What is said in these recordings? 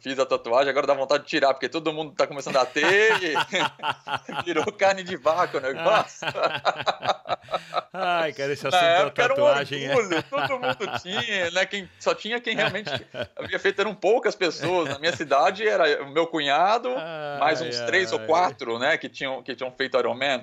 fiz a tatuagem, agora dá vontade de tirar, porque todo mundo tá começando a ter e virou carne de vaca o negócio. Ai, cara, esse assunto da tatuagem era um orgulho, é... todo mundo tinha, né? Quem, só tinha quem realmente havia feito, eram poucas pessoas. Na minha cidade era o meu cunhado, ai, mais uns ai, três ai. ou quatro, né, que tinham, que tinham feito Iron Man.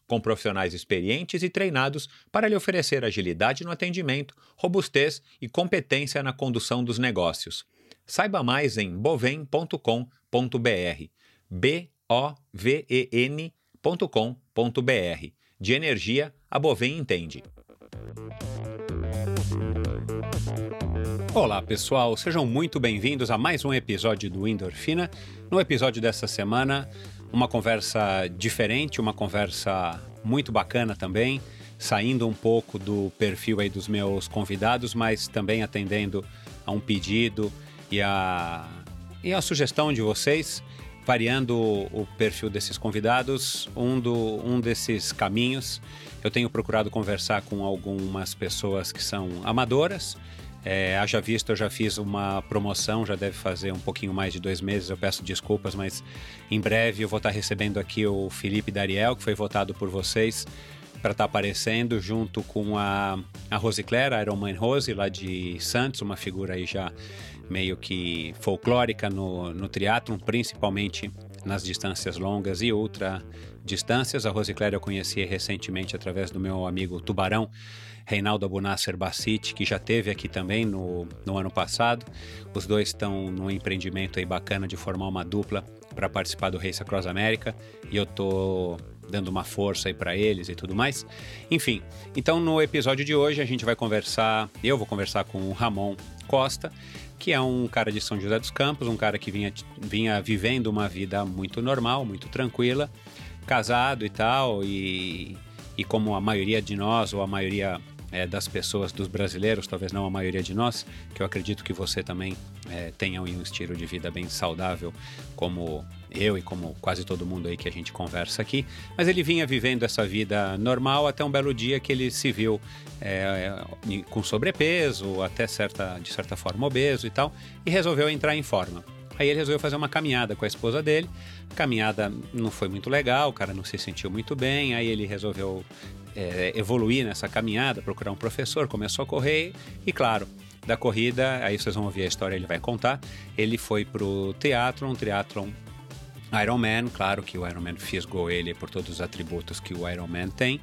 com profissionais experientes e treinados para lhe oferecer agilidade no atendimento, robustez e competência na condução dos negócios. Saiba mais em bovem.com.br. B O V E N.com.br. De energia, a Bovem entende. Olá pessoal, sejam muito bem-vindos a mais um episódio do Endorfina. No episódio dessa semana, uma conversa diferente, uma conversa muito bacana também, saindo um pouco do perfil aí dos meus convidados, mas também atendendo a um pedido e a, e a sugestão de vocês, variando o perfil desses convidados, um, do, um desses caminhos. Eu tenho procurado conversar com algumas pessoas que são amadoras, é, haja visto, eu já fiz uma promoção, já deve fazer um pouquinho mais de dois meses, eu peço desculpas, mas em breve eu vou estar recebendo aqui o Felipe Dariel, que foi votado por vocês para estar aparecendo junto com a, a Rose Claire, a Iron Man Rose, lá de Santos, uma figura aí já meio que folclórica no, no triatlon, principalmente nas distâncias longas e ultra distâncias. A Rose Claire eu conheci recentemente através do meu amigo Tubarão, Reinaldo Abunasser Bassiti, que já teve aqui também no, no ano passado. Os dois estão num empreendimento aí bacana de formar uma dupla para participar do Race Across America e eu tô dando uma força aí para eles e tudo mais. Enfim, então no episódio de hoje a gente vai conversar, eu vou conversar com o Ramon Costa, que é um cara de São José dos Campos, um cara que vinha, vinha vivendo uma vida muito normal, muito tranquila, casado e tal, e, e como a maioria de nós, ou a maioria é, das pessoas, dos brasileiros, talvez não a maioria de nós, que eu acredito que você também é, tenha um estilo de vida bem saudável, como eu e como quase todo mundo aí que a gente conversa aqui. Mas ele vinha vivendo essa vida normal até um belo dia que ele se viu é, com sobrepeso, até certa, de certa forma obeso e tal, e resolveu entrar em forma. Aí ele resolveu fazer uma caminhada com a esposa dele. A caminhada não foi muito legal, o cara não se sentiu muito bem. Aí ele resolveu é, evoluir nessa caminhada, procurar um professor, começou a correr e, claro, da corrida, aí vocês vão ouvir a história, ele vai contar. Ele foi pro triatlon, triatlon Ironman, claro que o Ironman fisgou ele por todos os atributos que o Ironman tem.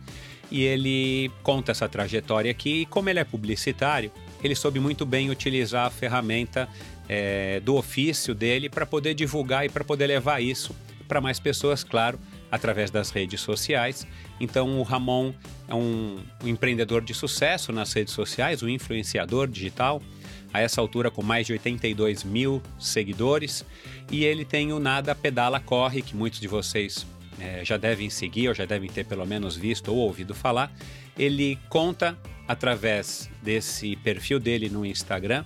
E ele conta essa trajetória aqui, e como ele é publicitário, ele soube muito bem utilizar a ferramenta é, do ofício dele para poder divulgar e para poder levar isso para mais pessoas, claro, através das redes sociais. Então o Ramon é um, empreendedor de sucesso nas redes sociais, um influenciador digital, a essa altura com mais de 82 mil seguidores. E ele tem o Nada Pedala Corre, que muitos de vocês é, já devem seguir ou já devem ter pelo menos visto ou ouvido falar. Ele conta através desse perfil dele no Instagram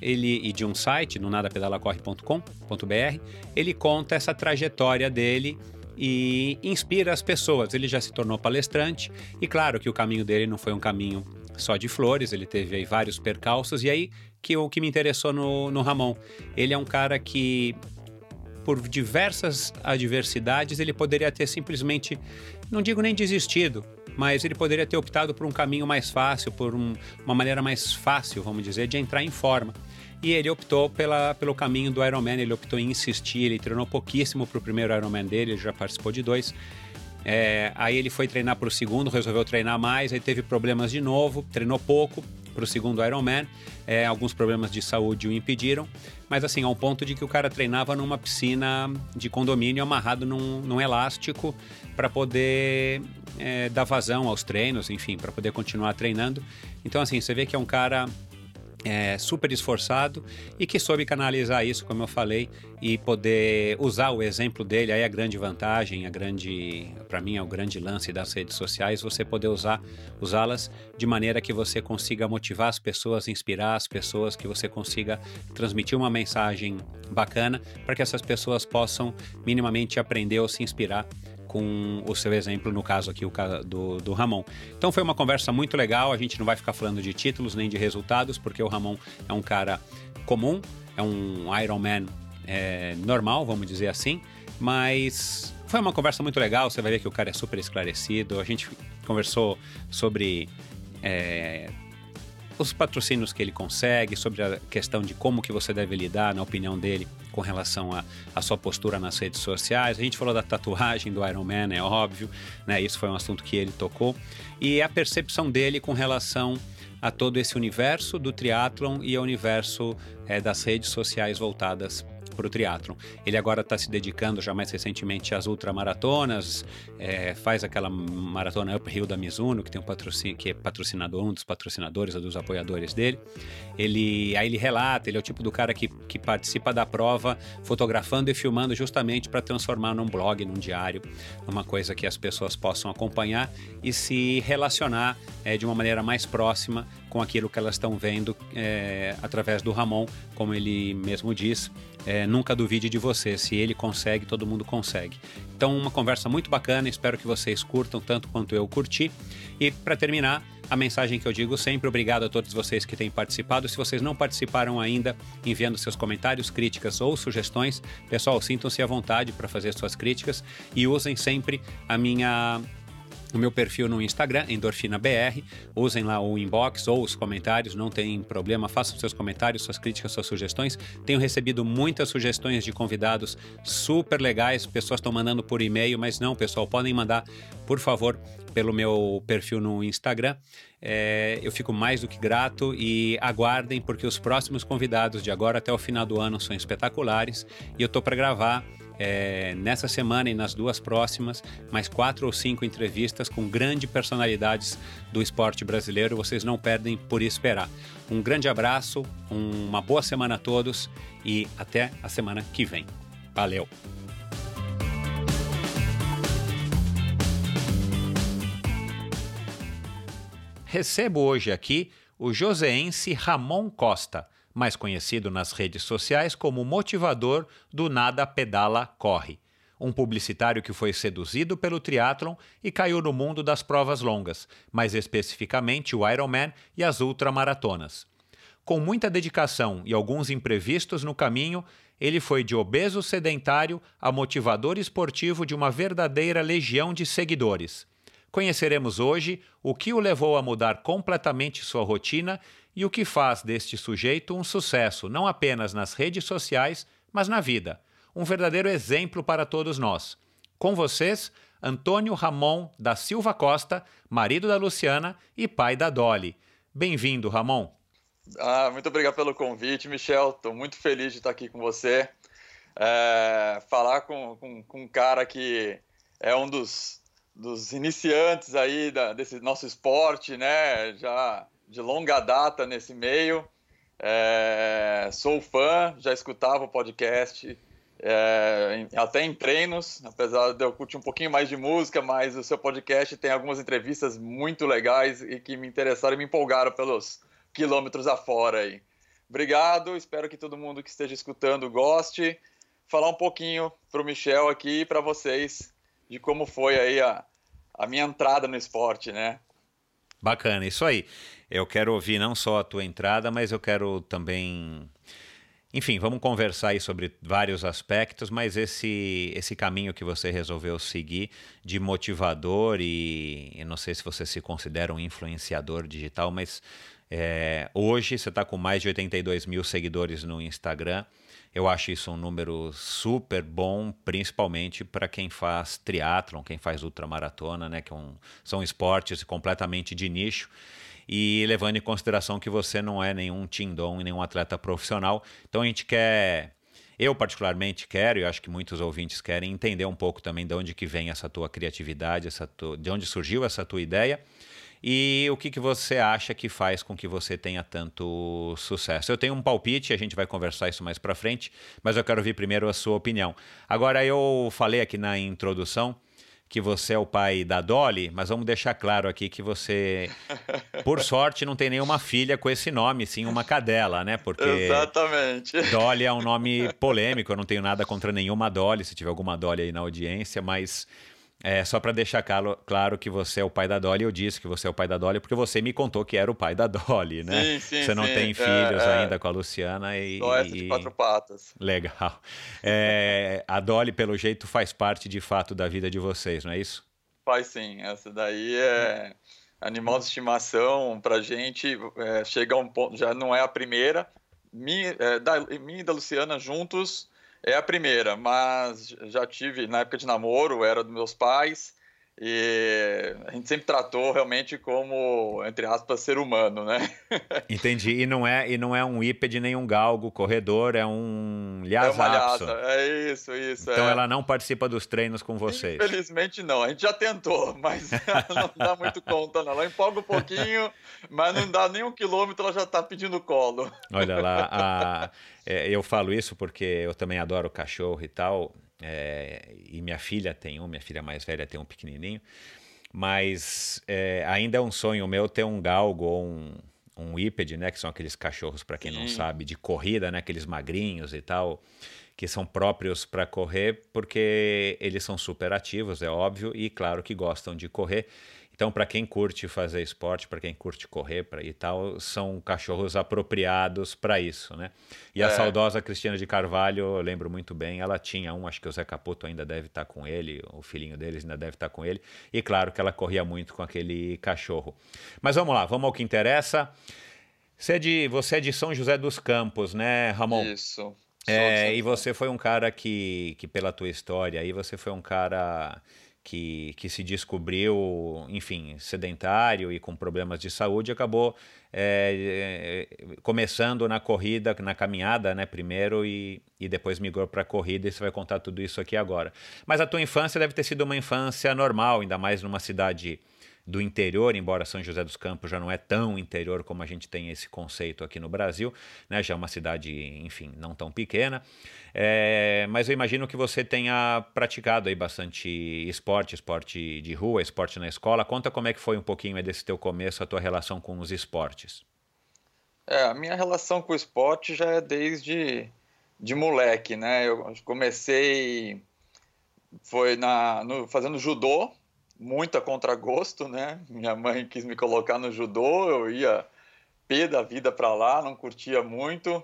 ele e de um site no nadapedalacorre.com.br, ele conta essa trajetória dele e inspira as pessoas. Ele já se tornou palestrante e claro que o caminho dele não foi um caminho só de flores, ele teve aí vários percalços e aí que o que me interessou no, no Ramon, ele é um cara que por diversas adversidades, ele poderia ter simplesmente, não digo nem desistido, mas ele poderia ter optado por um caminho mais fácil, por um, uma maneira mais fácil, vamos dizer, de entrar em forma. E ele optou pela, pelo caminho do Ironman, ele optou em insistir, ele treinou pouquíssimo para o primeiro Ironman dele, ele já participou de dois. É, aí ele foi treinar para o segundo, resolveu treinar mais, aí teve problemas de novo, treinou pouco para o segundo Ironman. É, alguns problemas de saúde o impediram, mas assim, ao ponto de que o cara treinava numa piscina de condomínio amarrado num, num elástico para poder é, dar vazão aos treinos, enfim, para poder continuar treinando. Então, assim, você vê que é um cara é, super esforçado e que soube canalizar isso, como eu falei, e poder usar o exemplo dele. Aí a grande vantagem, a grande, para mim é o grande lance das redes sociais, você poder usar, usá-las de maneira que você consiga motivar as pessoas, inspirar as pessoas, que você consiga transmitir uma mensagem bacana para que essas pessoas possam minimamente aprender ou se inspirar com o seu exemplo, no caso aqui, o do, do Ramon. Então foi uma conversa muito legal, a gente não vai ficar falando de títulos nem de resultados, porque o Ramon é um cara comum, é um Ironman é, normal, vamos dizer assim, mas foi uma conversa muito legal, você vai ver que o cara é super esclarecido, a gente conversou sobre... É, os patrocínios que ele consegue, sobre a questão de como que você deve lidar, na opinião dele, com relação à sua postura nas redes sociais. A gente falou da tatuagem do Iron Man, é óbvio, né? Isso foi um assunto que ele tocou. E a percepção dele com relação a todo esse universo do triatlon e ao universo é, das redes sociais voltadas para o triatlon. Ele agora está se dedicando já mais recentemente às ultramaratonas, é, faz aquela maratona uphill da Mizuno, que tem um patrocínio, que é patrocinador, um dos patrocinadores, um dos apoiadores dele. Ele, aí ele relata, ele é o tipo do cara que, que participa da prova fotografando e filmando justamente para transformar num blog, num diário, numa coisa que as pessoas possam acompanhar e se relacionar é, de uma maneira mais próxima com aquilo que elas estão vendo é, através do Ramon, como ele mesmo diz, é, nunca duvide de você, se ele consegue, todo mundo consegue. Então, uma conversa muito bacana, espero que vocês curtam tanto quanto eu curti. E para terminar, a mensagem que eu digo sempre, obrigado a todos vocês que têm participado. Se vocês não participaram ainda, enviando seus comentários, críticas ou sugestões, pessoal, sintam-se à vontade para fazer suas críticas e usem sempre a minha o meu perfil no Instagram, EndorfinaBR. Usem lá o inbox ou os comentários, não tem problema. Façam seus comentários, suas críticas, suas sugestões. Tenho recebido muitas sugestões de convidados super legais. Pessoas estão mandando por e-mail, mas não, pessoal, podem mandar, por favor, pelo meu perfil no Instagram. É, eu fico mais do que grato e aguardem, porque os próximos convidados de agora até o final do ano são espetaculares e eu tô para gravar é, nessa semana e nas duas próximas, mais quatro ou cinco entrevistas com grandes personalidades do esporte brasileiro. Vocês não perdem por esperar. Um grande abraço, uma boa semana a todos e até a semana que vem. Valeu! Recebo hoje aqui o joseense Ramon Costa mais conhecido nas redes sociais como motivador do Nada Pedala Corre. Um publicitário que foi seduzido pelo triatlon e caiu no mundo das provas longas, mais especificamente o Ironman e as ultramaratonas. Com muita dedicação e alguns imprevistos no caminho, ele foi de obeso sedentário a motivador esportivo de uma verdadeira legião de seguidores. Conheceremos hoje o que o levou a mudar completamente sua rotina e o que faz deste sujeito um sucesso não apenas nas redes sociais, mas na vida. Um verdadeiro exemplo para todos nós. Com vocês, Antônio Ramon da Silva Costa, marido da Luciana e pai da Dolly. Bem-vindo, Ramon. Ah, muito obrigado pelo convite, Michel. Estou muito feliz de estar aqui com você. É, falar com, com, com, um cara que é um dos, dos iniciantes aí da, desse nosso esporte, né? Já de longa data nesse meio. É, sou fã, já escutava o podcast é, até em treinos, apesar de eu curtir um pouquinho mais de música, mas o seu podcast tem algumas entrevistas muito legais e que me interessaram e me empolgaram pelos quilômetros afora aí. Obrigado, espero que todo mundo que esteja escutando goste. Falar um pouquinho para o Michel aqui e para vocês de como foi aí a, a minha entrada no esporte, né? Bacana, isso aí. Eu quero ouvir não só a tua entrada, mas eu quero também Enfim, vamos conversar aí sobre vários aspectos, mas esse, esse caminho que você resolveu seguir de motivador e, e não sei se você se considera um influenciador digital, mas é, hoje você está com mais de 82 mil seguidores no Instagram. Eu acho isso um número super bom, principalmente para quem faz triatlon, quem faz ultramaratona, né, que é um, são esportes completamente de nicho e levando em consideração que você não é nenhum tindom e nenhum atleta profissional. Então a gente quer eu particularmente quero, e acho que muitos ouvintes querem entender um pouco também de onde que vem essa tua criatividade, essa tua, de onde surgiu essa tua ideia e o que, que você acha que faz com que você tenha tanto sucesso. Eu tenho um palpite, a gente vai conversar isso mais para frente, mas eu quero ouvir primeiro a sua opinião. Agora eu falei aqui na introdução que você é o pai da Dolly, mas vamos deixar claro aqui que você, por sorte, não tem nenhuma filha com esse nome, sim uma cadela, né? Porque Exatamente. Dolly é um nome polêmico, eu não tenho nada contra nenhuma Dolly, se tiver alguma Dolly aí na audiência, mas é, só para deixar claro, claro, que você é o pai da Dolly, eu disse que você é o pai da Dolly porque você me contou que era o pai da Dolly, né? Sim, sim, você não sim. tem filhos é, ainda é. com a Luciana e. Só essa de quatro patas. Legal. É, a Dolly, pelo jeito, faz parte de fato da vida de vocês, não é isso? Faz sim. Essa daí é animal de estimação pra gente. É, chega a um ponto, já não é a primeira. Minha, é, da, minha e da Luciana juntos é a primeira, mas já tive, na época de namoro, era dos meus pais. E a gente sempre tratou realmente como, entre aspas, ser humano, né? Entendi. E não é, e não é um hípede nem um galgo corredor, é um lhasa. É é isso, isso. Então é. ela não participa dos treinos com vocês. Infelizmente não. A gente já tentou, mas não dá muito conta, não. Ela empolga um pouquinho, mas não dá nem um quilômetro, ela já está pedindo colo. Olha lá, a, é, eu falo isso porque eu também adoro cachorro e tal. É, e minha filha tem um, minha filha mais velha tem um pequenininho, mas é, ainda é um sonho meu ter um galgo ou um, um hípede, né, que são aqueles cachorros, para quem Sim. não sabe, de corrida, né, aqueles magrinhos e tal, que são próprios para correr, porque eles são super ativos, é óbvio, e claro que gostam de correr. Então, para quem curte fazer esporte, para quem curte correr pra, e tal, são cachorros apropriados para isso, né? E é. a saudosa Cristina de Carvalho, eu lembro muito bem, ela tinha um, acho que o Zé Caputo ainda deve estar tá com ele, o filhinho deles ainda deve estar tá com ele, e claro que ela corria muito com aquele cachorro. Mas vamos lá, vamos ao que interessa. Você é de, você é de São José dos Campos, né, Ramon? Isso. É, e você foi um cara que, que, pela tua história aí, você foi um cara que, que se descobriu, enfim, sedentário e com problemas de saúde, acabou é, começando na corrida, na caminhada, né, primeiro, e, e depois migrou para a corrida, e você vai contar tudo isso aqui agora. Mas a tua infância deve ter sido uma infância normal, ainda mais numa cidade do interior, embora São José dos Campos já não é tão interior como a gente tem esse conceito aqui no Brasil, né? já é uma cidade, enfim, não tão pequena. É, mas eu imagino que você tenha praticado aí bastante esporte, esporte de rua, esporte na escola. Conta como é que foi um pouquinho desse teu começo, a tua relação com os esportes. É, a minha relação com o esporte já é desde de moleque, né? Eu comecei foi na no, fazendo judô muito a contragosto, né? Minha mãe quis me colocar no judô, eu ia pé da vida para lá, não curtia muito,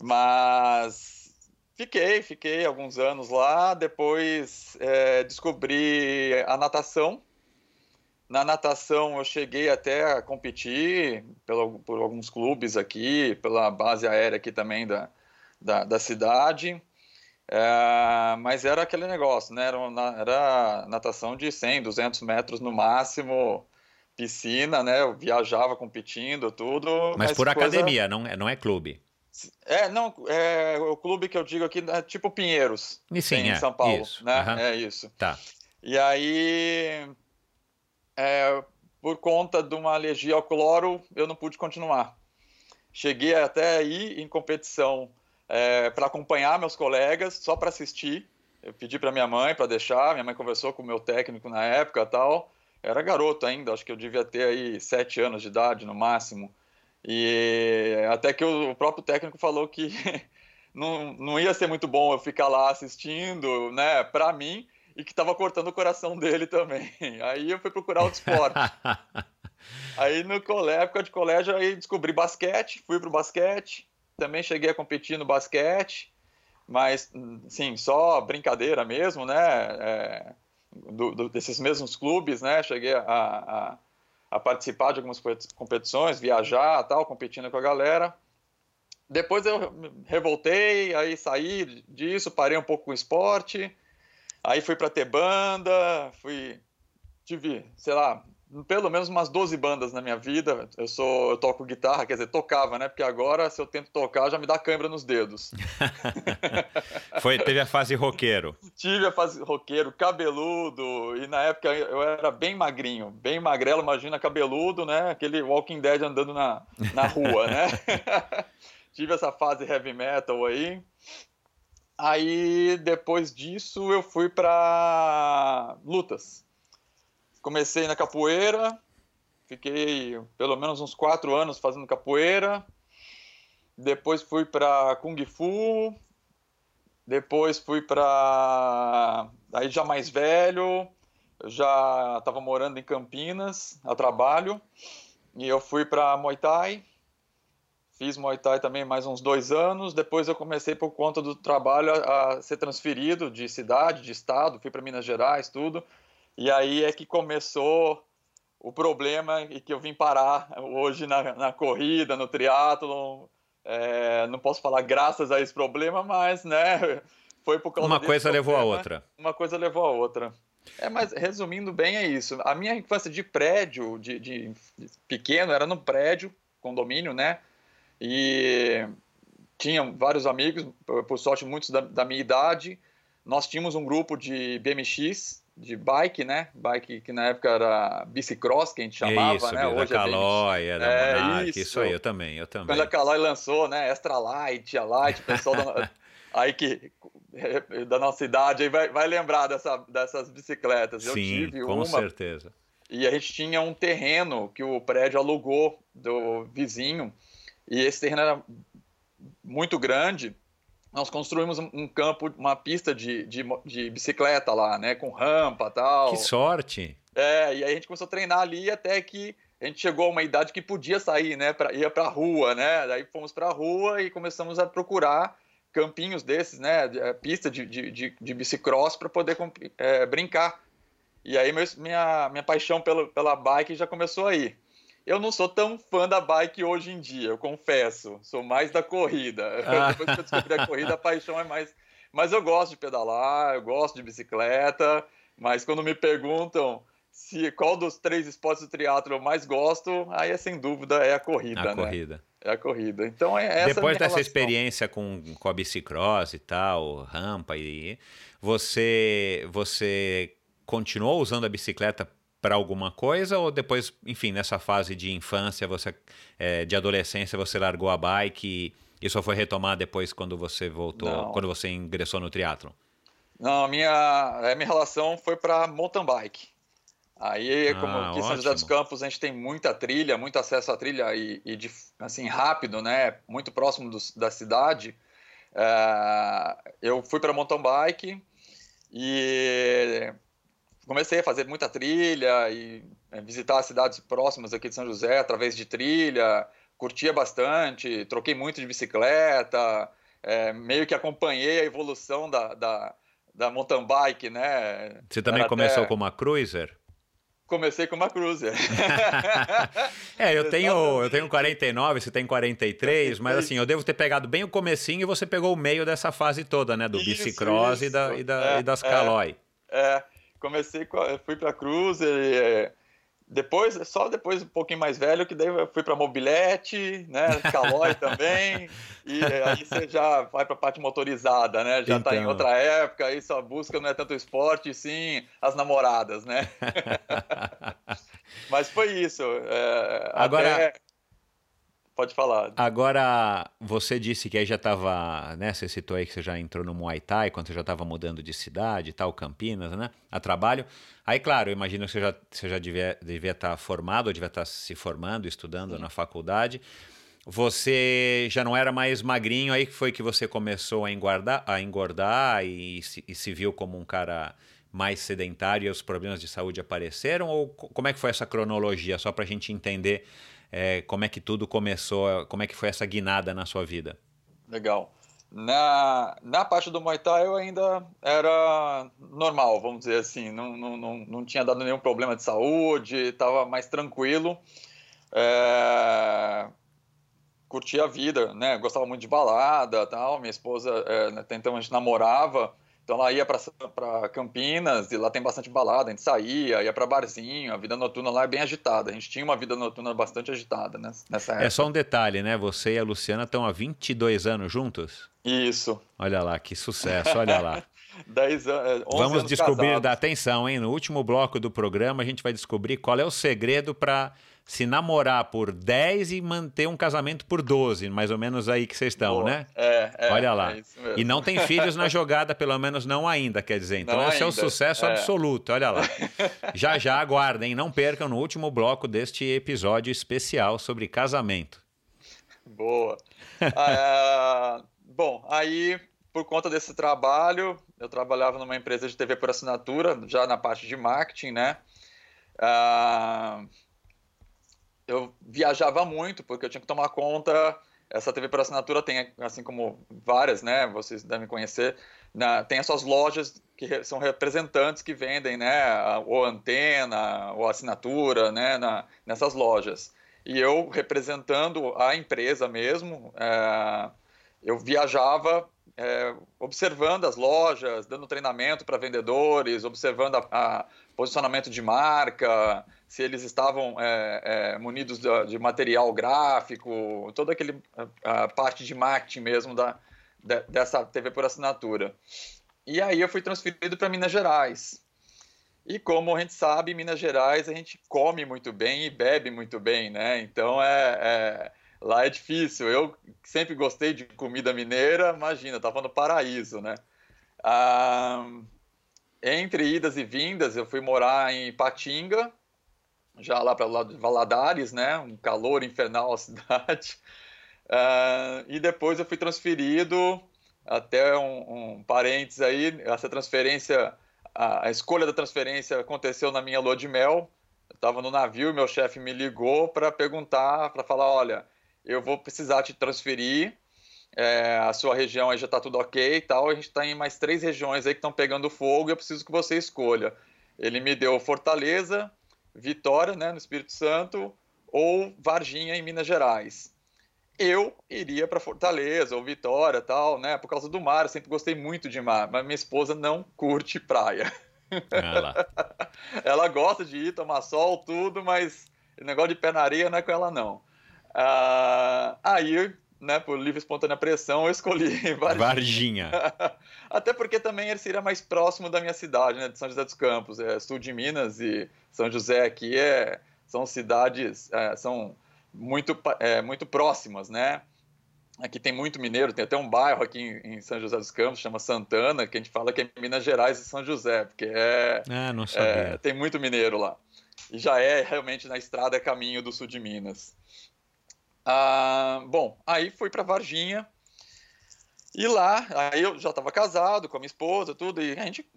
mas fiquei, fiquei alguns anos lá. Depois é, descobri a natação. Na natação eu cheguei até a competir pelo, por alguns clubes aqui, pela base aérea aqui também da, da, da cidade. É, mas era aquele negócio, né? Era, era natação de 100, 200 metros no máximo, piscina, né? Eu viajava competindo, tudo. Mas, mas por coisa... academia, não é, não é clube. É, não, é, o clube que eu digo aqui é tipo Pinheiros, e sim, em é, São Paulo, isso, né? Uhum. É isso. Tá. E aí, é, por conta de uma alergia ao cloro, eu não pude continuar. Cheguei até aí em competição é, para acompanhar meus colegas, só para assistir. Eu pedi para minha mãe para deixar, minha mãe conversou com o meu técnico na época tal. era garoto ainda, acho que eu devia ter aí sete anos de idade no máximo. E até que o próprio técnico falou que não, não ia ser muito bom eu ficar lá assistindo, né, para mim, e que estava cortando o coração dele também. Aí eu fui procurar outro esporte. aí no colégio, época de colégio, aí descobri basquete, fui pro basquete, também cheguei a competir no basquete, mas, sim, só brincadeira mesmo, né? É, do, do, desses mesmos clubes, né? Cheguei a, a, a, participar de algumas competições, viajar, tal, competindo com a galera. Depois eu revoltei, aí saí disso, parei um pouco com o esporte, aí fui para ter banda, fui tive, sei lá, pelo menos umas 12 bandas na minha vida. Eu sou, eu toco guitarra, quer dizer, tocava, né? Porque agora, se eu tento tocar, já me dá cãibra nos dedos. Foi, teve a fase roqueiro. Tive a fase roqueiro, cabeludo, e na época eu era bem magrinho, bem magrelo, imagina cabeludo, né? Aquele Walking Dead andando na, na rua, né? Tive essa fase heavy metal aí. Aí, depois disso, eu fui para lutas comecei na capoeira, fiquei pelo menos uns quatro anos fazendo capoeira. Depois fui para Kung Fu. Depois fui para. Aí já mais velho, já estava morando em Campinas a trabalho. E eu fui para Muay Thai. Fiz Muay Thai também mais uns dois anos. Depois eu comecei, por conta do trabalho, a, a ser transferido de cidade, de estado. Fui para Minas Gerais, tudo. E aí é que começou o problema e que eu vim parar hoje na, na corrida, no triatlo. É, não posso falar graças a esse problema, mas né, foi por causa Uma coisa problema, levou a outra. Uma coisa levou a outra. É, mas resumindo bem é isso. A minha infância de prédio, de, de, pequeno, era no prédio, condomínio, né? E tinha vários amigos, por sorte muitos da, da minha idade. Nós tínhamos um grupo de BMX, de bike, né? Bike que na época era bicicross, que a gente chamava, isso, né? Hoje da Caloi, é, é Monarch, isso. isso aí, eu também, eu também. Quando a Caloi lançou, né? Extra Light, a Light, o pessoal da, aí que da nossa idade aí vai, vai lembrar dessa, dessas bicicletas. Eu Sim, tive com uma, certeza. E a gente tinha um terreno que o prédio alugou do vizinho, e esse terreno era muito grande, nós construímos um campo, uma pista de, de, de, bicicleta lá, né? Com rampa tal. Que sorte! É, e aí a gente começou a treinar ali até que a gente chegou a uma idade que podia sair, né? Pra, ia pra rua, né? Daí fomos pra rua e começamos a procurar campinhos desses, né? É, pista de, de, de, de bicicross para poder é, brincar. E aí meu, minha, minha paixão pelo, pela bike já começou aí. Eu não sou tão fã da bike hoje em dia, eu confesso. Sou mais da corrida. Ah. Depois que eu descobri a corrida, a paixão é mais. Mas eu gosto de pedalar, eu gosto de bicicleta. Mas quando me perguntam se qual dos três esportes do triatlo eu mais gosto, aí é sem dúvida é a corrida, a né? corrida. É a corrida. Então é essa Depois dessa relação. experiência com, com a bicicross e tal, rampa e você você continuou usando a bicicleta para alguma coisa ou depois, enfim, nessa fase de infância, você é, de adolescência, você largou a bike e, só foi retomar depois quando você voltou, Não. quando você ingressou no triatlo? Não, a minha, a minha relação foi para mountain bike. Aí, como ah, aqui em São José dos Campos, a gente tem muita trilha, muito acesso à trilha e, e de, assim, rápido, né? Muito próximo do, da cidade. É, eu fui para mountain bike e comecei a fazer muita trilha e é, visitar as cidades próximas aqui de São José através de trilha, curtia bastante, troquei muito de bicicleta, é, meio que acompanhei a evolução da, da, da mountain bike, né? Você também Era começou até... com uma cruiser? Comecei com uma cruiser. é, eu tenho, eu tenho 49, você tem 43, mas assim, eu devo ter pegado bem o comecinho e você pegou o meio dessa fase toda, né? Do isso, bicicross isso. E, da, e, da, é, e das Caloi. É, é comecei, fui para Cruiser, é, depois, só depois um pouquinho mais velho, que daí eu fui para mobilete, né, Calói também, e aí você já vai para a parte motorizada, né, já está então... em outra época, aí sua busca não é tanto esporte, sim as namoradas, né. Mas foi isso. É, Agora, até... Pode falar. Agora, você disse que aí já estava, né? Você citou aí que você já entrou no Muay Thai, quando você já estava mudando de cidade e tal, Campinas, né? A trabalho. Aí, claro, eu imagino que você já, você já devia, devia estar tá formado, ou devia estar tá se formando, estudando Sim. na faculdade. Você já não era mais magrinho, aí que foi que você começou a engordar, a engordar e, se, e se viu como um cara mais sedentário e os problemas de saúde apareceram? Ou como é que foi essa cronologia, só para a gente entender é, como é que tudo começou, como é que foi essa guinada na sua vida. Legal. Na, na parte do Muay Thai eu ainda era normal, vamos dizer assim, não, não, não, não tinha dado nenhum problema de saúde, estava mais tranquilo. É, curtia a vida, né? Gostava muito de balada, tal. Minha esposa, é, até então a gente namorava, então ela ia para Campinas e lá tem bastante balada, a gente saía, ia para barzinho, a vida noturna lá é bem agitada. A gente tinha uma vida noturna bastante agitada nessa época. É só um detalhe, né? Você e a Luciana estão há 22 anos juntos? Isso. Olha lá, que sucesso, olha lá. 10 anos, Vamos descobrir, casados. dá atenção, hein? No último bloco do programa a gente vai descobrir qual é o segredo para se namorar por 10 e manter um casamento por 12, mais ou menos aí que vocês estão, Boa. né? É, é, Olha lá. é e não tem filhos na jogada, pelo menos não ainda, quer dizer. Então Não esse é o ainda, sucesso é. absoluto, olha lá. Já já aguardem, não percam no último bloco deste episódio especial sobre casamento. Boa. Ah, bom, aí, por conta desse trabalho, eu trabalhava numa empresa de TV por assinatura, já na parte de marketing, né? Ah, eu viajava muito, porque eu tinha que tomar conta. Essa TV por assinatura tem, assim como várias, né? Vocês devem conhecer. Na, tem as suas lojas que são representantes que vendem, né? Ou antena, ou assinatura, né? Na, nessas lojas. E eu, representando a empresa mesmo, é, eu viajava é, observando as lojas, dando treinamento para vendedores, observando a, a posicionamento de marca, se eles estavam é, é, munidos de, de material gráfico, toda aquele a, a parte de marketing mesmo da, de, dessa TV por assinatura. E aí eu fui transferido para Minas Gerais. E como a gente sabe, em Minas Gerais a gente come muito bem e bebe muito bem, né? Então é, é lá é difícil. Eu sempre gostei de comida mineira, imagina, estava no paraíso, né? Ah, entre idas e vindas, eu fui morar em Patinga, já lá para o lado de Valadares, né? Um calor infernal a cidade. Ah, e depois eu fui transferido, até um, um parênteses aí, essa transferência, a, a escolha da transferência aconteceu na minha lua de mel. Eu estava no navio meu chefe me ligou para perguntar, para falar, olha, eu vou precisar te transferir, é, a sua região aí já está tudo ok e tal, a gente está em mais três regiões aí que estão pegando fogo e eu preciso que você escolha. Ele me deu Fortaleza, Vitória, né, no Espírito Santo, ou Varginha, em Minas Gerais. Eu iria para Fortaleza ou Vitória, tal, né, por causa do mar. Eu sempre gostei muito de mar, mas minha esposa não curte praia. Ela gosta de ir tomar sol, tudo, mas o negócio de pé na areia não é com ela, não. Ah, aí, né, por livre e espontânea pressão, eu escolhi Varginha. Varginha. Até porque também ele seria mais próximo da minha cidade, né, de São José dos Campos, é sul de Minas e São José aqui é, são cidades, é, são muito, é, muito próximas, né? Aqui tem muito mineiro, tem até um bairro aqui em, em São José dos Campos, chama Santana, que a gente fala que é Minas Gerais e São José, porque é, Ah, não é, sabia. tem muito mineiro lá. E já é realmente na estrada caminho do sul de Minas. Ah, bom, aí fui para Varginha. E lá, aí eu já estava casado com a minha esposa, tudo, e a gente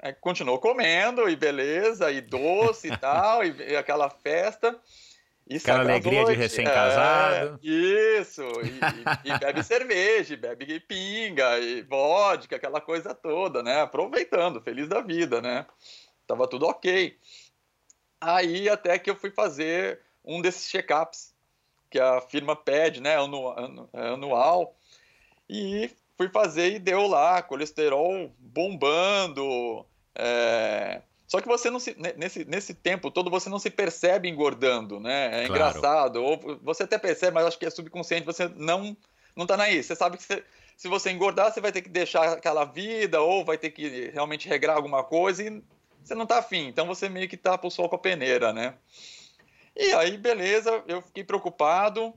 é, continuou comendo, e beleza, e doce e tal, e, e aquela festa. E Aquela alegria de noite, recém-casado. é, isso, e, e- e bebe cerveja, e bebe pinga, e vodka, aquela coisa toda, né? Aproveitando, feliz da vida, né? Tava tudo ok. Aí até que eu fui fazer um desses check-ups que a firma pede, né, anu- anual, e fui fazer e deu lá, colesterol bombando, é, só que você não se, ne- nesse, nesse tempo todo você não se percebe engordando, né, é Claro. engraçado, ou você até percebe, mas acho que é subconsciente, você não, não tá naí, você sabe que você, se você engordar, você vai ter que deixar aquela vida, ou vai ter que realmente regrar alguma coisa, e você não tá afim, então você meio que tapa o sol com a peneira, né. E aí, beleza, eu fiquei preocupado,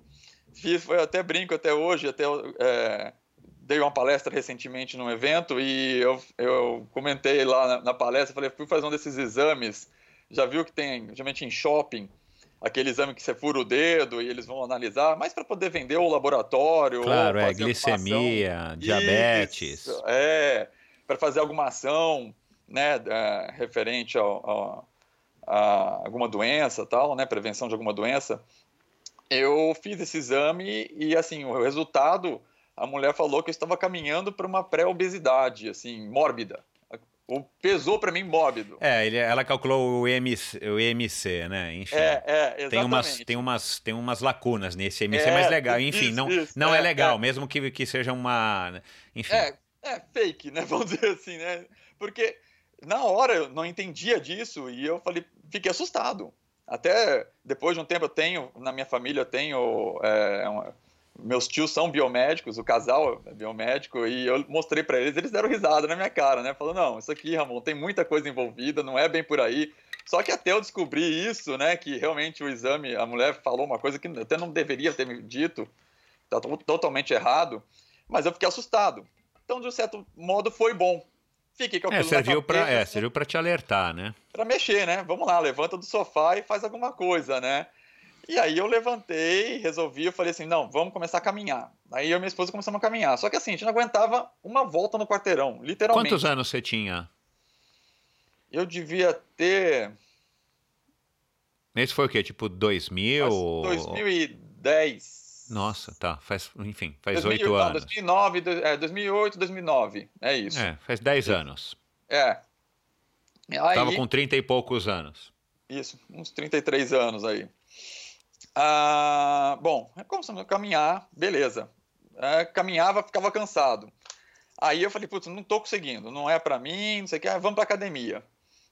fiz, foi até brinco até hoje, até é, dei uma palestra recentemente num evento e eu, eu comentei lá na, na palestra, falei, fui fazer um desses exames, já viu que tem, geralmente em shopping, aquele exame que você fura o dedo e eles vão analisar, mas para poder vender o laboratório, Claro, é alguma ação. glicemia, diabetes. Isso, é, para fazer alguma ação, né, é, referente ao, ao- a alguma doença, tal, né, prevenção de alguma doença. eu fiz esse exame e, assim, o resultado, a mulher falou que eu estava caminhando para uma pré-obesidade, assim, mórbida. O pesou para mim mórbido. É, ele, ela calculou o IMC, o IMC, né? Enfim. É, é, exatamente. Tem umas, tem umas, tem umas lacunas nesse IMC, é, mas legal. Enfim, isso, não, isso, não é, é legal, é. mesmo que, que seja uma. Enfim. É, é fake, né? Vamos dizer assim, né? Porque na hora eu não entendia disso e eu falei, fiquei assustado. Até depois de um tempo eu tenho, na minha família eu tenho, é, meus tios são biomédicos, o casal é biomédico, e eu mostrei para eles, eles deram risada na minha cara, né? Falando, não, isso aqui, Ramon, tem muita coisa envolvida, não é bem por aí. Só que até eu descobri isso, né, que realmente o exame, a mulher falou uma coisa que até não deveria ter me dito, tá totalmente errado, mas eu fiquei assustado. Então, de um certo modo, foi bom. Fiquei com é, serviu para é, serviu para te alertar, né? Para mexer, né? Vamos lá, levanta do sofá e faz alguma coisa, né? E aí eu levantei, resolvi, eu falei assim, não, vamos começar a caminhar. Aí eu e minha esposa começamos a caminhar. Só que assim, a gente não aguentava uma volta no quarteirão, literalmente. Quantos anos você tinha? Eu devia ter... Esse foi o quê? Tipo 2000? 2010. Nossa, tá. Faz, enfim, faz oito anos. 2009, é, 2008, 2009. É isso. É, faz 10 anos. É. Aí, Tava com 30 e poucos anos. Isso, uns 33 anos aí. Ah, bom, começamos a caminhar, beleza. É, caminhava, ficava cansado. Aí eu falei, putz, não tô conseguindo, não é para mim, não sei o que, ah, vamos pra academia.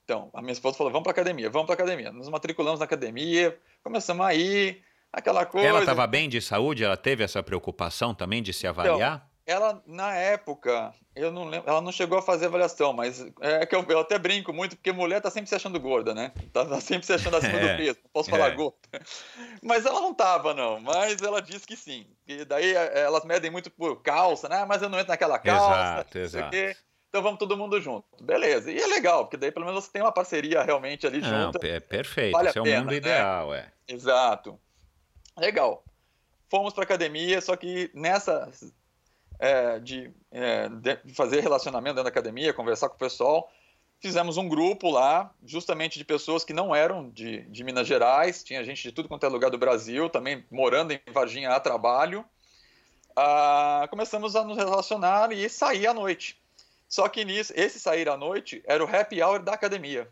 Então, a minha esposa falou, vamos pra academia, vamos pra academia. Nos matriculamos na academia, começamos a ir, aquela coisa. Ela estava bem de saúde? Ela teve essa preocupação também de se então, avaliar? Então, ela, na época, eu não lembro, ela não chegou a fazer avaliação, mas é que eu, eu até brinco muito, porque mulher tá sempre se achando gorda, né? Tá, tá sempre se achando acima é, do peso, não posso falar é. gorda. Mas ela não tava, não, mas ela disse que sim. E daí é, elas medem muito por calça, né? Mas eu não entro naquela calça. Exato, exato. Então vamos todo mundo junto. Beleza. E é legal, porque daí pelo menos você tem uma parceria realmente ali não, junto. É perfeito, vale esse é o mundo né? ideal, é. Exato. Legal. Fomos para academia, só que nessa é, de, é, de, fazer relacionamento dentro da academia, conversar com o pessoal, fizemos um grupo lá, justamente de pessoas que não eram de, de Minas Gerais, tinha gente de tudo quanto é lugar do Brasil, também morando em Varginha a trabalho. Ah, começamos a nos relacionar e sair à noite. Só que nisso, esse sair à noite era o happy hour da academia.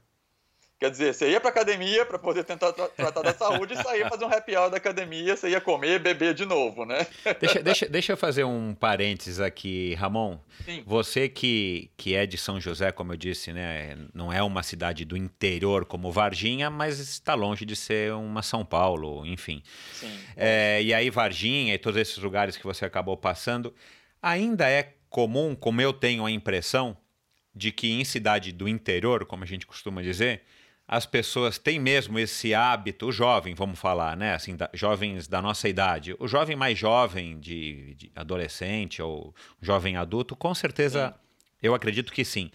Quer dizer, você ia para academia para poder tentar tra tratar da saúde e sair fazer um happy hour da academia, você ia comer, beber de novo, né? Deixa, deixa, deixa eu fazer um parênteses aqui, Ramon. Sim. Você que, que é de São José, como eu disse, né? Não é uma cidade do interior como Varginha, mas está longe de ser uma São Paulo, enfim. Sim. É, e aí, Varginha e todos esses lugares que você acabou passando, ainda é comum, como eu tenho a impressão, de que em cidade do interior, como a gente costuma dizer, as pessoas têm mesmo esse hábito, o jovem, vamos falar, né? Assim, da, jovens da nossa idade. O jovem mais jovem, de, de adolescente ou jovem adulto, com certeza, sim. eu acredito que sim.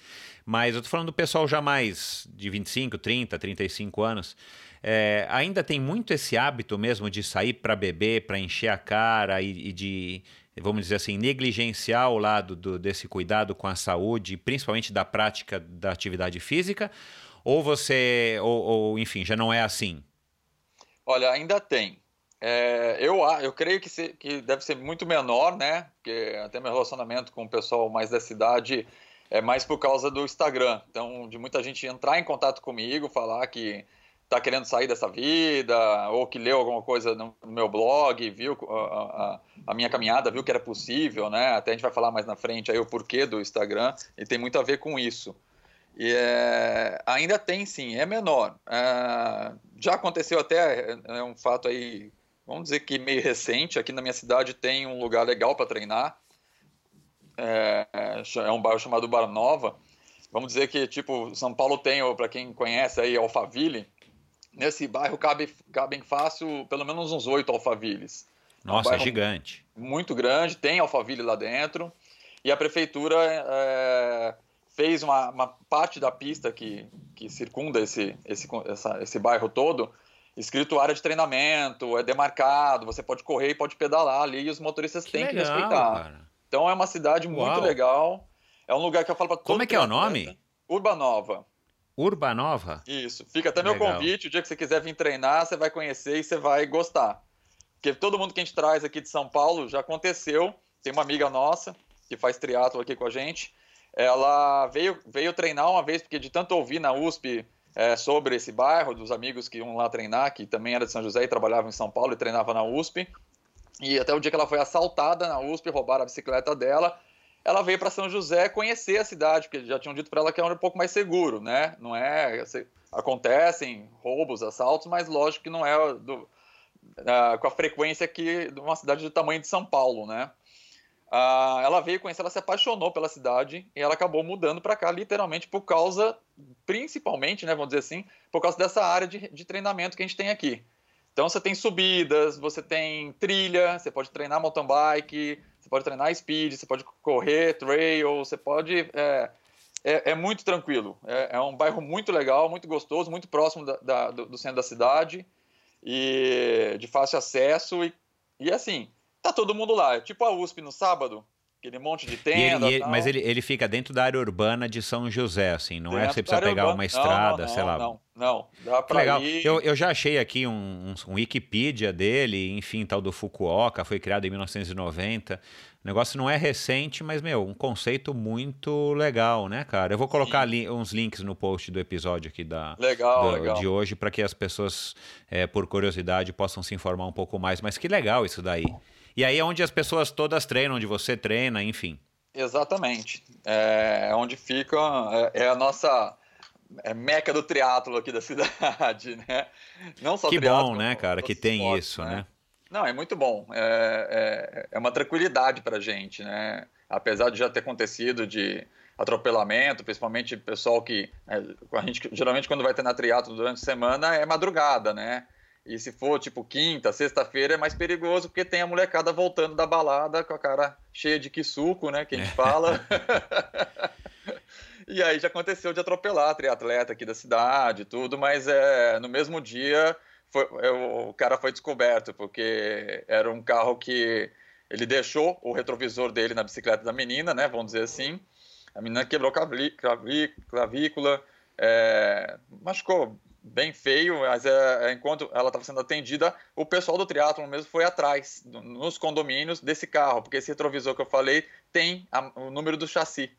Mas eu tô falando do pessoal já mais de 25, 30, 35 anos. É, ainda tem muito esse hábito mesmo de sair para beber, para encher a cara e, e, de, vamos dizer assim, negligenciar o lado do, desse cuidado com a saúde, principalmente da prática da atividade física? Ou você, ou, ou enfim, já não é assim? Olha, ainda tem. É, eu, eu creio que, se, que deve ser muito menor, né? Porque até meu relacionamento com o pessoal mais da cidade é mais por causa do Instagram. Então, de muita gente entrar em contato comigo, falar que está querendo sair dessa vida, ou que leu alguma coisa no, meu blog, viu a, a, a, minha caminhada, viu que era possível, né? Até a gente vai falar mais na frente aí o porquê do Instagram, e tem muito a ver com isso. E é, ainda tem sim, é menor. É, já aconteceu até, é um fato aí, vamos dizer que meio recente, aqui na minha cidade tem um lugar legal para treinar, é, é, um bairro chamado Bar Nova. Vamos dizer que, tipo, São Paulo tem, para quem conhece aí, Alphaville, nesse bairro cabe, cabem fácil pelo menos uns oito Alphavilles. Nossa, é, um é gigante. Muito grande, tem Alphaville lá dentro, e a prefeitura... É, fez uma, uma parte da pista que, que circunda esse, esse, essa, esse bairro todo, escrito área de treinamento, é demarcado, você pode correr e pode pedalar ali e os motoristas que têm legal, que respeitar. Cara. Então é uma cidade Uau. muito legal. É um lugar que eu falo para todo Como é que é o nome? Urbanova. Urbanova? Isso. Fica até meu convite, o dia que você quiser vir treinar, você vai conhecer e você vai gostar. que todo mundo que a gente traz aqui de São Paulo já aconteceu. Tem uma amiga nossa que faz triatlo aqui com a gente. Ela veio, veio treinar uma vez, porque de tanto ouvir na USP é, sobre esse bairro, dos amigos que iam lá treinar, que também era de São José e trabalhava em São Paulo e treinava na USP. E até o dia que ela foi assaltada na USP, roubaram a bicicleta dela, ela veio para São José conhecer a cidade, porque já tinham dito para ela que era um pouco mais seguro, né? Não é. Acontecem roubos, assaltos, mas lógico que não é do, uh, com a frequência que de uma cidade do tamanho de São Paulo, né? Uh, ela veio conhecer, ela se apaixonou pela cidade e ela acabou mudando para cá, literalmente por causa, principalmente, né, vamos dizer assim, por causa dessa área de, de treinamento que a gente tem aqui. Então você tem subidas, você tem trilha, você pode treinar mountain bike, você pode treinar speed, você pode correr, trail, você pode. É, é, é muito tranquilo. É, é, um bairro muito legal, muito gostoso, muito próximo da, da, do, do, centro da cidade e de fácil acesso. E, e assim, tá todo mundo lá. É tipo a USP no sábado, aquele monte de tenda. Ele, mas ele, ele fica dentro da área urbana de São José, assim, não dentro é? Você precisa pegar urbana. uma estrada, não, não, sei lá. Não, não, dá pra legal. ir. Eu, eu já achei aqui um, um, um Wikipedia dele, enfim, tal do Fukuoka, foi criado em 1990. O negócio não é recente, mas, meu, um conceito muito legal, né, cara? Eu vou colocar li uns links no post do episódio aqui da, legal, do, legal. de hoje para que as pessoas, é, por curiosidade, possam se informar um pouco mais. Mas que legal isso daí. E aí é onde as pessoas todas treinam, onde você treina, enfim. Exatamente. É, é onde fica, é, é a nossa é meca do triatlo aqui da cidade, né? Não só que triatlo, bom, né, cara, que tem esportes, isso, né? né? Não, é muito bom. É, é, é uma tranquilidade para gente, né? Apesar de já ter acontecido de atropelamento, principalmente pessoal que é, a gente geralmente quando vai ter na triatlo durante a semana é madrugada, né? E se for tipo quinta, sexta-feira é mais perigoso porque tem a molecada voltando da balada com a cara cheia de quisuco, né? Que a gente fala. e aí já aconteceu de atropelar triatleta aqui da cidade tudo, mas é, no mesmo dia foi, é, o cara foi descoberto porque era um carro que ele deixou o retrovisor dele na bicicleta da menina, né? Vamos dizer assim. A menina quebrou clavícula, é, machucou bem feio, mas é, é enquanto ela estava sendo atendida, o pessoal do triatlo mesmo foi atrás, nos condomínios, desse carro, porque esse retrovisor que eu falei tem a, o número do chassi.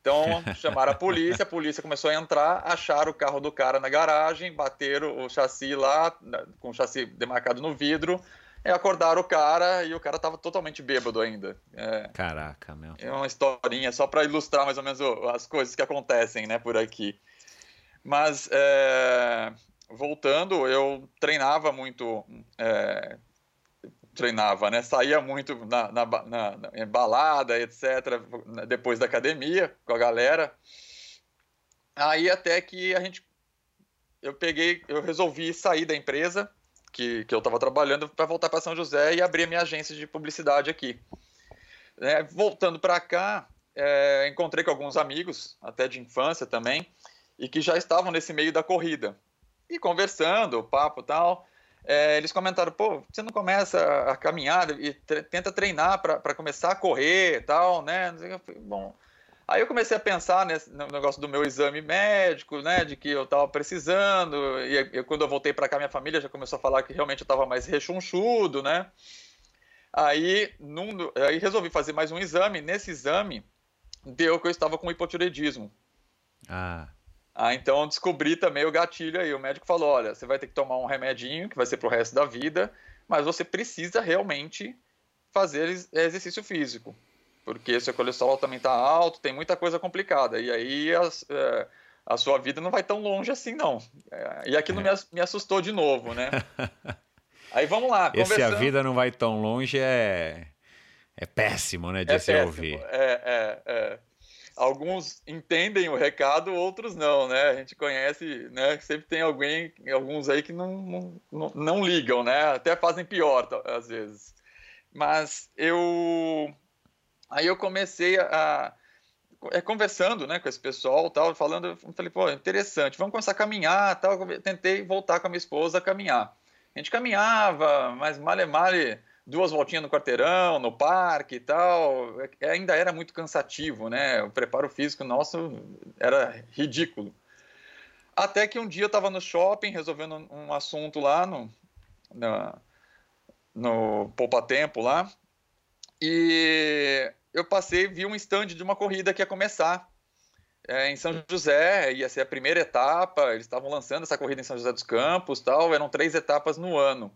Então chamaram a polícia, a polícia começou a entrar, acharam o carro do cara na garagem, bateram o chassi lá, com o chassi demarcado no vidro, e acordaram o cara e o cara estava totalmente bêbado ainda. É, Caraca, meu. É uma historinha só para ilustrar mais ou menos as coisas que acontecem, né, por aqui. Mas, é, voltando, eu treinava muito. É, treinava, né? Saía muito na, na, na, na balada, etc., depois da academia, com a galera. Aí até que a gente. Eu peguei, eu resolvi sair da empresa que, que eu estava trabalhando para voltar para São José e abrir a minha agência de publicidade aqui. É, voltando para cá, é, encontrei com alguns amigos, até de infância também, e que já estavam nesse meio da corrida. E conversando, papo tal, é, eles comentaram: pô, você não começa a caminhar e tenta treinar para começar a correr tal, né? Bom. Aí eu comecei a pensar nesse, no negócio do meu exame médico, né, de que eu estava precisando, e, e, quando eu voltei para cá, minha família já começou a falar que realmente eu estava mais rechonchudo, né. Aí, num, aí resolvi fazer mais um exame, nesse exame deu que eu estava com hipotireoidismo. Ah. Ah, então descobri também o gatilho aí. O médico falou: olha, você vai ter que tomar um remedinho que vai ser pro resto da vida, mas você precisa realmente fazer exercício físico, porque seu colesterol também está alto, tem muita coisa complicada. E aí as, é, a sua vida não vai tão longe assim, não. É, e aquilo é. me assustou de novo, né? aí vamos lá. Esse a vida não vai tão longe é, é péssimo, né? De é se péssimo. ouvir. É, é, é alguns entendem o recado, outros não, né? A gente conhece, né? Sempre tem alguém, alguns aí que não, não, não ligam, né? Até fazem pior às vezes. Mas eu aí eu comecei a, é, conversando, né, com esse pessoal, tal, falando, falei, pô, interessante, vamos começar a caminhar, tal. tentei voltar com a minha esposa a caminhar. A gente caminhava, mas male male duas voltinhas no quarteirão, no parque e tal, é, ainda era muito cansativo, né? O preparo físico nosso era ridículo. Até que um dia eu estava no shopping resolvendo um assunto lá no, na, no Poupa Tempo lá. E eu passei, vi um stand de uma corrida que ia começar é, em São José, ia ser a primeira etapa, eles estavam lançando essa corrida em São José dos Campos, tal, eram três etapas no ano.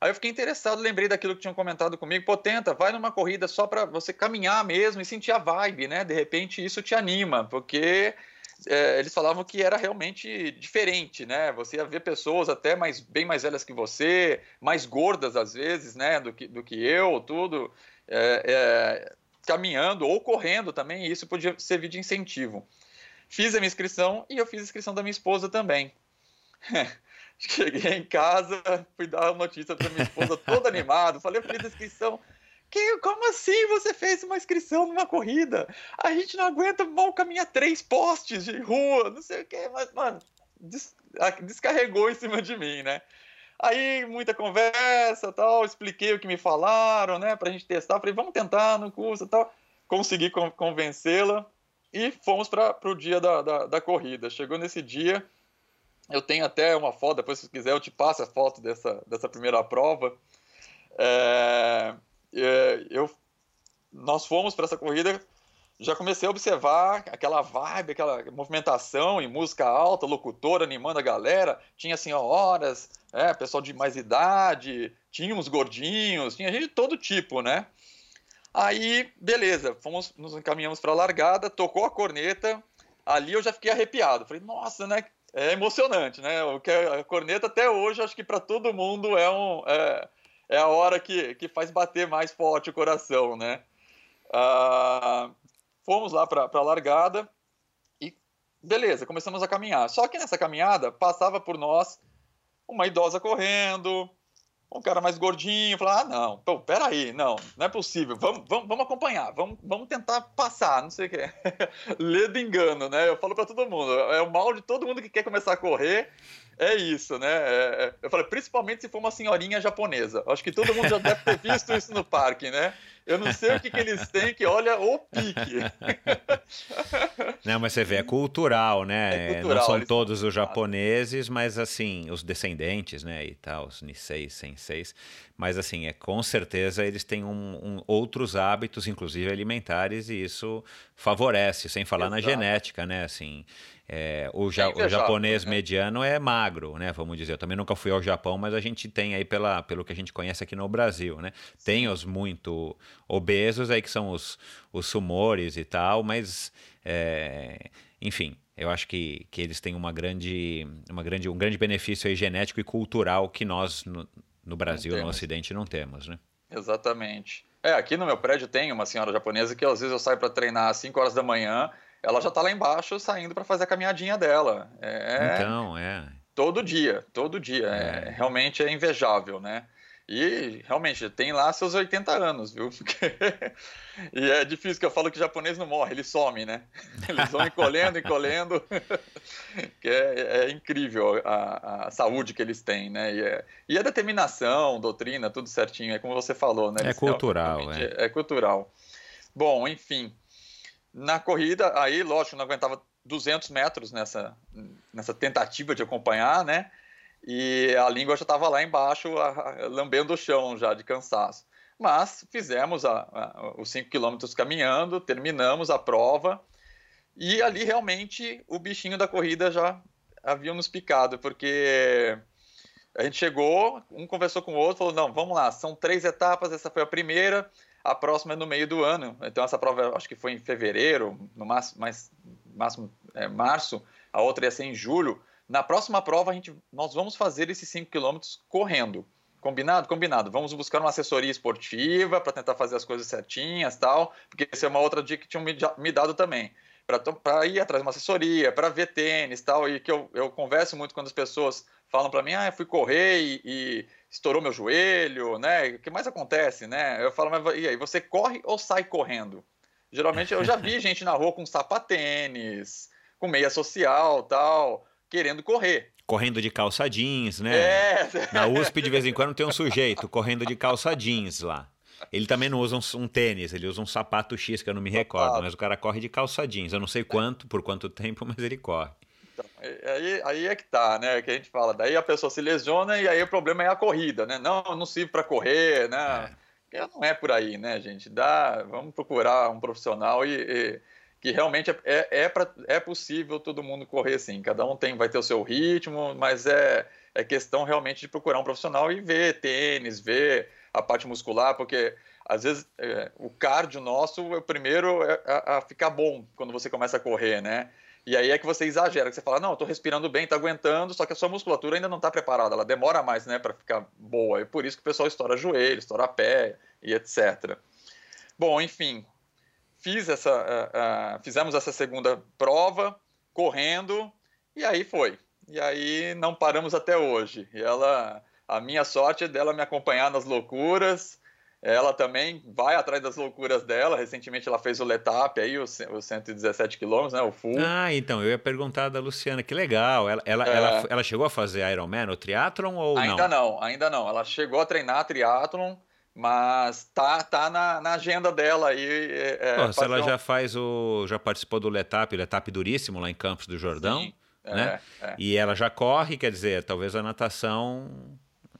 Aí eu fiquei interessado, lembrei daquilo que tinham comentado comigo, pô, tenta, vai numa corrida só para você caminhar mesmo e sentir a vibe, né? De repente isso te anima, porque é, eles falavam que era realmente diferente, né? Você ia ver pessoas até mais, bem mais velhas que você, mais gordas às vezes, né? Do que, do que eu, tudo. É, é, caminhando ou correndo também, e isso podia servir de incentivo. Fiz a minha inscrição e eu fiz a inscrição da minha esposa também. Cheguei em casa, fui dar a notícia para minha esposa toda animado, falei, eu fiz inscrição. Que, como assim você fez uma inscrição numa corrida? A gente não aguenta mal caminhar três postes de rua, não sei o que, mas, mano, des descarregou em cima de mim, né? Aí, muita conversa tal, expliquei o que me falaram, né, pra gente testar. Falei, vamos tentar no curso tal. Consegui convencê-la e fomos para o dia da, da, da, corrida. Chegou nesse dia, eu tenho até uma foto, depois se quiser eu te passo a foto dessa, dessa primeira prova. É, é, eu, nós fomos para essa corrida já comecei a observar aquela vibe, aquela movimentação e música alta, locutor animando a galera. Tinha senhoras, é, pessoal de mais idade, tinha uns gordinhos, tinha gente de todo tipo, né? Aí, beleza, fomos, nos encaminhamos para a largada, tocou a corneta, ali eu já fiquei arrepiado. Falei, nossa, né? É emocionante, né? O que é, a corneta até hoje, acho que para todo mundo é, um, é, é, a hora que, que faz bater mais forte o coração, né? Ah, fomos lá para a largada e beleza, começamos a caminhar. Só que nessa caminhada passava por nós uma idosa correndo, um cara mais gordinho, falar, ah, não, pô, peraí, não, não é possível, vamos, vamos, vamos acompanhar, vamos, vamos tentar passar, não sei o que. Lê do engano, né? Eu falo para todo mundo, é o mal de todo mundo que quer começar a correr, é isso, né? É, é eu falei, principalmente se for uma senhorinha japonesa. Acho que todo mundo já deve ter visto isso no parque, né? Eu não sei o que, que eles têm que olha o pique. Não, mas você vê, é cultural, né? É cultural, não são todos os japoneses, mas assim, os descendentes, né? E tal, os Nisei, Senseis. Mas assim, é com certeza eles têm um, um, outros hábitos, inclusive alimentares, e isso favorece, sem falar Exato. na genética, né? Assim, é, o, ja, o, japonês né? mediano é magro, né? Vamos dizer. Eu também nunca fui ao Japão, mas a gente tem aí pela, pelo que a gente conhece aqui no Brasil, né? Tem os muito obesos aí que são os, os sumores e tal, mas é, enfim, eu acho que, que eles têm uma grande, uma grande, um grande benefício aí genético e cultural que nós no, no Brasil, no Ocidente, não temos, né? Exatamente. É, aqui no meu prédio tem uma senhora japonesa que às vezes eu saio para treinar às 5 horas da manhã ela já está lá embaixo saindo para fazer a caminhadinha dela. É, então, é. Todo dia, todo dia. É. É, realmente é invejável, né? E realmente tem lá seus 80 anos, viu? e é difícil que eu falo que japonês não morre, ele some, né? Eles vão encolhendo, encolhendo. que é, é incrível a, a, saúde que eles têm, né? E, é, e a determinação, doutrina, tudo certinho, é como você falou, né? É eles é cultural, é. é cultural. Bom, enfim. Na corrida, aí, lógico, não aguentava 200 metros nessa, nessa tentativa de acompanhar, né? E a língua já estava lá embaixo, a, a, lambendo o chão já de cansaço. Mas fizemos a, os 5 quilômetros caminhando, terminamos a prova e ali realmente o bichinho da corrida já havia nos picado, porque a gente chegou, um conversou com o outro, falou: não, vamos lá, são três etapas, essa foi a primeira a próxima é no meio do ano. Então essa prova acho que foi em fevereiro, no máximo, mais, máximo é, março, a outra ia ser em julho. Na próxima prova a gente, nós vamos fazer esses 5 quilômetros correndo. Combinado? Combinado. Vamos buscar uma assessoria esportiva para tentar fazer as coisas certinhas tal, porque essa é uma outra dica que tinham me, me dado também. Para ir atrás de uma assessoria, para ver tênis tal, e que eu, eu converso muito quando as pessoas falam para mim, ah, eu fui correr e, e, estourou meu joelho, né? O que mais acontece, né? Eu falo, mas e aí, você corre ou sai correndo? Geralmente eu já vi gente na rua com sapatênis, com meia social, tal, querendo correr. Correndo de calça jeans, né? É. Na USP de vez em quando tem um sujeito correndo de calça jeans lá. Ele também não usa um, um, tênis, ele usa um sapato X, que eu não me recordo, mas o cara corre de calça jeans. Eu não sei quanto, por quanto tempo, mas ele corre. Então, aí, aí é que tá, né? Que a gente fala, daí a pessoa se lesiona e aí o problema é a corrida, né? Não, não sirvo para correr, né? É. Não é por aí, né, gente? Dá, vamos procurar um profissional e, e que realmente é, é, é, pra, é possível todo mundo correr sim. Cada um tem, vai ter o seu ritmo, mas é, é questão realmente de procurar um profissional e ver tênis, ver a parte muscular, porque às vezes é, o cardio nosso é o primeiro a, a, ficar bom quando você começa a correr, né? E aí é que você exagera, que você fala, não, tô respirando bem, tá aguentando, só que a sua musculatura ainda não está preparada, ela demora mais, né, para ficar boa. E por isso que o pessoal estoura joelho, estoura pé e etc. Bom, enfim, fiz essa, uh, uh, fizemos essa segunda prova correndo e aí foi. E aí não paramos até hoje. E ela, a minha sorte é dela me acompanhar nas loucuras. Ela também vai atrás das loucuras dela. Recentemente ela fez o Letap aí, os, 117 quilômetros, né? O full. Ah, então, eu ia perguntar da Luciana, que legal. Ela, ela, é... ela, ela, chegou a fazer Ironman, o triatlon ou ainda não? Ainda não, ainda não. Ela chegou a treinar triatlon, mas tá, tá na, na agenda dela aí. É, se ela um... já faz o. já participou do Letap, Letap duríssimo lá em Campos do Jordão. Sim, né? É, é. E ela já corre, quer dizer, talvez a natação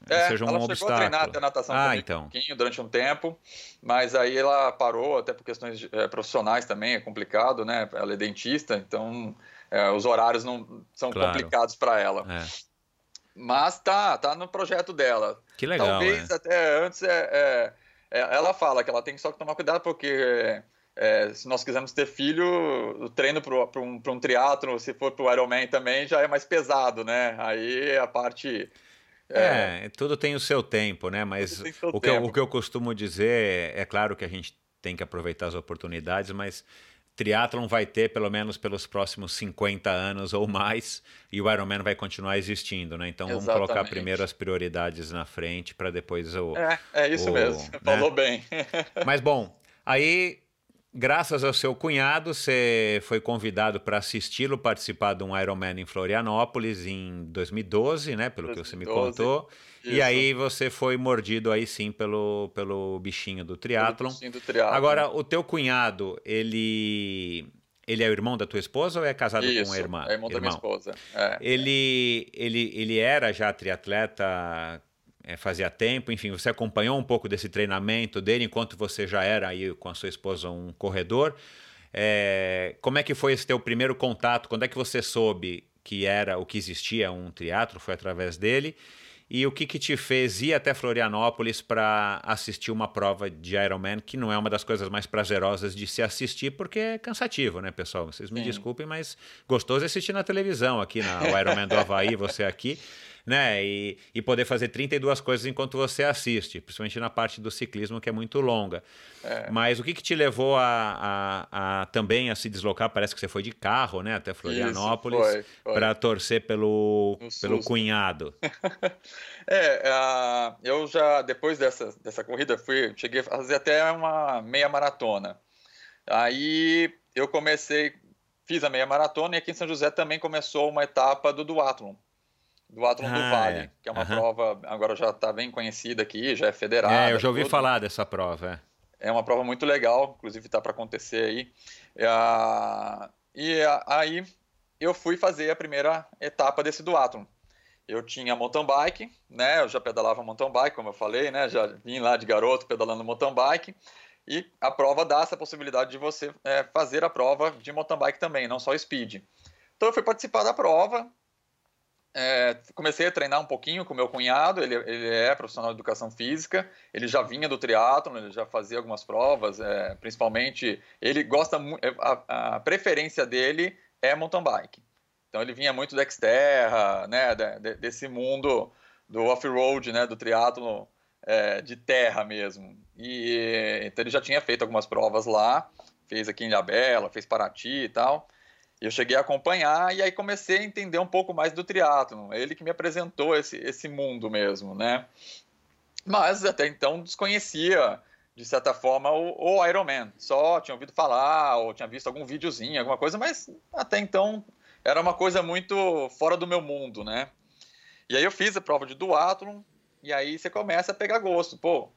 é, seja um ela obstáculo. chegou a treinar até natação ah, então. um pouquinho durante um tempo, mas aí ela parou, até por questões é, profissionais também, é complicado, né? Ela é dentista, então é, os horários não são claro. complicados para ela. É. Mas tá, tá no projeto dela. Que legal. Talvez é. até antes é, é, é, ela fala que ela tem só que tomar cuidado porque é, se nós quisermos ter filho, o treino para um, um triatlo, se for para o Ironman também, já é mais pesado, né? Aí a parte é, é, tudo tem o seu tempo, né? Mas o que, eu, o que eu costumo dizer é, é claro que a gente tem que aproveitar as oportunidades, mas triatlon vai ter pelo menos pelos próximos 50 anos ou mais e o Ironman vai continuar existindo, né? Então Exatamente. vamos colocar primeiro as prioridades na frente para depois o É, é isso o, mesmo. Né? Falou bem. Mas bom, aí graças ao seu cunhado, você foi convidado para assisti-lo participar de um Ironman em Florianópolis em 2012, né? Pelo 2012. que você me contou. Isso. E aí você foi mordido aí sim pelo, pelo bichinho do triatlon. Bichinho do triatlon. Agora, o teu cunhado, ele ele é o irmão da tua esposa ou é casado Isso, com a irmã? É irmão, irmão. da minha esposa. É. Ele, ele, ele era já triatleta, é, fazia tempo, enfim, você acompanhou um pouco desse treinamento dele enquanto você já era aí com a sua esposa um corredor. É, como é que foi esse teu primeiro contato? Quando é que você soube que era o que existia um teatro? Foi através dele? E o que, que te fez ir até Florianópolis para assistir uma prova de Ironman, que não é uma das coisas mais prazerosas de se assistir, porque é cansativo, né, pessoal? Vocês me Sim. desculpem, mas gostoso é assistir na televisão aqui, na Ironman do Havaí, você aqui né? E, e poder fazer 32 coisas enquanto você assiste, principalmente na parte do ciclismo que é muito longa. É. Mas o que, que te levou a, a, a, também a se deslocar? Parece que você foi de carro, né? Até Florianópolis para torcer pelo, pelo cunhado. é, uh, eu já depois dessa, dessa corrida fui, cheguei a fazer até uma meia maratona. Aí eu comecei, fiz a meia maratona e aqui em São José também começou uma etapa do duatlon do Atlon ah, do Vale, é. que é uma uhum. prova, agora já está bem conhecida aqui, já é federada. É, eu já ouvi tudo. falar dessa prova. É. é uma prova muito legal, inclusive está para acontecer aí. É, e aí eu fui fazer a primeira etapa desse duatlon. Eu tinha mountain bike, né? Eu já pedalava mountain bike, como eu falei, né? Já vim lá de garoto pedalando mountain bike. E a prova dá essa possibilidade de você é, fazer a prova de mountain bike também, não só speed. Então eu fui participar da prova, é, comecei a treinar um pouquinho com meu cunhado, ele, ele, é profissional de educação física, ele já vinha do triatlo, ele já fazia algumas provas, é, principalmente, ele gosta, é, a, a, preferência dele é mountain bike. Então ele vinha muito da Xterra, né, de, desse mundo do off-road, né, do triatlo é, de terra mesmo. E então ele já tinha feito algumas provas lá, fez aqui em Ilhabela, fez Paraty e tal. Eu cheguei a acompanhar e aí comecei a entender um pouco mais do triatlo. É ele que me apresentou esse, esse mundo mesmo, né? Mas até então desconhecia, de certa forma, o, o Ironman. Só tinha ouvido falar, ou tinha visto algum videozinho, alguma coisa, mas até então era uma coisa muito fora do meu mundo, né? E aí eu fiz a prova de duatlon, e aí você começa a pegar gosto. Pô,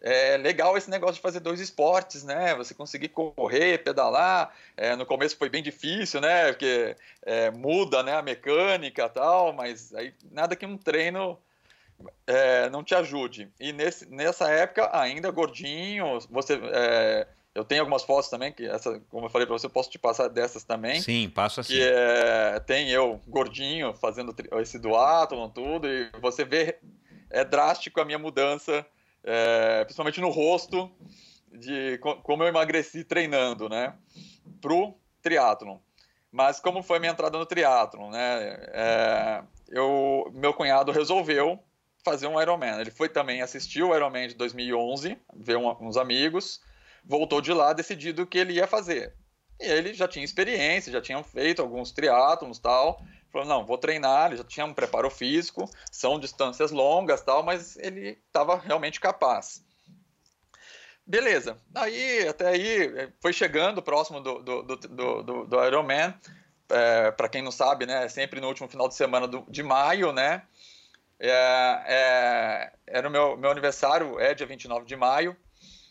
é legal esse negócio de fazer dois esportes, né? Você conseguir correr, pedalar. É, no começo foi bem difícil, né? Porque é, muda né, a mecânica e tal, mas aí nada que um treino é, não te ajude. E nesse, nessa época, ainda gordinho, você. É, eu tenho algumas fotos também, que essa, como eu falei para você, eu posso te passar dessas também. Sim, passo assim. Que é, tem eu gordinho fazendo esse duatlon, tudo, e você vê, é drástico a minha mudança é, principalmente no rosto, de como eu emagreci treinando, né, pro triatlon. Mas como foi minha entrada no triatlon, né, é, eu, meu cunhado resolveu fazer um Ironman. Ele foi também assistir o Ironman de 2011, ver um, uns amigos, voltou de lá decidido que ele ia fazer. E ele já tinha experiência, já tinha feito alguns triatlons tal, Falou, não, vou treinar, ele já tinha um preparo físico, são distâncias longas tal, mas ele estava realmente capaz. Beleza. Aí, até aí, foi chegando próximo do, do, do, do, do Ironman. É, para quem não sabe, né, sempre no último final de semana do, de maio, né? É, é, era o meu, meu aniversário, é dia 29 de maio.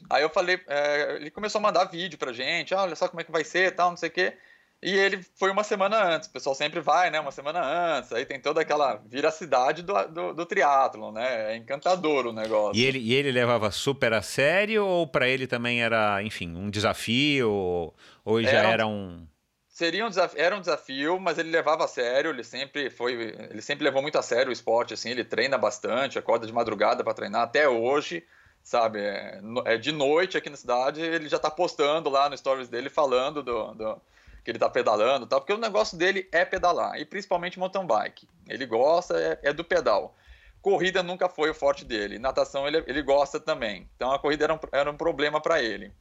Aí eu falei, é, ele começou a mandar vídeo pra gente, ah, olha só como é que vai ser, tal, não sei o quê. E ele foi uma semana antes, o pessoal sempre vai, né? Uma semana antes, aí tem toda aquela viracidade do, do, do triatlon, né? É encantador o negócio. E ele, e ele levava super a sério ou para ele também era, enfim, um desafio? Ou, ou já era, era um... Seria um desafio, era um desafio, mas ele levava a sério, ele sempre foi, ele sempre levou muito a sério o esporte, assim, ele treina bastante, acorda de madrugada para treinar até hoje, sabe? É, é, de noite aqui na cidade, ele já tá postando lá no stories dele falando do, do que ele tá pedalando tal, porque o negócio dele é pedalar, e principalmente mountain bike. Ele gosta, é, é do pedal. Corrida nunca foi o forte dele, natação ele, ele gosta também. Então a corrida era um, era um problema para ele.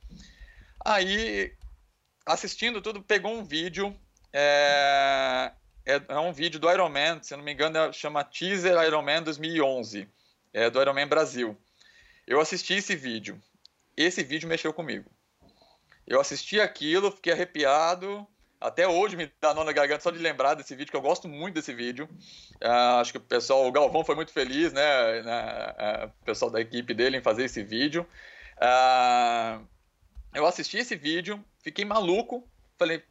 Aí, assistindo tudo, pegou um vídeo, é, é, é, um vídeo do Ironman, se não me engano, é, chama Teaser Ironman 2011, é do Ironman Brasil. Eu assisti esse vídeo. Esse vídeo mexeu comigo. Eu assisti aquilo, fiquei arrepiado, até hoje me dá nó na garganta só de lembrar desse vídeo, que eu gosto muito desse vídeo. Uh, acho que o pessoal, o Galvão foi muito feliz, né? Uh, o pessoal da equipe dele em fazer esse vídeo. Uh, eu assisti esse vídeo, fiquei maluco. Falei,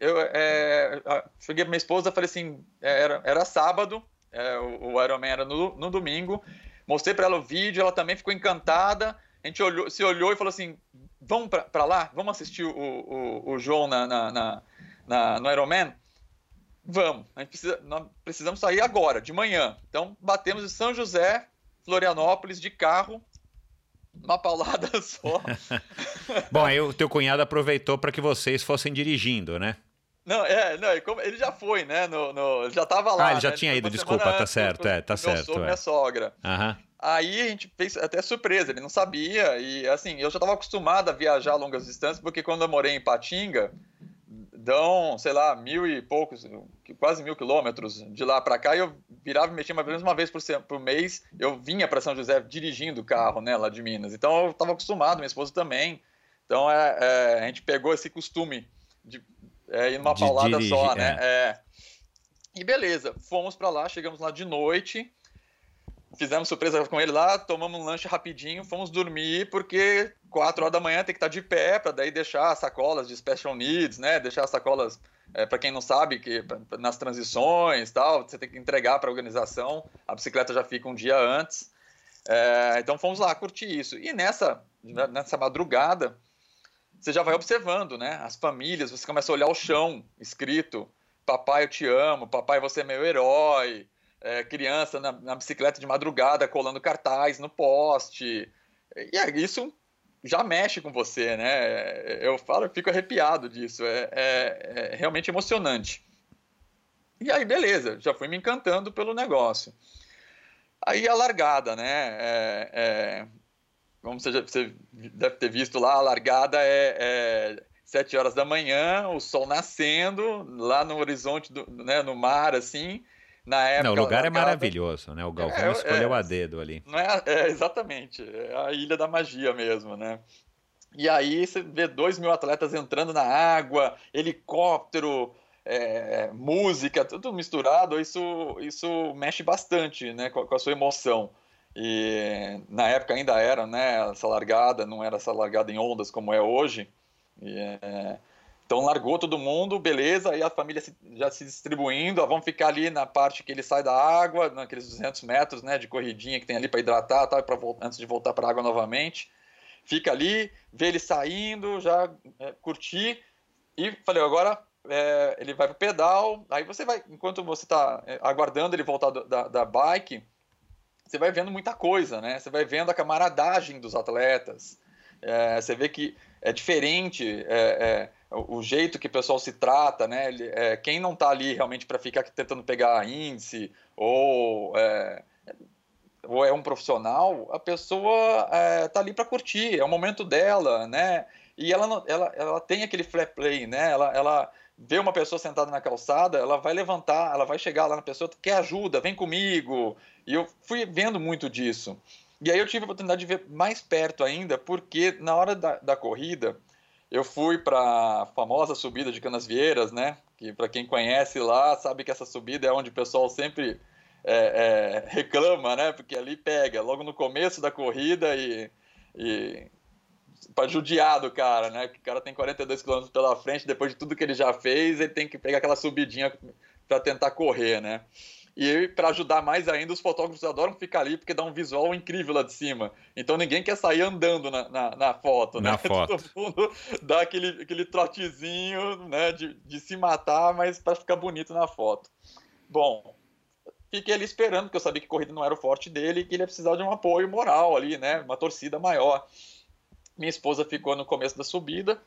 eu é, cheguei pra minha esposa, falei assim, é, era, era sábado, é, o, o Ironman era no, no domingo. Mostrei para ela o vídeo, ela também ficou encantada. A gente olhou, se olhou e falou assim: vamos para lá? Vamos assistir o, o, o João na, na, na na, no Ironman? Vamos, a gente precisa, nós precisamos sair agora, de manhã. Então, batemos em São José, Florianópolis, de carro, uma paulada só. Bom, aí o teu cunhado aproveitou para que vocês fossem dirigindo, né? Não, é, não, ele já foi, né? No, no ele já estava lá. Ah, ele já né? tinha ido, desculpa, tá certo, é, tá certo. Sogro, é. minha sogra. Aham. Aí a gente fez até surpresa, ele não sabia, e assim, eu já estava acostumado a viajar a longas distâncias, porque quando eu morei em Patinga, dão, sei lá, mil e poucos, quase mil quilômetros de lá para cá, e eu virava e mexia mais ou menos uma vez por, por mês, eu vinha para São José dirigindo o carro, né, lá de Minas. Então eu estava acostumado, minha esposa também. Então é, é, a gente pegou esse costume de é, ir numa de paulada dirigir, só, né? É. é. E beleza, fomos para lá, chegamos lá de noite, fizemos surpresa com ele lá, tomamos um lanche rapidinho, fomos dormir, porque 4 horas da manhã tem que estar de pé, para daí deixar as sacolas de special needs, né? Deixar as sacolas, é, para quem não sabe, que nas transições tal, você tem que entregar para a organização, a bicicleta já fica um dia antes. É, então fomos lá curtir isso. E nessa, nessa madrugada, você já vai observando, né? As famílias, você começa a olhar o chão escrito: Papai, eu te amo, papai, você é meu herói é, criança na, na, bicicleta de madrugada colando cartaz no poste. E é, isso já mexe com você, né? Eu falo, eu fico arrepiado disso. É, é, é realmente emocionante. E aí, beleza, já fui me encantando pelo negócio. Aí a largada, né? É, é, como você, já, você, deve ter visto lá, a largada é, é 7 horas da manhã, o sol nascendo, lá no horizonte, do, né, no mar, assim, na época. Não, o lugar é maravilhoso, né? O Galvão é, escolheu é, a dedo ali. Não é, é, exatamente, é a ilha da magia mesmo, né? E aí você vê dois mil atletas entrando na água, helicóptero, é, música, tudo misturado, isso, isso mexe bastante né, com, com, a sua emoção. e na época ainda era, né, essa largada, não era essa largada em ondas como é hoje. E, é, então largou todo mundo, beleza, aí a família se, já se distribuindo, ó, vamos ficar ali na parte que ele sai da água, naqueles 200 metros, né, de corridinha que tem ali para hidratar, tal, pra, antes de voltar para a água novamente. Fica ali, vê ele saindo, já é, curtir e falei, agora é, ele vai pro pedal, aí você vai, enquanto você está é, aguardando ele voltar da, da bike, você vai vendo muita coisa, né? Você vai vendo a camaradagem dos atletas, é, você vê que é diferente é, é, o jeito que o pessoal se trata, né? É, quem não está ali realmente para ficar tentando pegar índice ou é, ou é um profissional, a pessoa está ali para curtir, é o momento dela, né? E ela, ela, ela tem aquele flap play, né? Ela, ela vê uma pessoa sentada na calçada, ela vai levantar, ela vai chegar lá na pessoa, quer ajuda, vem comigo. E eu fui vendo muito disso. E aí eu tive a oportunidade de ver mais perto ainda, porque na hora da, da corrida, eu fui para a famosa subida de Canasvieiras, né? Que para quem conhece lá, sabe que essa subida é onde o pessoal sempre é, é, reclama, né? Porque ali pega logo no começo da corrida e, e para judiar do cara, né? Que o cara tem 42 km pela frente, depois de tudo que ele já fez, ele tem que pegar aquela subidinha para tentar correr, né? E para ajudar mais ainda, os fotógrafos adoram ficar ali porque dá um visual incrível lá de cima. Então ninguém quer sair andando na, na, na foto, na né? Foto. Todo mundo dá aquele, aquele trotezinho, né? De, de se matar, mas para ficar bonito na foto. Bom, fiquei ali esperando, porque eu sabia que corrida não era o forte dele e que ele ia precisar de um apoio moral ali, né? Uma torcida maior. Minha esposa ficou no começo da subida.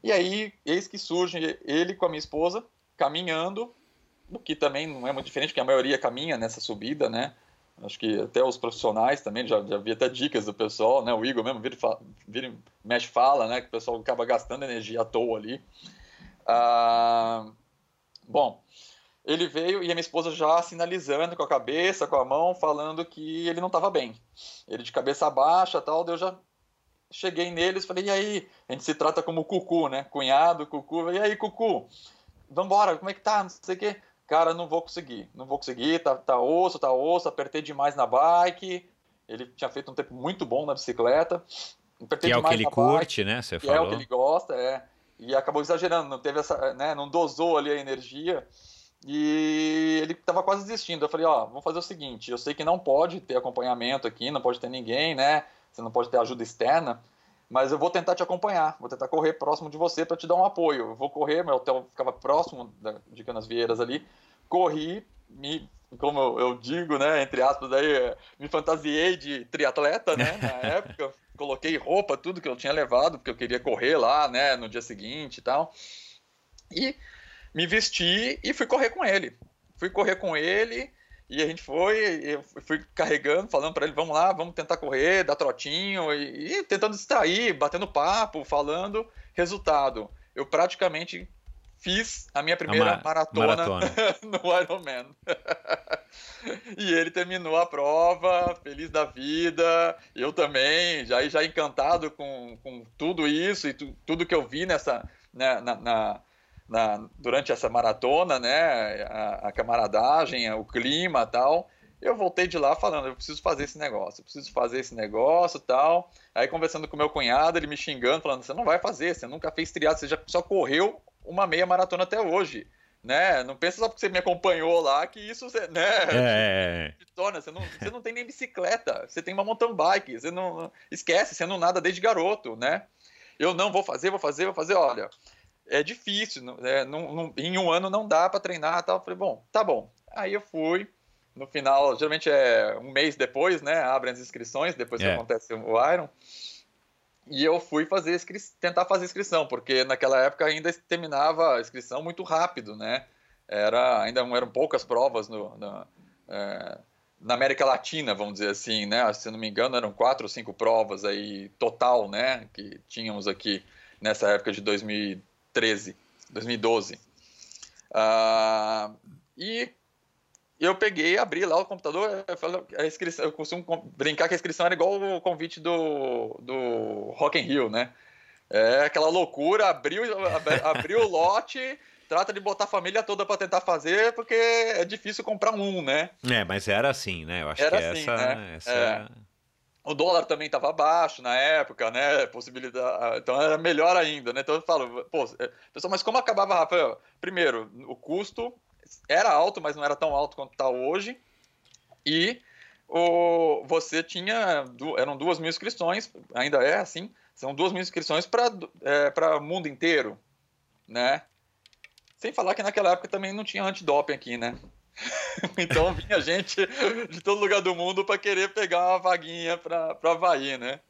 E aí, eis que surge ele com a minha esposa caminhando, o que também não é muito diferente, porque a maioria caminha nessa subida, né? Acho que até os profissionais também, já, já vi até dicas do pessoal, né? O Igor mesmo vira, vira mexe fala, né? Que o pessoal acaba gastando energia à toa ali. Ah, bom, ele veio e a minha esposa já sinalizando com a cabeça, com a mão, falando que ele não estava bem. Ele de cabeça baixa tal, eu já cheguei neles, falei, e aí? A gente se trata como Cucu, né? Cunhado, Cucu, e aí, Cucu? Vambora, como é que tá? Não sei o quê. Cara, não vou conseguir, não vou conseguir, tá, tá osso, tá osso, apertei demais na bike. Ele tinha feito um tempo muito bom na bicicleta. Apertei que é o que ele curte, né? Você falou. É o que ele gosta, é. E acabou exagerando, não teve essa, né? Não dosou ali a energia. E ele estava quase desistindo. Eu falei, ó, vamos fazer o seguinte, eu sei que não pode ter acompanhamento aqui, não pode ter ninguém, né? você não pode ter ajuda externa, mas eu vou tentar te acompanhar, vou tentar correr próximo de você para te dar um apoio. Eu vou correr, meu hotel ficava próximo de Canas Vieiras ali, corri, me, como eu, eu digo, né, entre aspas, aí, me fantasiei de triatleta, né, na época, coloquei roupa, tudo que eu tinha levado, porque eu queria correr lá, né, no dia seguinte e tal, e me vesti e fui correr com ele. Fui correr com ele, e a gente foi, eu fui carregando, falando para ele, vamos lá, vamos tentar correr, dar trotinho, e, e, tentando distrair, batendo papo, falando. Resultado, eu praticamente fiz a minha primeira a maratona, maratona. no Ironman. e ele terminou a prova, feliz da vida, eu também, já, já encantado com, com tudo isso e tu, tudo que eu vi nessa, né, na, na na, durante essa maratona, né, a, a camaradagem, o clima tal, eu voltei de lá falando, eu preciso fazer esse negócio, eu preciso fazer esse negócio tal. Aí conversando com meu cunhado, ele me xingando, falando, você não vai fazer, você nunca fez triado, você já só correu uma meia maratona até hoje. Né? Não pensa só porque você me acompanhou lá que isso, né? É. Você não, você não tem nem bicicleta, você tem uma mountain bike, você não esquece, você não nada desde garoto, né? Eu não vou fazer, vou fazer, vou fazer. Olha, é difícil, é, não, não, em um ano não dá para treinar tal. Eu falei, bom, tá bom. Aí eu fui, no final, geralmente é um mês depois, né? Abrem as inscrições, depois é. que acontece o Iron. E eu fui fazer tentar fazer inscrição, porque naquela época ainda terminava a inscrição muito rápido, né? Era, ainda eram poucas provas no, no é, na América Latina, vamos dizer assim, né? Se não me engano, eram quatro ou cinco provas aí total, né? Que tínhamos aqui nessa época de 2000 2013, 2012. Uh, e eu peguei, abri lá o computador, eu, falei, a inscrição, eu costumo brincar que a inscrição era igual o convite do, do Rock in Rio, né? É aquela loucura, abriu, abriu o lote, trata de botar a família toda para tentar fazer, porque é difícil comprar um, né? É, mas era assim, né? Eu acho era que assim, essa, né? essa... É. O dólar também estava baixo na época, né? Possibilidade. Então era melhor ainda, né? Então eu falo, pô, é, pessoal, mas como acabava, Rafael? Primeiro, o custo era alto, mas não era tão alto quanto está hoje. E o, você tinha. Eram duas mil inscrições, ainda é assim, são duas mil inscrições para é, o mundo inteiro, né? Sem falar que naquela época também não tinha antidoping aqui, né? então vinha gente de todo lugar do mundo para querer pegar uma vaguinha para Havaí, né?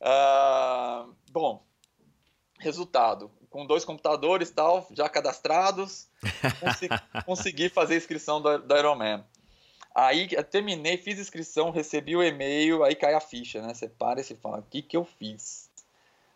Ah, bom, resultado. Com dois computadores tal, já cadastrados, consegui, consegui fazer a inscrição da, da Ironman. Aí terminei, fiz inscrição, recebi o e-mail, aí cai a ficha, né? Você para e se fala, o que, que eu fiz?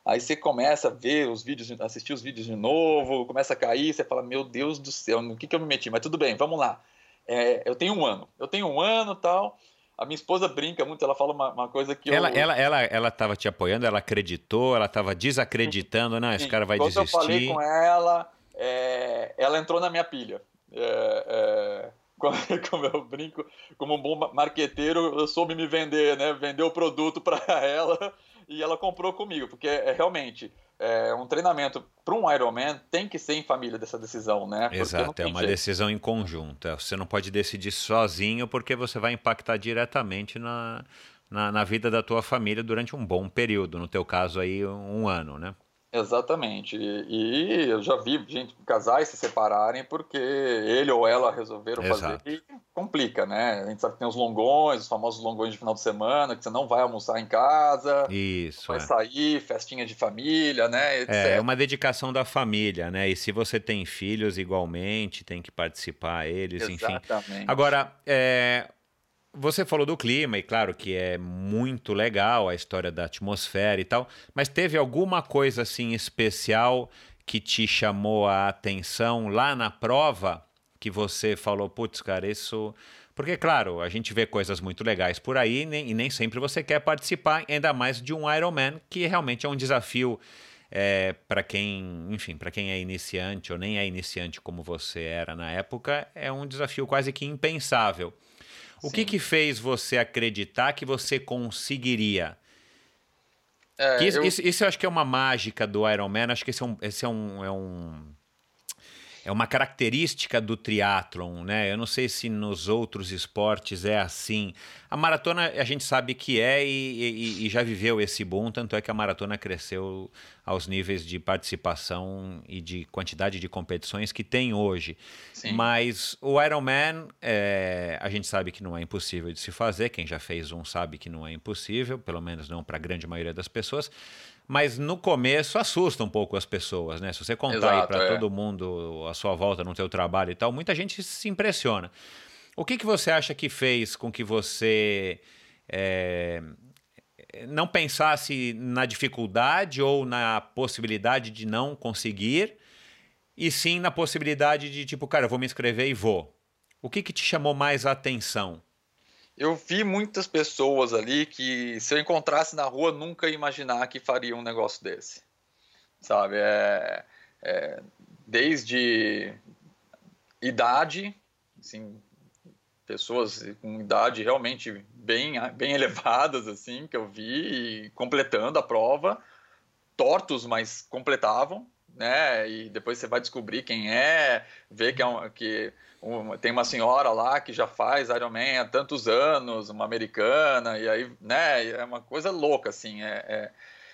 Aí você começa a ver os vídeos, assistir os vídeos de novo, começa a cair, você fala, meu Deus do céu, no que, que eu me meti? Mas tudo bem, vamos lá. É, eu tenho um ano, eu tenho um ano tal. A minha esposa brinca muito, ela fala uma, uma coisa que ela, eu... Ela, ela, ela estava te apoiando, ela acreditou, ela estava desacreditando, não, esse cara vai Quando desistir. eu falei com ela, é, ela entrou na minha pilha. É, é como eu brinco, como um bom marqueteiro, eu soube me vender, né? Vender o produto para ela e ela comprou comigo, porque é, realmente é, um treinamento para um Ironman tem que ser em família dessa decisão, né? Porque Exato, é uma jeito. decisão em conjunto. É, você não pode decidir sozinho porque você vai impactar diretamente na, na, na vida da tua família durante um bom período, no teu caso aí um ano, né? Exatamente. E, e, eu já vi gente, casais se separarem porque ele ou ela resolveram Exato. fazer. E complica, né? A gente sabe que tem os longões, os famosos longões de final de semana, que você não vai almoçar em casa. Isso. Vai é. sair, festinha de família, né? Etc. É, é uma dedicação da família, né? E se você tem filhos, igualmente, tem que participar eles, Exatamente. enfim. Agora, é, você falou do clima, e claro que é muito legal a história da atmosfera e tal, mas teve alguma coisa assim especial que te chamou a atenção lá na prova que você falou, putz, cara, isso. Porque, claro, a gente vê coisas muito legais por aí e nem sempre você quer participar, ainda mais de um Ironman, que realmente é um desafio é, para quem, enfim, para quem é iniciante ou nem é iniciante como você era na época, é um desafio quase que impensável. O que, que fez você acreditar que você conseguiria? É, isso, eu... Isso, isso, eu acho que é uma mágica do Iron Man. Acho que esse é um, esse é um, é um é uma característica do triatlon, né? Eu não sei se nos outros esportes é assim. A maratona a gente sabe que é e, e, e, já viveu esse boom, tanto é que a maratona cresceu aos níveis de participação e de quantidade de competições que tem hoje. Sim. Mas o Ironman, é, a gente sabe que não é impossível de se fazer. Quem já fez um sabe que não é impossível, pelo menos não para a grande maioria das pessoas mas no começo assusta um pouco as pessoas, né? Se você contar Exato, aí para é. todo mundo a sua volta no teu trabalho e tal, muita gente se impressiona. O que, que você acha que fez com que você é, não pensasse na dificuldade ou na possibilidade de não conseguir, e sim na possibilidade de, tipo, cara, eu vou me inscrever e vou? O que, que te chamou mais a atenção? Eu vi muitas pessoas ali que, se eu encontrasse na rua, nunca ia imaginar que faria um negócio desse. Sabe? É, é, desde idade, assim, pessoas com idade realmente bem, bem elevadas, assim, que eu vi, completando a prova, tortos, mas completavam, né? E depois você vai descobrir quem é, ver que, é um, que tem uma senhora lá que já faz Ironman há tantos anos, uma americana, e aí, né? É uma coisa louca, assim. É, é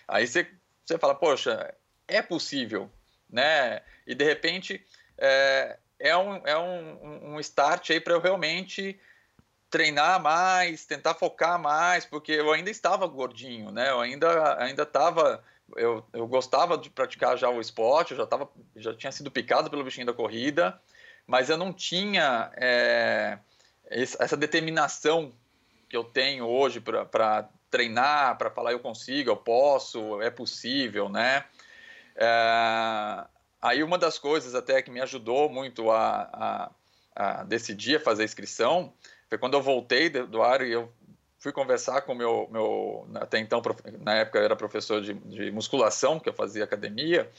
aí você, você fala, poxa, é possível, né? E de repente é, é, um, é um, um start aí para eu realmente treinar mais, tentar focar mais, porque eu ainda estava gordinho, né? Eu ainda ainda estava eu, eu gostava de praticar já o esporte, eu já, tava, já tinha sido picado pelo bichinho da corrida, mas eu não tinha é, essa determinação que eu tenho hoje para treinar, para falar eu consigo, eu posso, é possível, né? É, aí uma das coisas até que me ajudou muito a, a, a decidir fazer a inscrição foi quando eu voltei do ar e eu fui conversar com meu, meu até então, na época eu era professor de, de musculação, que eu fazia academia,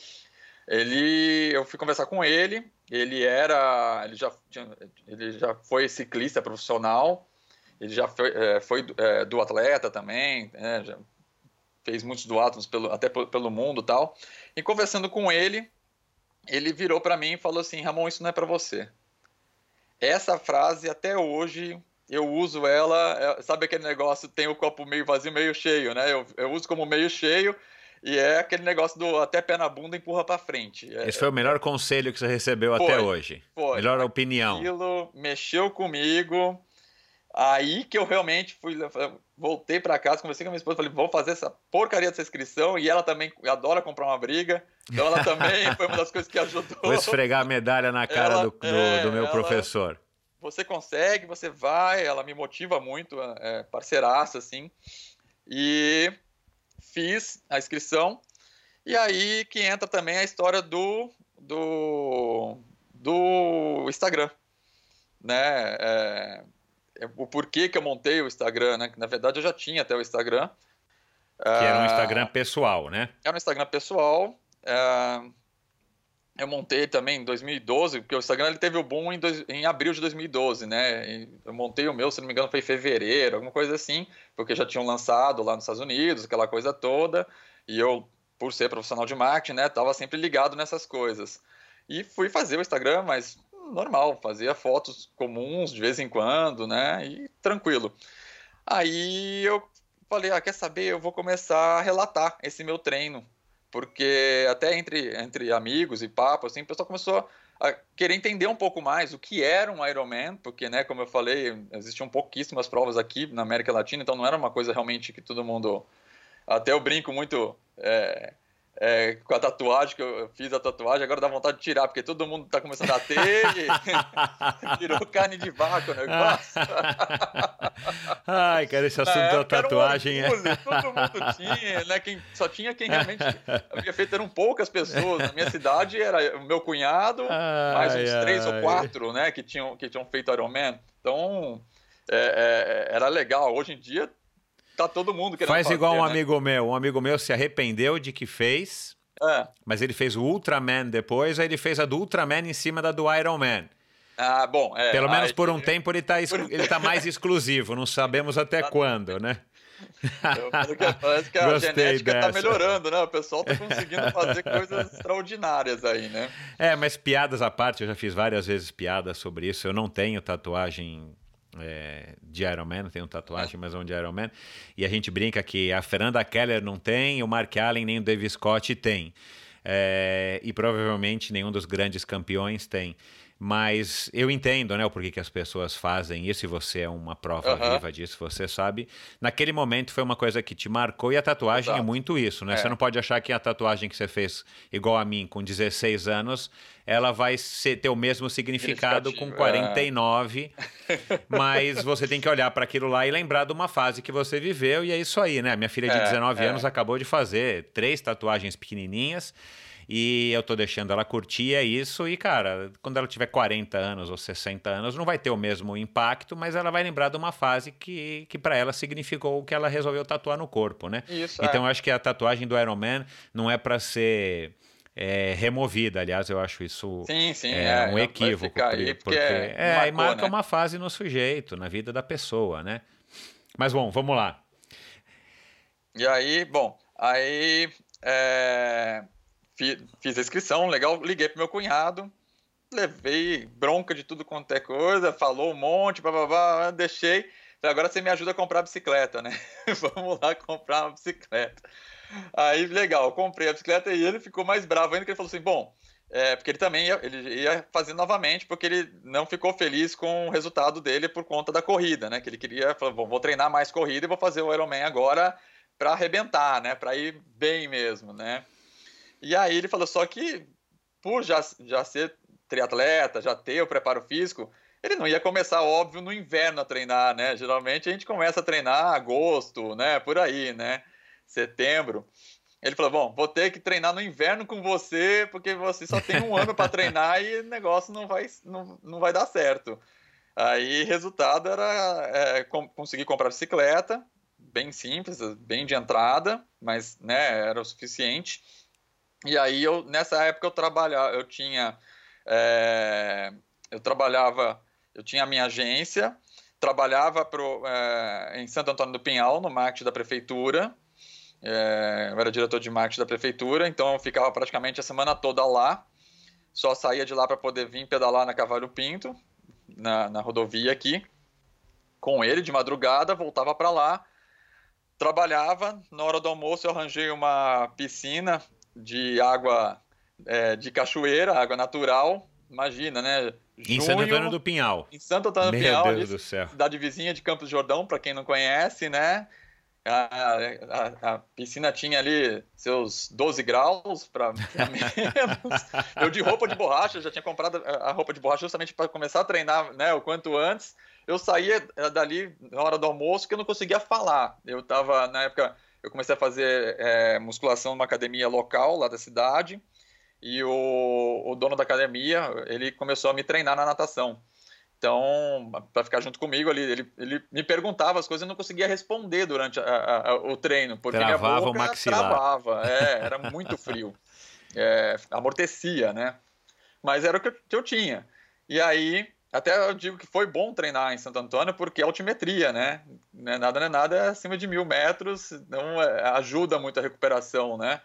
ele, eu fui conversar com ele, ele era, ele já, ele já foi ciclista profissional, ele já foi, é, foi é, do atleta também, né, já fez muitos duatos pelo, até pelo mundo tal. E conversando com ele, ele virou para mim e falou assim, Ramon, isso não é para você. Essa frase até hoje eu uso ela, é, sabe aquele negócio tem o copo meio vazio, meio cheio, né? Eu, eu uso como meio cheio e é aquele negócio do até pé na bunda empurra para frente. É, Esse foi o melhor conselho que você recebeu foi, até hoje. Foi. Melhor opinião. Aquilo mexeu comigo. Aí que eu realmente fui, voltei para casa, conversei com a minha esposa, falei, vou fazer essa porcaria dessa inscrição, e ela também adora comprar uma briga, então ela também foi uma das coisas que ajudou. Vou esfregar a medalha na cara ela, do, do, é, do, meu ela, professor. Você consegue, você vai, ela me motiva muito, é, parceiraça, assim, e fiz a inscrição, e aí que entra também a história do, do, do Instagram, né, é, é o porquê que eu montei o Instagram, né, na verdade eu já tinha até o Instagram. Que era um Instagram pessoal, né? Era um Instagram pessoal, eu montei também em 2012, porque o Instagram ele teve o boom em, dois, em abril de 2012, né? Eu montei o meu, se não me engano, foi em fevereiro, alguma coisa assim, porque já tinham lançado lá nos Estados Unidos, aquela coisa toda, e eu, por ser profissional de marketing, né, tava sempre ligado nessas coisas. E fui fazer o Instagram, mas normal, fazia fotos comuns de vez em quando, né? E tranquilo. Aí eu falei, ah, quer saber? Eu vou começar a relatar esse meu treino porque até entre, entre amigos e papo, assim, o pessoal começou a querer entender um pouco mais o que era um Ironman, porque, né, como eu falei, existiam pouquíssimas provas aqui na América Latina, então não era uma coisa realmente que todo mundo... Até eu brinco muito... É, é, com a tatuagem, que eu fiz a tatuagem, agora dá vontade de tirar, porque todo mundo tá começando a ter virou carne de vaca o negócio. Ai, cara, esse assunto da tatuagem um orgulho, é. Todo mundo tinha, né? Quem, só tinha quem realmente havia feito, eram poucas pessoas. Na minha cidade era o meu cunhado, ai, mais uns ai, três ou quatro, né, que tinham, que tinham feito Ironman. Então, é, é, era legal. Hoje em dia tá todo mundo querendo Faz fazer, igual um né? amigo meu. Um amigo meu se arrependeu de que fez, é. mas ele fez o Ultraman depois, aí ele fez a do Ultraman em cima da do Iron Man. Ah, bom. É, Pelo menos por um tempo ele está ele tá mais exclusivo, não sabemos até quando, né? Parece que a Gostei genética está melhorando, né? O pessoal está conseguindo fazer coisas extraordinárias aí, né? É, mas piadas à parte, eu já fiz várias vezes piadas sobre isso. Eu não tenho tatuagem é, de Iron Man, tenho tatuagem, mas é um de Iron Man. E a gente brinca que a Fernanda Keller não tem, o Mark Allen nem o Dave Scott tem. É, e provavelmente nenhum dos grandes campeões tem. Mas eu entendo, né, o porquê que as pessoas fazem isso, e você é uma prova uhum. viva disso, você sabe. Naquele momento foi uma coisa que te marcou, e a tatuagem é Exato. é muito isso, né? É. Você não pode achar que a tatuagem que você fez, igual a mim, com 16 anos, ela vai ser, ter o mesmo significado com 49, é. mas você tem que olhar para aquilo lá e lembrar de uma fase que você viveu, e é isso aí, né? Minha filha de 19 é, é, anos acabou de fazer três tatuagens pequenininhas. E eu tô deixando ela curtir, é isso. E, cara, quando ela tiver 40 anos ou 60 anos, não vai ter o mesmo impacto, mas ela vai lembrar de uma fase que, que para ela significou o que ela resolveu tatuar no corpo, né? Isso, então, é. eu acho que a tatuagem do Iron Man não é para ser é, removida. Aliás, eu acho isso sim, sim, é, é um equívoco. Porque, porque é, é marcou, marca né? uma fase no sujeito, na vida da pessoa, né? Mas bom, vamos lá. E aí, bom, aí é, fiz a inscrição, legal, liguei pro meu cunhado, levei bronca de tudo quanto é coisa, falou um monte, blá, deixei. Agora você me ajuda a comprar a bicicleta, né? Vamos lá comprar uma bicicleta. Aí, legal, comprei a bicicleta e ele ficou mais bravo ainda, que ele falou assim, bom, é, porque ele também ia, ele ia fazer novamente, porque ele não ficou feliz com o resultado dele por conta da corrida, né? Que ele queria, falou, bom, vou treinar mais corrida e vou fazer o Ironman agora para arrebentar, né? Para ir bem mesmo, né? E aí ele falou, só que por já, já ser triatleta, já ter o preparo físico, ele não ia começar, óbvio, no inverno a treinar, né? Geralmente a gente começa a treinar agosto, né? Por aí, né? Setembro. Ele falou: Bom, vou ter que treinar no inverno com você, porque você só tem um ano para treinar e o negócio não vai, não, não vai dar certo. Aí, resultado era é, conseguir comprar bicicleta, bem simples, bem de entrada, mas né, era o suficiente. E aí eu nessa época eu trabalhava, eu tinha é, eu trabalhava, eu tinha a minha agência, trabalhava pro, é, em Santo Antônio do Pinhal, no marketing da prefeitura. É, eu era diretor de marketing da prefeitura, então eu ficava praticamente a semana toda lá. Só saía de lá para poder vir pedalar na Cavalho Pinto, na, na rodovia aqui, com ele de madrugada, voltava para lá, trabalhava. Na hora do almoço eu arranjei uma piscina de água é, de cachoeira, água natural. Imagina, né? Junho, em Santo Antônio do Pinhal. Em Santo Antônio do Pinhal, Deus do céu. cidade vizinha de Campos Jordão, para quem não conhece, né? A, a, a, piscina tinha ali seus 12 graus para menos. Eu de roupa de borracha, já tinha comprado a roupa de borracha justamente para começar a treinar né, o quanto antes. Eu saía eh, dali na hora do almoço que eu não conseguia falar. Eu estava, na época, eu comecei a fazer é, musculação numa academia local lá da cidade e o, o dono da academia, ele começou a me treinar na natação. Então, para ficar junto comigo ali, ele, ele me perguntava as coisas e eu não conseguia responder durante a, a, o treino, porque travava minha boca o maxilar. travava, é, era muito frio, é, amortecia, né? Mas era o que eu, que eu, tinha. E aí, até eu digo que foi bom treinar em Santo Antônio, porque é altimetria, né? É nada não é nada, é acima de mil metros, então é, ajuda muito a recuperação, né?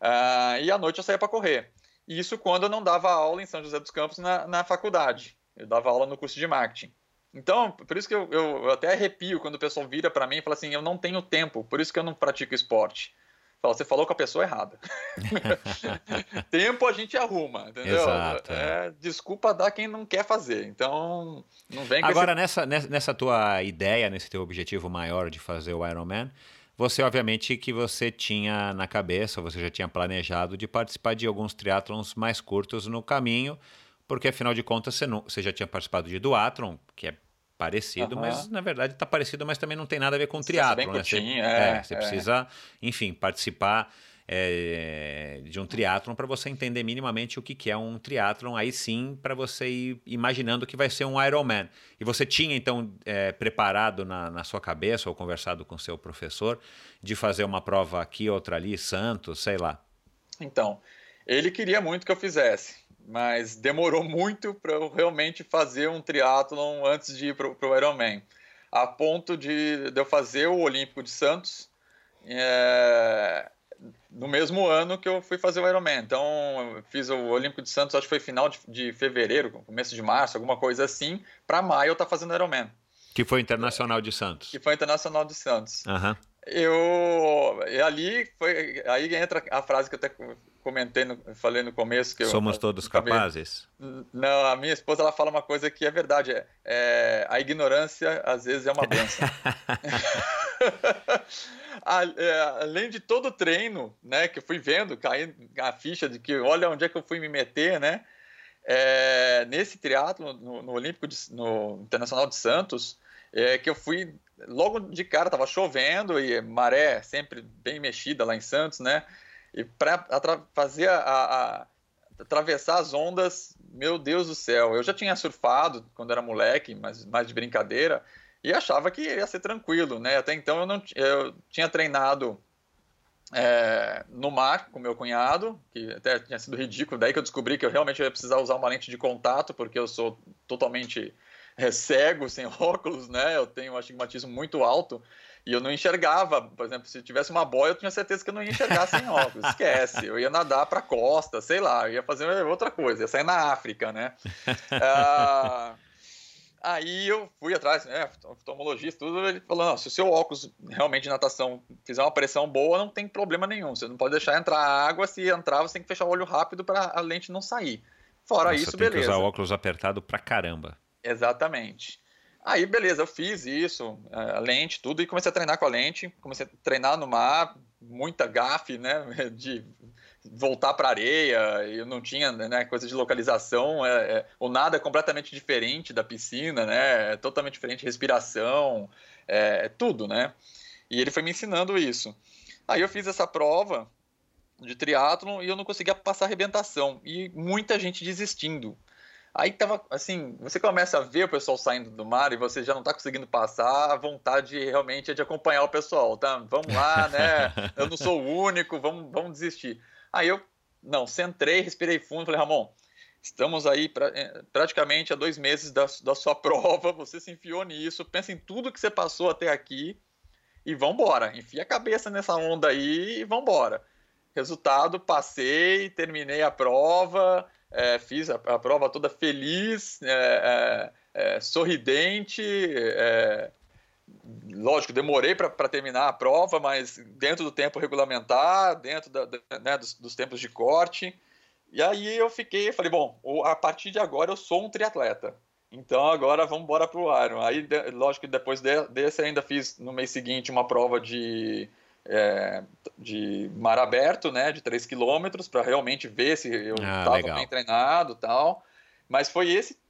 Uh, e à noite eu saía para correr. Isso quando eu não dava aula em São José dos Campos na, na faculdade. Eu dava aula no curso de marketing. Então, por isso que eu, eu, eu até arrepio quando o pessoal vira para mim e fala assim: eu não tenho tempo, por isso que eu não pratico esporte. Fala, você falou com a pessoa errada. tempo a gente arruma, entendeu? Exato, é. É, desculpa dar quem não quer fazer. Então, não vem com Agora, esse... nessa, nessa tua ideia, nesse teu objetivo maior de fazer o Ironman, você, obviamente, que você tinha na cabeça, você já tinha planejado de participar de alguns triatlons mais curtos no caminho, porque afinal de contas você, não, você já tinha participado de duatlon, que é parecido, mas na verdade está parecido, mas também não tem nada a ver com triatlon, né? Você, é, é, você é. precisa, enfim, participar é, de um triatlon para você entender minimamente o que, que é um triatlon, aí sim para você ir imaginando que vai ser um Ironman. E você tinha então é, preparado na, na, sua cabeça ou conversado com seu professor de fazer uma prova aqui, outra ali, Santos, sei lá. Então, ele queria muito que eu fizesse, mas demorou muito para eu realmente fazer um triatlon antes de ir para o Ironman. A ponto de, de, eu fazer o Olímpico de Santos. É, no mesmo ano que eu fui fazer o Ironman. Então, eu fiz o Olímpico de Santos, acho que foi final de, de fevereiro, começo de março, alguma coisa assim. Para maio eu tá fazendo o Ironman. Que foi Internacional de Santos. Que foi Internacional de Santos. Uhum. Eu ali foi aí entra a frase que eu até comentei, no, falei no começo que somos eu, todos capazes. Não, a minha esposa ela fala uma coisa que é verdade, é, é a ignorância às vezes é uma benção. É, além de todo o treino, né, que eu fui vendo, cair a ficha de que olha onde é que eu fui me meter, né, é, nesse triatlo no, no, Olímpico, de, no Internacional de Santos, é, que eu fui logo de cara, tava chovendo e maré sempre bem mexida lá em Santos, né, e para fazer a, a, atravessar as ondas, meu Deus do céu, eu já tinha surfado quando era moleque, mas mais de brincadeira, e achava que ia ser tranquilo, né? Até então eu não eu tinha treinado é, no mar com meu cunhado, que até tinha sido ridículo, daí que eu descobri que eu realmente ia precisar usar uma lente de contato, porque eu sou totalmente é, cego, sem óculos, né? Eu tenho um astigmatismo muito alto e eu não enxergava, por exemplo, se tivesse uma boia, eu tinha certeza que eu não ia enxergar sem óculos. Esquece, eu ia nadar para a costa, sei lá, eu ia fazer outra coisa, ia sair na África, né? Ah, Aí eu fui atrás, né, oftalmologista, tudo, ele falou, se o seu óculos realmente de natação fizer uma pressão boa, não tem problema nenhum, você não pode deixar entrar água, se entrar você tem que fechar o olho rápido para a lente não sair. Fora Nossa, isso, tem beleza. Tem que usar óculos apertado pra caramba. Exatamente. Aí, beleza, eu fiz isso, a lente, tudo, e comecei a treinar com a lente, comecei a treinar no mar, muita gafe, né, de voltar para areia, eu não tinha né, coisa de localização, é, é, o nada é completamente diferente da piscina, né, é totalmente diferente, respiração, é, é, tudo, né, e ele foi me ensinando isso. Aí eu fiz essa prova de triatlon e eu não conseguia passar arrebentação, e muita gente desistindo. Aí tava assim, você começa a ver o pessoal saindo do mar e você já não está conseguindo passar, a vontade realmente é de acompanhar o pessoal, tá? Vamos lá, né? Eu não sou o único, vamos, vamos desistir. Aí eu não, centrei, respirei fundo, falei, Ramon, estamos aí pra, é, praticamente a dois meses da, da sua prova, você se enfiou nisso, pensa em tudo que você passou até aqui e vambora, enfia a cabeça nessa onda aí e vambora. Resultado, passei, terminei a prova, é, fiz a, a, prova toda feliz, é, é, é sorridente, é, lógico, demorei para terminar a prova, mas dentro do tempo regulamentar, dentro da, né, dos, dos, tempos de corte. E aí eu fiquei, falei, bom, a partir de agora eu sou um triatleta. Então agora vamos embora para o Iron. Aí, lógico que depois desse ainda fiz no mês seguinte uma prova de, é, de mar aberto, né, de 3 km, para realmente ver se eu estava ah, bem treinado tal. Mas foi esse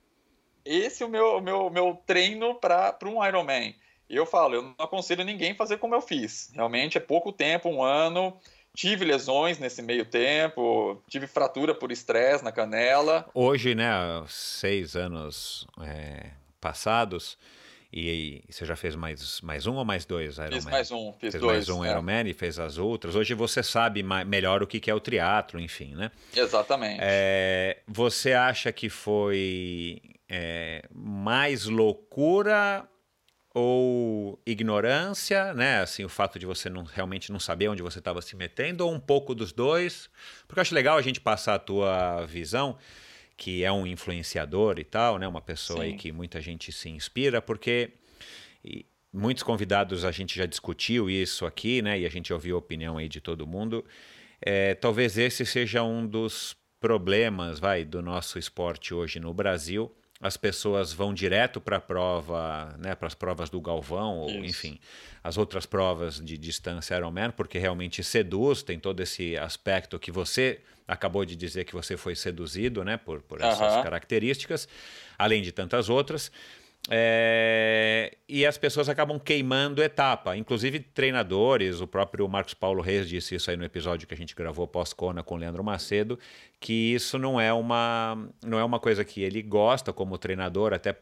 esse o meu, meu, meu treino para um Ironman. E eu falo, eu não aconselho ninguém fazer como eu fiz. Realmente é pouco tempo, um ano. Tive lesões nesse meio tempo, tive fratura por estresse na canela. Hoje, né, seis anos é, passados, e, e, você já fez mais, mais um ou mais dois Ironman? Fiz mais um, fiz fez dois. mais um é. Ironman e fez as outras. Hoje você sabe melhor o que é o triatlo, enfim, né? Exatamente. É, você acha que foi é, mais loucura ou ignorância, né? Assim, o fato de você não, realmente não saber onde você estava se metendo, ou um pouco dos dois. Porque eu acho legal a gente passar a tua visão, que é um influenciador e tal, né? Uma pessoa Sim. aí que muita gente se inspira, porque e, muitos convidados a gente já discutiu isso aqui, né? E a gente ouviu a opinião aí de todo mundo. É, talvez esse seja um dos problemas, vai, do nosso esporte hoje no Brasil as pessoas vão direto para a prova, né, para as provas do Galvão, ou Isso. enfim, as outras provas de distância Ironman, porque realmente seduz, tem todo esse aspecto que você acabou de dizer que você foi seduzido né, por, por essas características, além de tantas outras. É, e as pessoas acabam queimando etapa, inclusive treinadores. O próprio Marcos Paulo Reis disse isso aí no episódio que a gente gravou pós-Cona com o Leandro Macedo, que isso não é uma não é uma coisa que ele gosta como treinador, até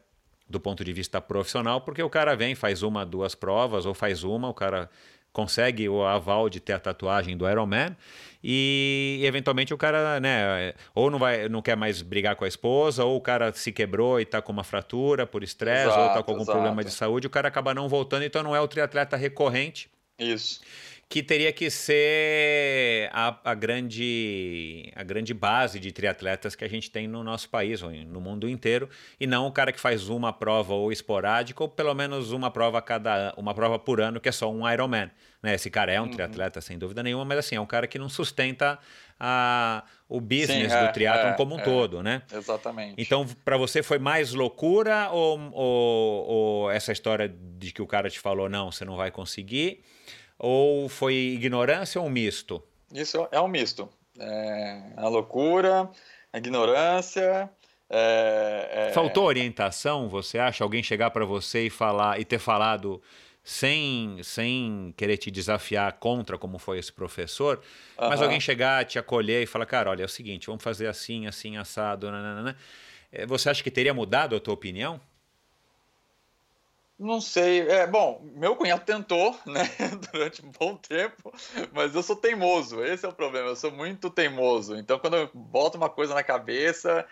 do ponto de vista profissional, porque o cara vem, faz uma, duas provas, ou faz uma, o cara consegue o aval de ter a tatuagem do Iron Man e eventualmente o cara, né, ou não vai, não quer mais brigar com a esposa, ou o cara se quebrou e está com uma fratura por estresse, ou está com algum exato. problema de saúde, o cara acaba não voltando, então não é o triatleta recorrente. Isso que teria que ser a, a, grande, a grande base de triatletas que a gente tem no nosso país, ou no mundo inteiro, e não o cara que faz uma prova ou esporádica, ou pelo menos uma prova cada uma prova por ano, que é só um Ironman. Né? Esse cara é um uhum. triatleta, sem dúvida nenhuma, mas assim, é um cara que não sustenta a, o business Sim, é, do triatlon é, como um é, todo, né? Exatamente. Então, para você foi mais loucura ou, ou, ou essa história de que o cara te falou, não, você não vai conseguir? Ou foi ignorância ou um misto? Isso é um misto. É a loucura, a ignorância. É, é... Faltou orientação, você acha? Alguém chegar para você e falar e ter falado sem, sem querer te desafiar contra como foi esse professor, uhum. mas alguém chegar, te acolher e falar, cara, olha, é o seguinte, vamos fazer assim, assim, assado, nananana. É, você acha que teria mudado a tua opinião? Não sei. É, bom, meu cunhado tentou, né, durante um bom tempo, mas eu sou teimoso. Esse é o problema. Eu sou muito teimoso. Então, quando eu boto uma coisa na cabeça,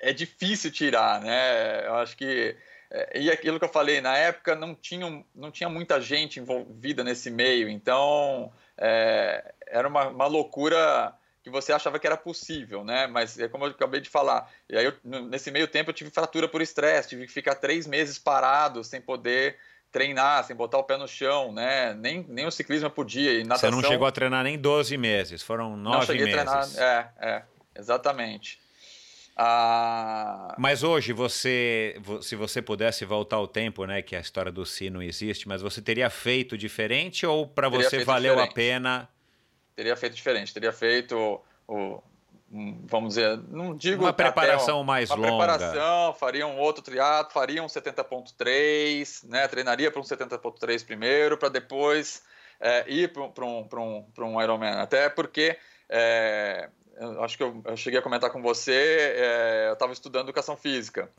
é difícil tirar, né? Eu acho que é, e aquilo que eu falei, na época não tinha, não tinha muita gente envolvida nesse meio, então é, era uma, uma loucura que você achava que era possível, né? Mas é como eu acabei de falar. E aí, eu, nesse meio tempo, eu tive fratura por estresse, tive que ficar três meses parado, sem poder treinar, sem botar o pé no chão, né? Nem, nem o ciclismo podia. E natação... Você não chegou a treinar nem 12 meses, foram nove não cheguei meses. A treinar, é, é, exatamente. Ah... Mas hoje você, se você pudesse voltar ao tempo, né, que a história do si não existe, mas você teria feito diferente ou para você valeu diferente. a pena teria feito diferente, teria feito o, vamos dizer, não digo uma preparação mais uma longa. preparação, faria um outro triatlo, faria um 70.3, né, treinaria para um 70.3 primeiro, para depois é, ir para um, um, um Ironman, até porque é, acho que eu, eu, cheguei a comentar com você, é, eu estava estudando educação física.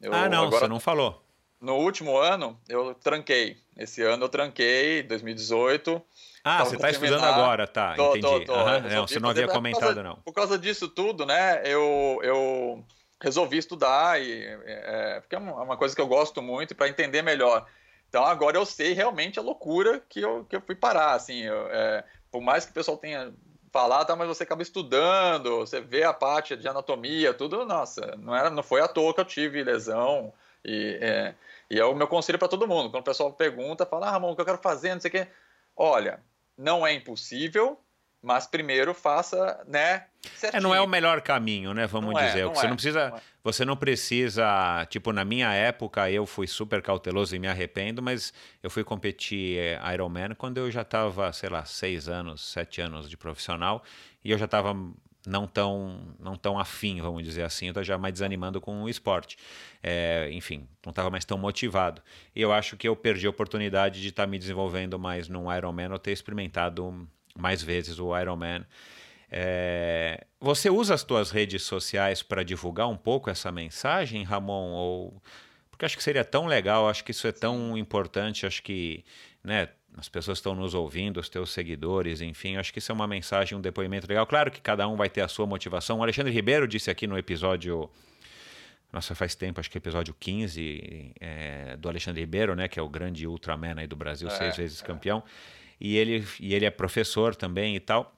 Eu, ah, não, agora, você não falou. no último ano eu tranquei. Esse ano eu tranquei, 2018. Ah, você está estudando agora, tá? Tô, entendi. Tô, tô. Uhum, não, você não havia comentado, causa, não. Por causa disso tudo, né? Eu, eu resolvi estudar e é, porque é uma coisa que eu gosto muito para entender melhor. Então agora eu sei realmente a loucura que eu, que eu fui parar, assim, eu, é, por mais que o pessoal tenha falado, tá, mas você acaba estudando, você vê a parte de anatomia, tudo, nossa, não era, não foi à toa que eu tive lesão e é, e é o meu conselho para todo mundo. Quando o pessoal pergunta, fala, ah, Ramon, o que eu quero fazer, não sei o quê. Olha, não é impossível, mas primeiro faça, né? É, não é o melhor caminho, né? Vamos não é, dizer. É, não você é, não precisa, não é. você não precisa, tipo, na minha época eu fui super cauteloso e me arrependo, mas eu fui competir eh, Ironman quando eu já estava, sei lá, seis anos, sete anos de profissional e eu já estava não tão não tão afim, vamos dizer assim, eu estava já mais desanimando com o esporte. É, enfim, não estava mais tão motivado. E eu acho que eu perdi a oportunidade de estar tá me desenvolvendo mais num Ironman ou ter experimentado mais vezes o Ironman. É, você usa as tuas redes sociais para divulgar um pouco essa mensagem, Ramon? Ou porque acho que seria tão legal, acho que isso é tão importante, acho que, né? As pessoas estão nos ouvindo, os teus seguidores, enfim, acho que isso é uma mensagem, um depoimento legal. Claro que cada um vai ter a sua motivação. O Alexandre Ribeiro disse aqui no episódio nossa, faz tempo, acho que episódio 15 é, do Alexandre Ribeiro, né, que é o grande Ultraman aí do Brasil, é, seis vezes é. campeão e ele, e ele é professor também e tal.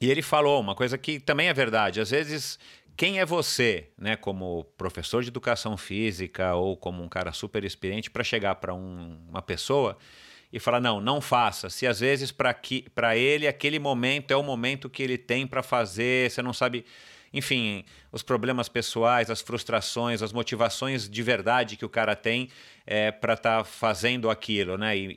E ele falou uma coisa que também é verdade. Às vezes, quem é você, né, como professor de educação física ou como um cara super experiente, para chegar para um, uma pessoa e falar: não, não faça. Se às vezes para ele aquele momento é o momento que ele tem para fazer, você não sabe enfim, os problemas pessoais, as frustrações, as motivações de verdade que o cara tem é, para estar tá fazendo aquilo, né? E,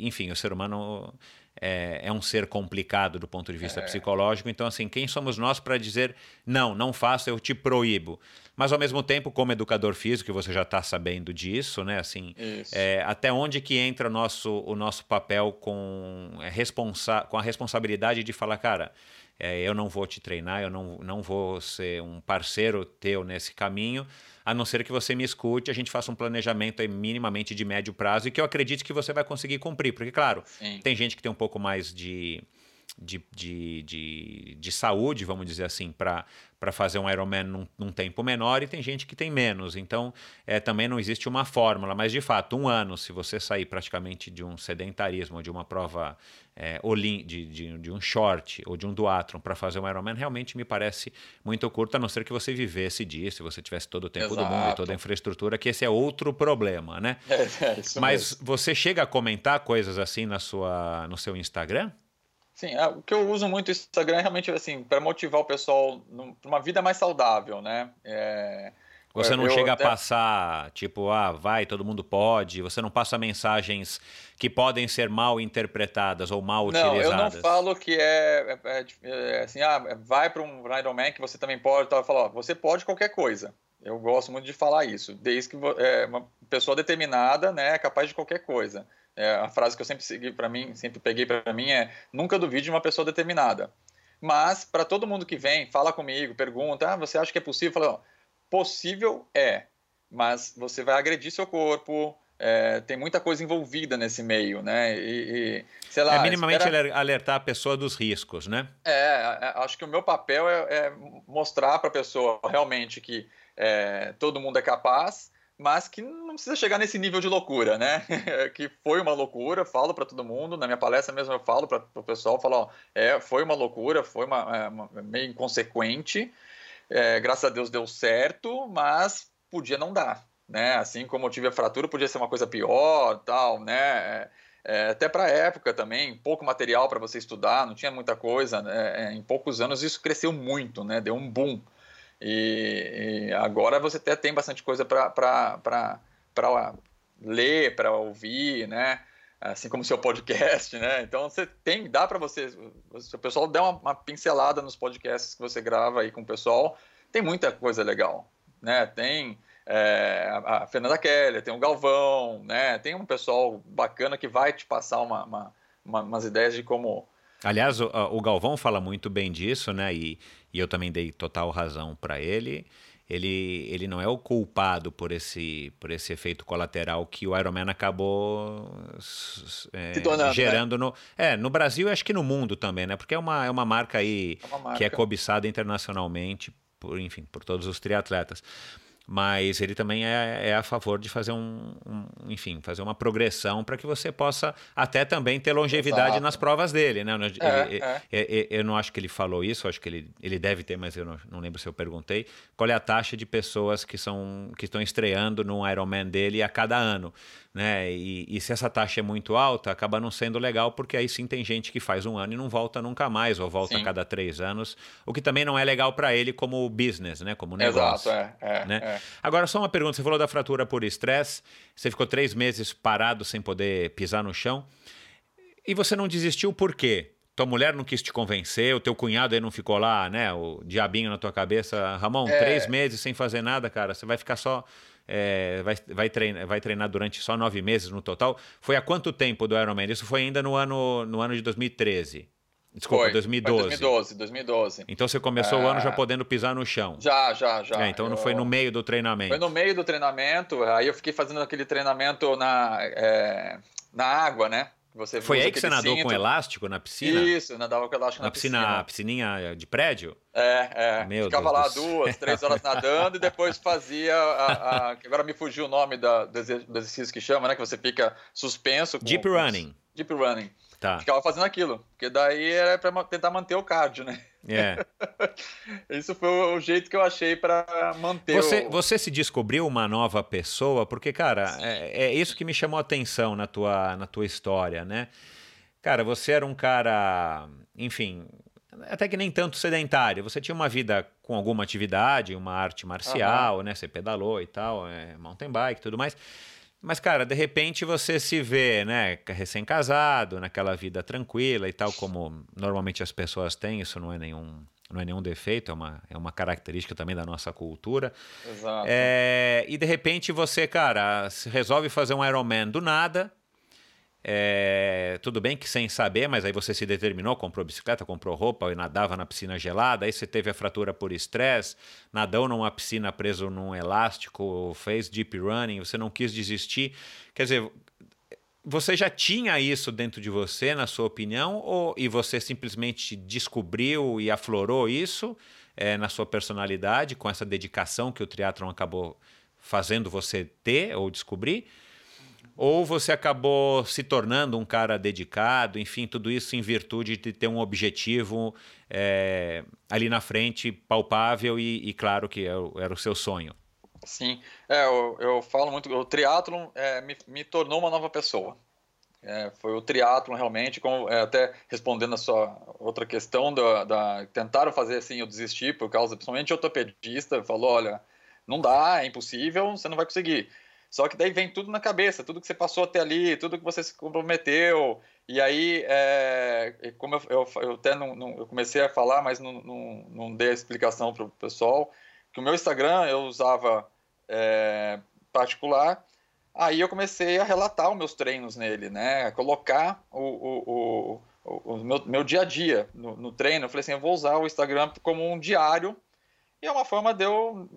e, enfim, o ser humano é, é, um ser complicado do ponto de vista é. psicológico. Então, assim, quem somos nós para dizer não, não faça, eu te proíbo? Mas ao mesmo tempo, como educador físico, você já está sabendo disso, né? Assim, é, até onde que entra o nosso, o nosso papel com, é, responsa com a responsabilidade de falar, cara, é, eu não vou te treinar, eu não, não vou ser um parceiro teu nesse caminho, a não ser que você me escute, a gente faça um planejamento aí minimamente de médio prazo e que eu acredite que você vai conseguir cumprir. Porque, claro, Sim. tem gente que tem um pouco mais de, de, de, de, de saúde, vamos dizer assim, para para fazer um Ironman num, num, tempo menor e tem gente que tem menos. Então, é, também não existe uma fórmula, mas de fato, um ano, se você sair praticamente de um sedentarismo, de uma prova é, de, de, de, um short ou de um duathlon para fazer um Ironman, realmente me parece muito curto, a não ser que você vivesse disso, se você tivesse todo o tempo Exato. do mundo e toda a infraestrutura, que esse é outro problema, né? É, é mas mesmo. você chega a comentar coisas assim na sua, no seu Instagram? Sim, é, o que eu uso muito o Instagram é realmente assim, para motivar o pessoal para uma vida mais saudável, né? É, você não eu, chega a passar, tipo, ah, vai, todo mundo pode. Você não passa mensagens que podem ser mal interpretadas ou mal não, utilizadas. Não, eu não falo que é, é, é, é assim, ah, vai para um Ironman que você também pode. Tal. Eu falo, ó, você pode qualquer coisa. Eu gosto muito de falar isso, desde que é, uma pessoa determinada, né, é capaz de qualquer coisa. É, a frase que eu sempre segui para mim, sempre peguei para mim é: nunca duvide de uma pessoa determinada. Mas para todo mundo que vem, fala comigo, pergunta: ah, você acha que é possível? Fala, possível é, mas você vai agredir seu corpo. É, tem muita coisa envolvida nesse meio, né? E, e sei lá. É minimamente espera... alertar a pessoa dos riscos, né? É, acho que o meu papel é, é mostrar para a pessoa realmente que é, todo mundo é capaz mas que não precisa chegar nesse nível de loucura, né? que foi uma loucura, falo para todo mundo, na minha palestra mesmo eu falo para o pessoal, falo, ó, é, foi uma loucura, foi uma, é, uma meio inconsequente, é, graças a Deus deu certo, mas podia não dar, né? Assim como eu tive a fratura, podia ser uma coisa pior, tal, né? É, é até para a época também, pouco material para você estudar, não tinha muita coisa, né? É, em poucos anos isso cresceu muito, né? Deu um boom. E, e agora você até tem bastante coisa para ler, para ouvir, né? Assim como o seu podcast, né? Então você tem, dá para você, se o pessoal der uma, uma, pincelada nos podcasts que você grava aí com o pessoal, tem muita coisa legal, né? Tem é, a Fernanda Keller, tem o Galvão, né? Tem um pessoal bacana que vai te passar uma, uma, uma umas ideias de como Aliás, o, o, Galvão fala muito bem disso, né? E, e eu também dei total razão para ele. ele, ele não é o culpado por esse, por esse efeito colateral que o Ironman acabou é, tornando, né? gerando né? no é no Brasil e acho que no mundo também, né? Porque é uma, é uma marca aí é uma marca. que é cobiçada internacionalmente por enfim por todos os triatletas mas ele também é, é a favor de fazer um, um enfim, fazer uma progressão para que você possa até também ter longevidade Exato. nas provas dele, né? É, é. é, eu não acho que ele falou isso, acho que ele, ele deve ter, mas eu não, não, lembro se eu perguntei. Qual é a taxa de pessoas que são que estão estreando no Ironman dele a cada ano? Né? E, e, se essa taxa é muito alta, acaba não sendo legal, porque aí sim tem gente que faz um ano e não volta nunca mais, ou volta sim. a cada três anos, o que também não é legal para ele como business, né? Como negócio. Exato, é, é, né? É. Agora, só uma pergunta: você falou da fratura por estresse, você ficou três meses parado sem poder pisar no chão, e você não desistiu por quê? Tua mulher não quis te convencer, o teu cunhado aí não ficou lá, né? O diabinho na tua cabeça. Ramon, é. três meses sem fazer nada, cara, você vai ficar só é, vai, vai, treinar, vai treinar durante só nove meses no total. Foi há quanto tempo do Ironman? Isso foi ainda no ano, no ano de 2013. Desculpa, foi, 2012. Foi 2012, 2012. Então você começou é... o ano já podendo pisar no chão. Já, já, já. É, então não foi no meio do treinamento. Foi no meio do treinamento, aí eu fiquei fazendo aquele treinamento na, é... na água, né? Você Foi aí que você nadou cinto. com elástico na piscina? Isso, eu nadava com elástico na, na piscina. piscina. piscininha de prédio? É, é. Meu Ficava Deus lá duas, três horas nadando e depois fazia. A, a, agora me fugiu o nome da, do exercício que chama, né? Que você fica suspenso. Com, deep running. Deep running. Tá. Ficava fazendo aquilo, porque daí era para tentar manter o cardio, né? É. Isso foi o jeito que eu achei para manter. Você, o... você se descobriu uma nova pessoa, porque, cara, é, é, isso que me chamou a atenção na tua, na tua história, né? Cara, você era um cara, enfim, até que nem tanto sedentário. Você tinha uma vida com alguma atividade, uma arte marcial, uhum. né? Você pedalou e tal, é, mountain bike e tudo mais. Mas, cara, de repente você se vê, né, recém-casado, naquela vida tranquila e tal, como normalmente as pessoas têm, isso não é nenhum, não é nenhum defeito, é uma, é uma característica também da nossa cultura. Exato. É, e de repente você, cara, resolve fazer um Ironman do nada, é, tudo bem que sem saber, mas aí você se determinou, comprou bicicleta, comprou roupa e nadava na piscina gelada, aí você teve a fratura por estresse, nadou numa piscina preso num elástico, fez deep running, você não quis desistir. Quer dizer, você já tinha isso dentro de você, na sua opinião, ou, e você simplesmente descobriu e aflorou isso é, na sua personalidade, com essa dedicação que o triatlon acabou fazendo você ter ou descobrir? Ou você acabou se tornando um cara dedicado, enfim, tudo isso em virtude de ter um objetivo é, ali na frente, palpável e, e claro que era, é era, o seu sonho. Sim, é, eu, eu falo muito, o triatlon é, me, me, tornou uma nova pessoa. É, foi o triatlon realmente, como, é, até respondendo a sua outra questão, da, da, tentaram fazer assim, eu desisti por causa, principalmente ortopedista, falou, olha, não dá, é impossível, você não vai conseguir. Só que daí vem tudo na cabeça, tudo que você passou até ali, tudo que você se comprometeu. E aí, é, como eu, eu, eu até não, não, eu comecei a falar, mas não, não, não dei a explicação para o pessoal, que o meu Instagram eu usava é, particular, aí eu comecei a relatar os meus treinos nele, né? A colocar o, o, o, o meu, meu dia a dia no, no treino. Eu falei assim, eu vou usar o Instagram como um diário e é uma forma de eu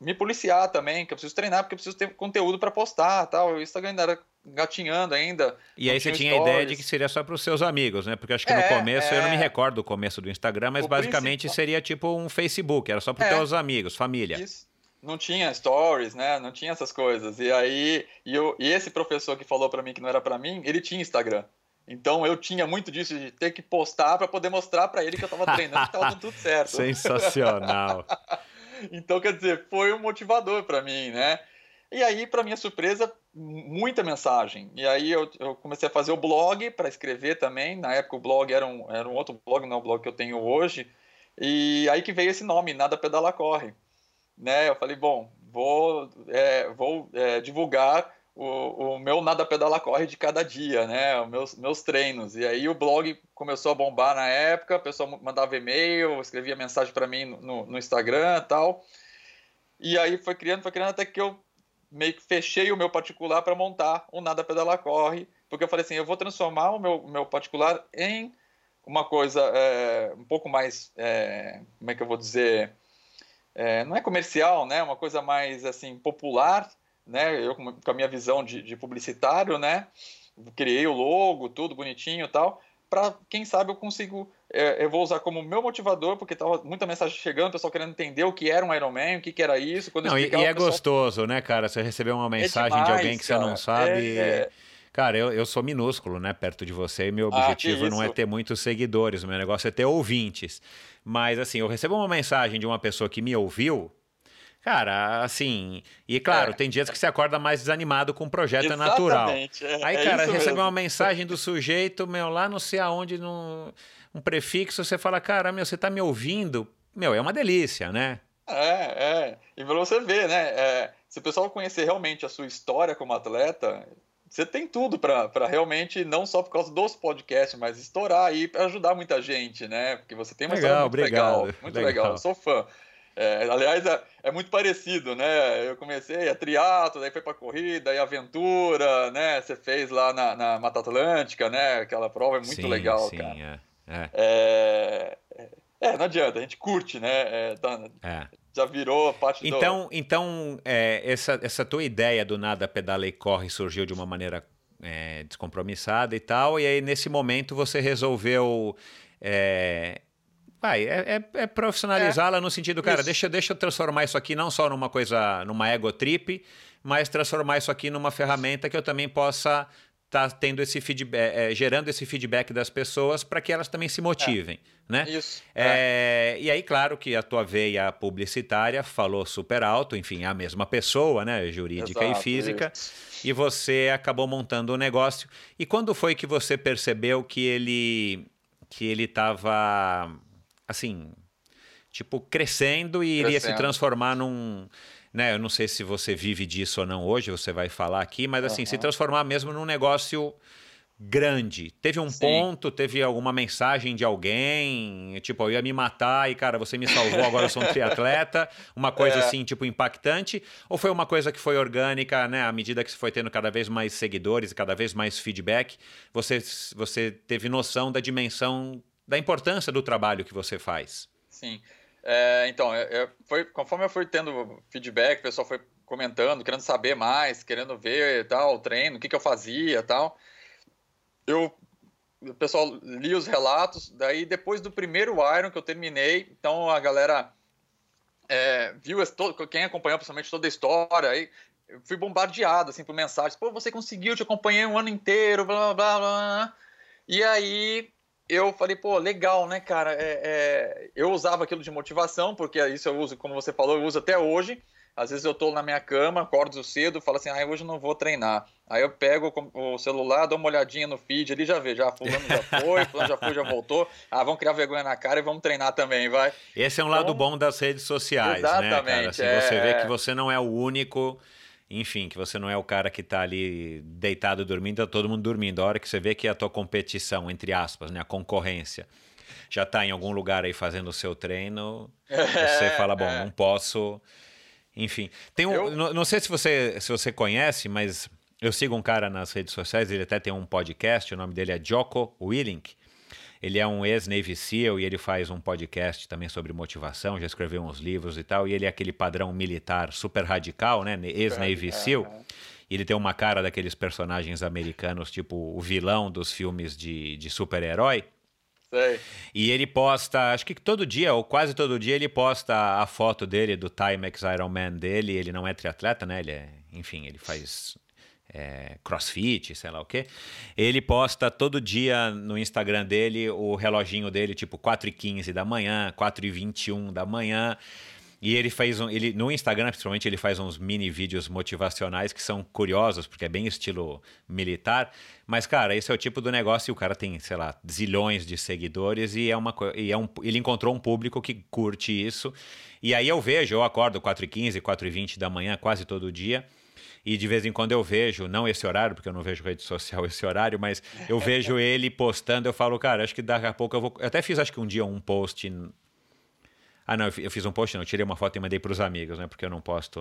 me policiar também, que eu preciso treinar porque eu preciso ter conteúdo para postar, tal. O Instagram ainda era gatinhando ainda. E aí você tinha stories. a ideia de que seria só para os seus amigos, né? Porque acho que é, no começo, é... eu não me é. recordo do começo do Instagram, mas o basicamente principal... seria tipo um Facebook, era só para os é, teus amigos, família. Isso. Não tinha stories, né? Não tinha essas coisas. E aí, e, eu, e esse professor que falou para mim que não era para mim, ele tinha Instagram. Então eu tinha muito disso de ter que postar para poder mostrar para ele que eu estava treinando, que estava dando tudo certo. Sensacional. Então, quer dizer, foi um motivador para mim, né? E aí, para minha surpresa, muita mensagem. E aí eu, eu comecei a fazer o blog para escrever também. Na época o blog era um, era um outro blog, não é o blog que eu tenho hoje. E aí que veio esse nome, Nada Pedala Corre. Né? Eu falei, bom, vou, é, vou é, divulgar o, o, meu nada pedala corre de cada dia, né? Os meus, meus treinos. E aí o blog começou a bombar na época, o pessoal mandava e-mail, escrevia mensagem para mim no, no Instagram tal. E aí foi criando, foi criando até que eu meio que fechei o meu particular para montar o Nada Pedala Corre, porque eu falei assim, eu vou transformar o meu, meu particular em uma coisa é, um pouco mais, é, como é que eu vou dizer, é, não é comercial, né? Uma coisa mais assim popular, né? Eu com a minha visão de, de publicitário, né? Criei o logo, tudo bonitinho e tal. Para quem sabe eu consigo, é, eu vou usar como meu motivador, porque tava muita mensagem chegando, o pessoal querendo entender o que era um Ironman, o que, que era isso. Quando não, e, e é pessoal... gostoso, né, cara? Você receber uma é mensagem é demais, de alguém que cara. você não sabe. É, é... Cara, eu, eu sou minúsculo, né, perto de você, e meu ah, objetivo ah, não é ter muitos seguidores, o meu negócio é ter ouvintes. Mas, assim, eu recebo uma mensagem de uma pessoa que me ouviu, Cara, assim. E claro, é. tem dias que você acorda mais desanimado com o projeto é natural. É, Aí, é cara, recebe uma mensagem do sujeito, meu, lá não sei aonde, num, um prefixo, você fala, cara, meu, você tá me ouvindo? Meu, é uma delícia, né? É, é. E pra você ver, né? É, se o pessoal conhecer realmente a sua história como atleta, você tem tudo para realmente, não só por causa dos podcasts, mas estourar e ajudar muita gente, né? Porque você tem uma legal, história muito obrigado, legal. Muito legal. legal. Sou fã. É, aliás, é, é, muito parecido, né? Eu comecei a triatlo, daí foi para corrida, aí aventura, né? Você fez lá na, na, Mata Atlântica, né? Aquela prova é muito sim, legal, sim, cara. É, é. é, é não adianta, a gente curte, né? Tá, já virou parte então, do... Então, é, essa, essa tua ideia do nada pedala e corre surgiu de uma maneira é, descompromissada e tal, e aí nesse momento você resolveu... É, vai, é, é, é profissionalizá-la no sentido, cara, deixa, deixa eu transformar isso aqui não só numa coisa, numa ego trip, mas transformar isso aqui numa ferramenta que eu também possa tá tendo esse feedback, é, gerando esse feedback das pessoas para que elas também se motivem, é. né? Isso. É, é. E aí, claro que a tua veia publicitária falou super alto, enfim, é a mesma pessoa, né? Jurídica Exato, e física. Isso. E você acabou montando o um negócio. E quando foi que você percebeu que ele que ele estava assim, tipo crescendo e crescendo. iria se transformar num né? Eu não sei se você vive disso ou não hoje, você vai falar aqui, mas assim, uhum. se transformar mesmo num negócio grande. Teve um Sim. ponto, teve alguma mensagem de alguém, tipo, eu ia me matar e, cara, você me salvou, agora eu sou um triatleta, uma coisa é. assim, tipo, impactante, ou foi uma coisa que foi orgânica, né, à medida que você foi tendo cada vez mais seguidores e cada vez mais feedback, você, você teve noção da dimensão, da importância do trabalho que você faz? Sim. É, então, é, é, foi, conforme eu fui tendo feedback, o pessoal foi comentando, querendo saber mais, querendo ver tal, o treino, o que, que eu fazia tal. Eu, o pessoal lia os relatos, daí depois do primeiro Iron que eu terminei, então a galera é, viu, quem acompanhou principalmente toda a história, aí eu fui bombardeado assim por mensagens, pô, você conseguiu, te acompanhei um ano inteiro, blá blá blá blá. E aí eu falei, pô, legal, né, cara? É, é, eu usava aquilo de motivação, porque isso eu uso, como você falou, eu uso até hoje. Às vezes eu tô na minha cama, acordo cedo, falo assim, ah, hoje não vou treinar. Aí eu pego o celular, dou uma olhadinha no feed ali, já vê, já fulano já foi, fulano já foi, já voltou. Ah, vamos criar vergonha na cara e vamos treinar também, vai. Esse é um lado então, bom das redes sociais, né, cara? Assim, é... Você vê que você não é o único enfim, que você não é o cara que está ali deitado dormindo, tá todo mundo dormindo. A hora que você vê que a tua competição, entre aspas, né, a concorrência, já está em algum lugar aí fazendo o seu treino, você fala, bom, não posso. Enfim, tem um, eu... não, não sei se você, se você conhece, mas eu sigo um cara nas redes sociais, ele até tem um podcast, o nome dele é Joko Willink. Ele é um ex-Navy SEAL e ele faz um podcast também sobre motivação, já escreveu uns livros e tal, e ele é aquele padrão militar super radical, né? Ex-Navy SEAL. E ele tem uma cara daqueles personagens americanos, tipo o vilão dos filmes de, de super-herói. Sei. E ele posta, acho que todo dia, ou quase todo dia, ele posta a foto dele, do Timex Ironman dele. Ele não é triatleta, né? Ele é, enfim, ele faz é, crossfit, sei lá o quê. Ele posta todo dia no Instagram dele o reloginho dele, tipo 4h15 da manhã, 4h21 da manhã. E ele faz um, ele no Instagram, principalmente, ele faz uns mini vídeos motivacionais que são curiosos, porque é bem estilo militar. Mas, cara, esse é o tipo do negócio e o cara tem, sei lá, zilhões de seguidores e é uma e é um, ele encontrou um público que curte isso. E aí eu vejo, eu acordo 4h15, 4h20 da manhã quase todo dia. E de vez em quando eu vejo, não esse horário, porque eu não vejo rede social esse horário, mas eu vejo ele postando, eu falo, cara, acho que daqui a pouco eu vou. Eu até fiz, acho que um dia um post Ah, não, eu fiz um post, não, eu tirei uma foto e mandei para os amigos, né? Porque eu não posto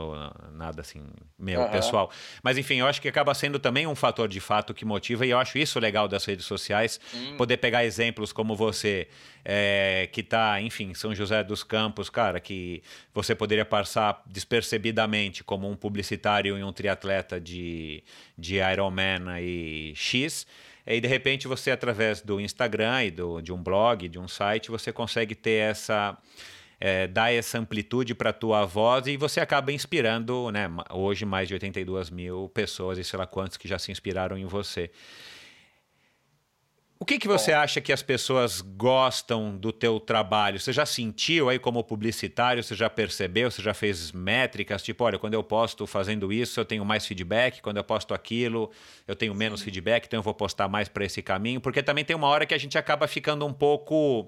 nada assim, meu, uhum. pessoal. Mas enfim, eu acho que acaba sendo também um fator de fato que motiva, e eu acho isso legal das redes sociais, poder pegar exemplos como você, é, que está, enfim, São José dos Campos, cara, que você poderia passar despercebidamente como um publicitário e um triatleta de, de Ironman e X. E de repente você, através do Instagram e do, de um blog, de um site, você consegue ter essa é, dar essa amplitude para a tua voz e você acaba inspirando, né? Hoje mais de 82 mil pessoas e sei lá quantos que já se inspiraram em você. O que, que você Bom. acha que as pessoas gostam do teu trabalho? Você já sentiu aí como publicitário? Você já percebeu? Você já fez métricas? Tipo, olha, quando eu posto fazendo isso, eu tenho mais feedback. Quando eu posto aquilo, eu tenho menos Sim. feedback. Então eu vou postar mais para esse caminho. Porque também tem uma hora que a gente acaba ficando um pouco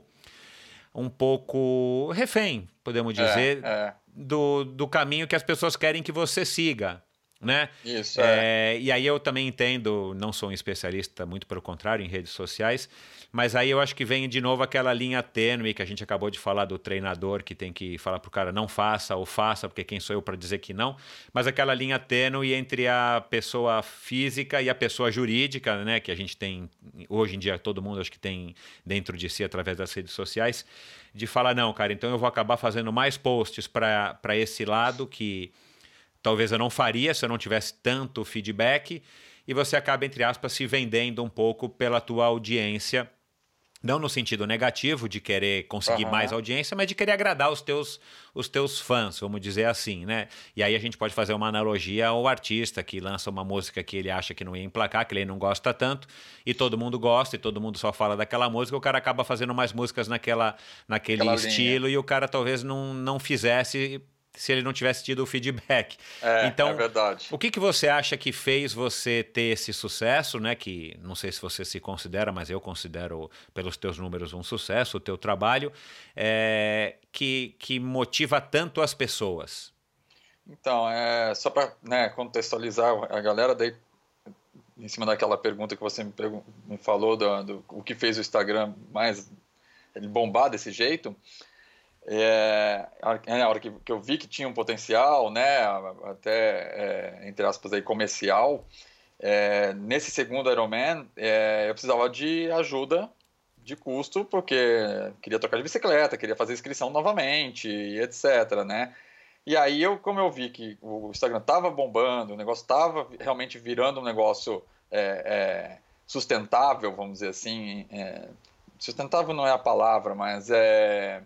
um pouco refém, podemos é, dizer, é, é. Do, do caminho que as pessoas querem que você siga né? Isso. É. é. E aí eu também entendo, não sou um especialista, muito pelo contrário, em redes sociais, mas aí eu acho que vem de novo aquela linha tênue que a gente acabou de falar do treinador que tem que falar pro cara não faça ou faça, porque quem sou eu para dizer que não, mas aquela linha tênue entre a pessoa física e a pessoa jurídica, né? Que a gente tem, hoje em dia, todo mundo acho que tem dentro de si através das redes sociais, de falar, não, cara, então eu vou acabar fazendo mais posts para esse lado que talvez eu não faria se eu não tivesse tanto feedback e você acaba entre aspas se vendendo um pouco pela tua audiência não no sentido negativo de querer conseguir uhum. mais audiência, mas de querer agradar os teus, os teus fãs, vamos dizer assim, né? E aí a gente pode fazer uma analogia ao artista que lança uma música que ele acha que não ia emplacar, que ele não gosta tanto, e todo mundo gosta, e todo mundo só fala daquela música, o cara acaba fazendo mais músicas naquela, naquele Aquela estilo, linha. e o cara talvez não, não fizesse se ele não tivesse tido o feedback. É, então, é verdade. O que, que você acha que fez você ter esse sucesso, né? Que não sei se você se considera, mas eu considero pelos teus números um sucesso, o teu trabalho, é, que, que motiva tanto as pessoas. Então, é, só para né, contextualizar a galera, daí, em cima daquela pergunta que você me, me falou do, do, o que fez o Instagram mais bombar desse jeito, é, a hora que, que, eu vi que tinha um potencial, né, até, é, entre aspas, aí, comercial, é, nesse segundo Ironman, é, eu precisava de ajuda de custo, porque queria tocar de bicicleta, queria fazer inscrição novamente, etc, né. E aí, eu, como eu vi que o Instagram estava bombando, o negócio estava realmente virando um negócio é, é, sustentável, vamos dizer assim, sustentável não é a palavra, mas é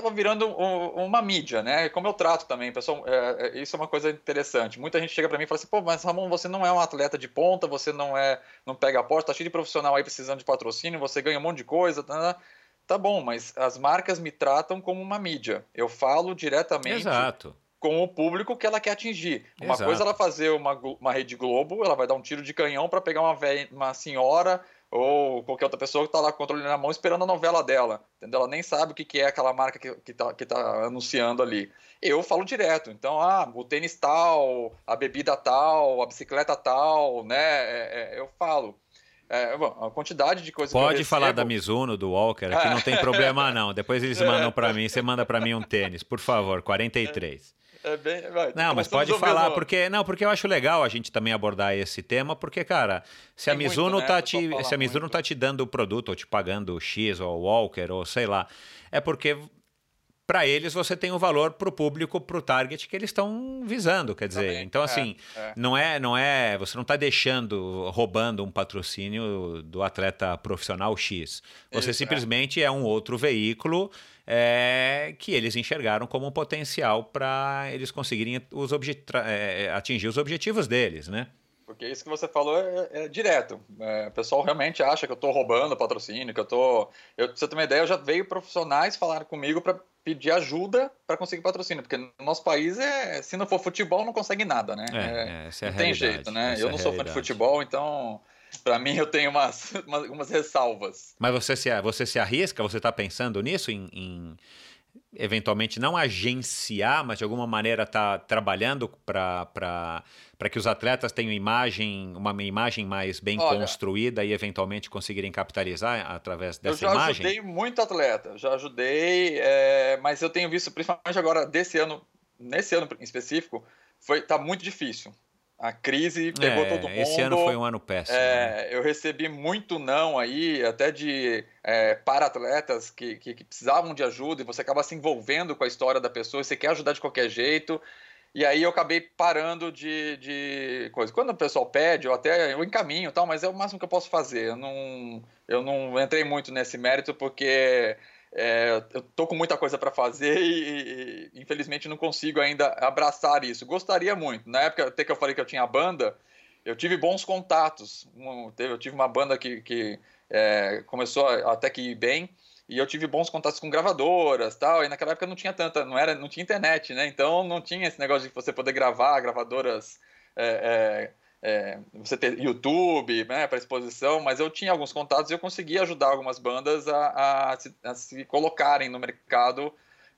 estava virando um, uma mídia, né? Como eu trato também, pessoal, é, é, isso é uma coisa interessante. Muita gente chega para mim e fala assim: "Pô, mas Ramon, você não é um atleta de ponta, você não é, não pega a porta, tá cheio de profissional aí precisando de patrocínio, você ganha um monte de coisa, tá, tá, tá bom, mas as marcas me tratam como uma mídia. Eu falo diretamente Exato. com o público que ela quer atingir. Uma Exato. coisa é ela fazer uma, uma rede Globo, ela vai dar um tiro de canhão para pegar uma, véia, uma senhora ou qualquer outra pessoa que está lá com o controle na mão esperando a novela dela, entendeu? Ela nem sabe o que, que é aquela marca que, que, tá, que tá anunciando ali. Eu falo direto, então, ah, o tênis tal, a bebida tal, a bicicleta tal, né? É, é, eu falo. É, bom, a quantidade de coisas Pode falar da Mizuno, do Walker, aqui não tem problema não. Depois eles mandam para mim, você manda para mim um tênis, por favor, 43. É bem, vai, não, mas pode falar, porque não, porque eu acho legal a gente também abordar esse tema, porque, cara, se Tem a Mizuno muito, né? tá te. Se a Mizuno muito. tá te dando o produto, ou te pagando X ou Walker, ou sei lá, é porque para eles você tem o um valor para o público, para o target que eles estão visando, quer dizer. Também. Então, assim, é, é. não é, não é, você não está deixando, roubando um patrocínio do atleta profissional X. Você Isso, é. simplesmente é. é um outro veículo é, que eles enxergaram como um potencial para eles conseguirem os é, é, atingir os objetivos deles, né? Porque isso que você falou é, é direto. É, o pessoal realmente acha que eu estou roubando patrocínio, que eu estou. Eu, pra você ter uma ideia, eu já veio profissionais falar comigo para pedir ajuda para conseguir patrocínio, porque no nosso país é, se não for futebol não consegue nada, né? É, é, não tem jeito, né? eu não sou fã de futebol, então para mim eu tenho umas, umas, umas, ressalvas. Mas você se, você se arrisca? Você está pensando nisso? Em, em eventualmente não agenciar, mas de alguma maneira tá trabalhando para que os atletas tenham imagem, uma imagem mais bem Olha, construída e eventualmente conseguirem capitalizar através dessa imagem? Eu já ajudei muito atleta, já ajudei, é, mas eu tenho visto, principalmente agora desse ano, nesse ano em específico, foi tá muito difícil. A crise pegou é, todo mundo. Esse ano foi um ano péssimo. É, né? Eu recebi muito não aí, até de é, para-atletas que, que, que, precisavam de ajuda e você acaba se envolvendo com a história da pessoa, você quer ajudar de qualquer jeito. E aí eu acabei parando de, de coisa. Quando o pessoal pede, eu até eu encaminho tal, mas é o máximo que eu posso fazer. Eu não, eu não entrei muito nesse mérito porque é, eu tô com muita coisa para fazer e, e, infelizmente não consigo ainda abraçar isso. Gostaria muito. Na época até que eu falei que eu tinha banda, eu tive bons contatos. Eu tive uma banda que, que é, começou até que ir bem e eu tive bons contatos com gravadoras tal. E naquela época não tinha tanta, não era, não tinha internet, né? Então não tinha esse negócio de você poder gravar gravadoras. É, é você ter YouTube né, para exposição, mas eu tinha alguns contatos e eu conseguia ajudar algumas bandas a, a, se, a, se, colocarem no mercado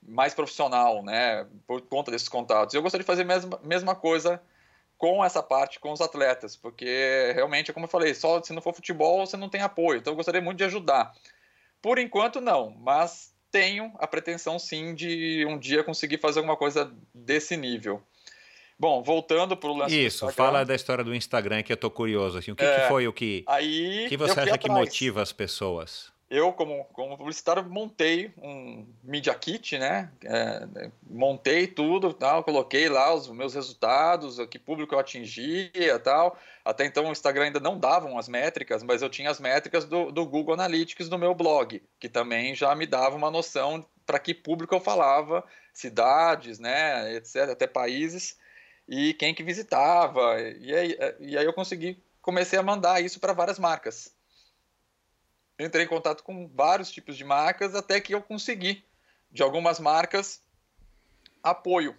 mais profissional, né, por conta desses contatos. Eu gostaria de fazer a mesma, mesma coisa com essa parte, com os atletas, porque realmente, como eu falei, só se não for futebol você não tem apoio, então eu gostaria muito de ajudar. Por enquanto, não, mas tenho a pretensão sim de um dia conseguir fazer alguma coisa desse nível. Bom, voltando para o lance Isso, fala da história do Instagram que eu tô curioso. Assim, o que, é, que foi o que, aí que você acha que motiva as pessoas? Eu, como, como publicitário, montei um Media Kit, né? É, montei tudo, tal, coloquei lá os meus resultados, que público eu atingia tal. Até então o Instagram ainda não davam as métricas, mas eu tinha as métricas do, do Google Analytics no meu blog, que também já me dava uma noção para que público eu falava, cidades, né, etc., até países e quem que visitava. E aí, e aí eu consegui, comecei a mandar isso para várias marcas. Entrei em contato com vários tipos de marcas até que eu consegui, de algumas marcas, apoio.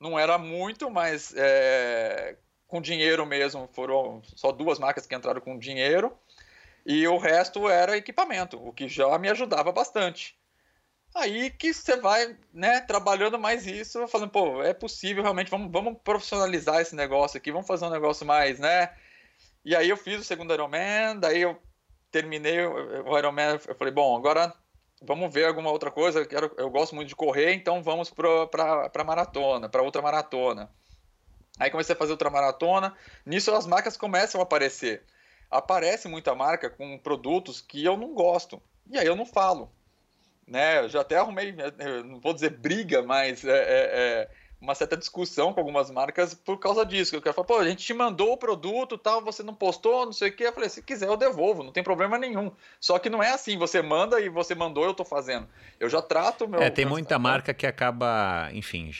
Não era muito, mas é, com dinheiro mesmo, foram só duas marcas que entraram com dinheiro, e o resto era equipamento, o que já me ajudava bastante. Aí que você vai, né, trabalhando mais isso, falando, pô, é possível realmente, vamos, vamos profissionalizar esse negócio aqui, vamos fazer um negócio mais, né? E aí eu fiz o segundo Ironman, daí eu terminei o Ironman, eu falei, bom, agora vamos ver alguma outra coisa, eu, quero, eu gosto muito de correr, então vamos para maratona, para outra maratona. Aí comecei a fazer outra maratona, nisso as marcas começam a aparecer. Aparece muita marca com produtos que eu não gosto, e aí eu não falo né? Eu já até arrumei, não vou dizer briga, mas é, é, é, uma certa discussão com algumas marcas por causa disso. Eu quero falar, pô, a gente te mandou o produto, tal, você não postou, não sei o quê. Eu falei, se quiser eu devolvo, não tem problema nenhum. Só que não é assim, você manda e você mandou, eu tô fazendo. Eu já trato meu. É, tem muita marca que acaba, enfim,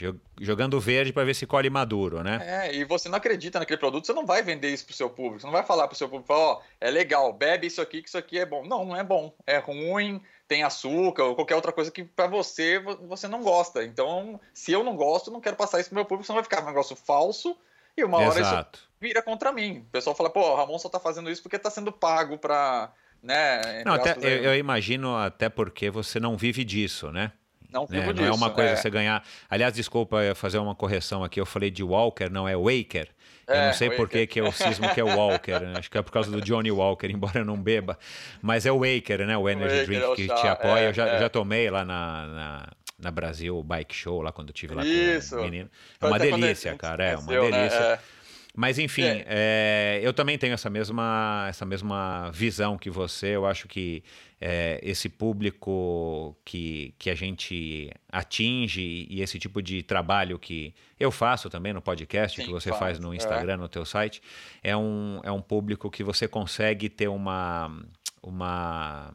jogando verde para ver se colhe maduro, né? É, e você não acredita naquele produto, você não vai vender isso pro seu público, você não vai falar pro seu público, ó, oh, é legal, bebe isso aqui, que isso aqui é bom. Não, não é bom, é ruim, tem açúcar ou qualquer outra coisa que para você você não gosta. Então, se eu não gosto, não quero passar isso pro meu público, senão vai ficar um negócio falso e uma hora Exato. isso vira contra mim. O pessoal fala, pô, o Ramon só tá fazendo isso porque tá sendo pago para, né? Não, até, eu, eu, imagino até porque você não vive disso, né? Não, né? não é uma coisa é. você ganhar. Aliás, desculpa fazer uma correção aqui. Eu falei de Walker, não é Waker. Eu é, não sei por que, que eu cismo que é o Walker. Né? Acho que é por causa do Johnny Walker, embora eu não beba. Mas é o Waker, né? O Energy Waker, Drink é que te apoia. É, eu já, já tomei lá na, na, na, Brasil Bike Show, lá quando eu tive lá Isso. com o menino. É uma delícia, cara. É uma né? delícia. Né? Mas enfim, é. É, eu também tenho essa mesma, essa mesma visão que você. Eu acho que é, esse público que, que a gente atinge e esse tipo de trabalho que eu faço também no podcast, Sim, que você faz, faz no é. Instagram, no teu site, é um, é um público que você consegue ter uma, uma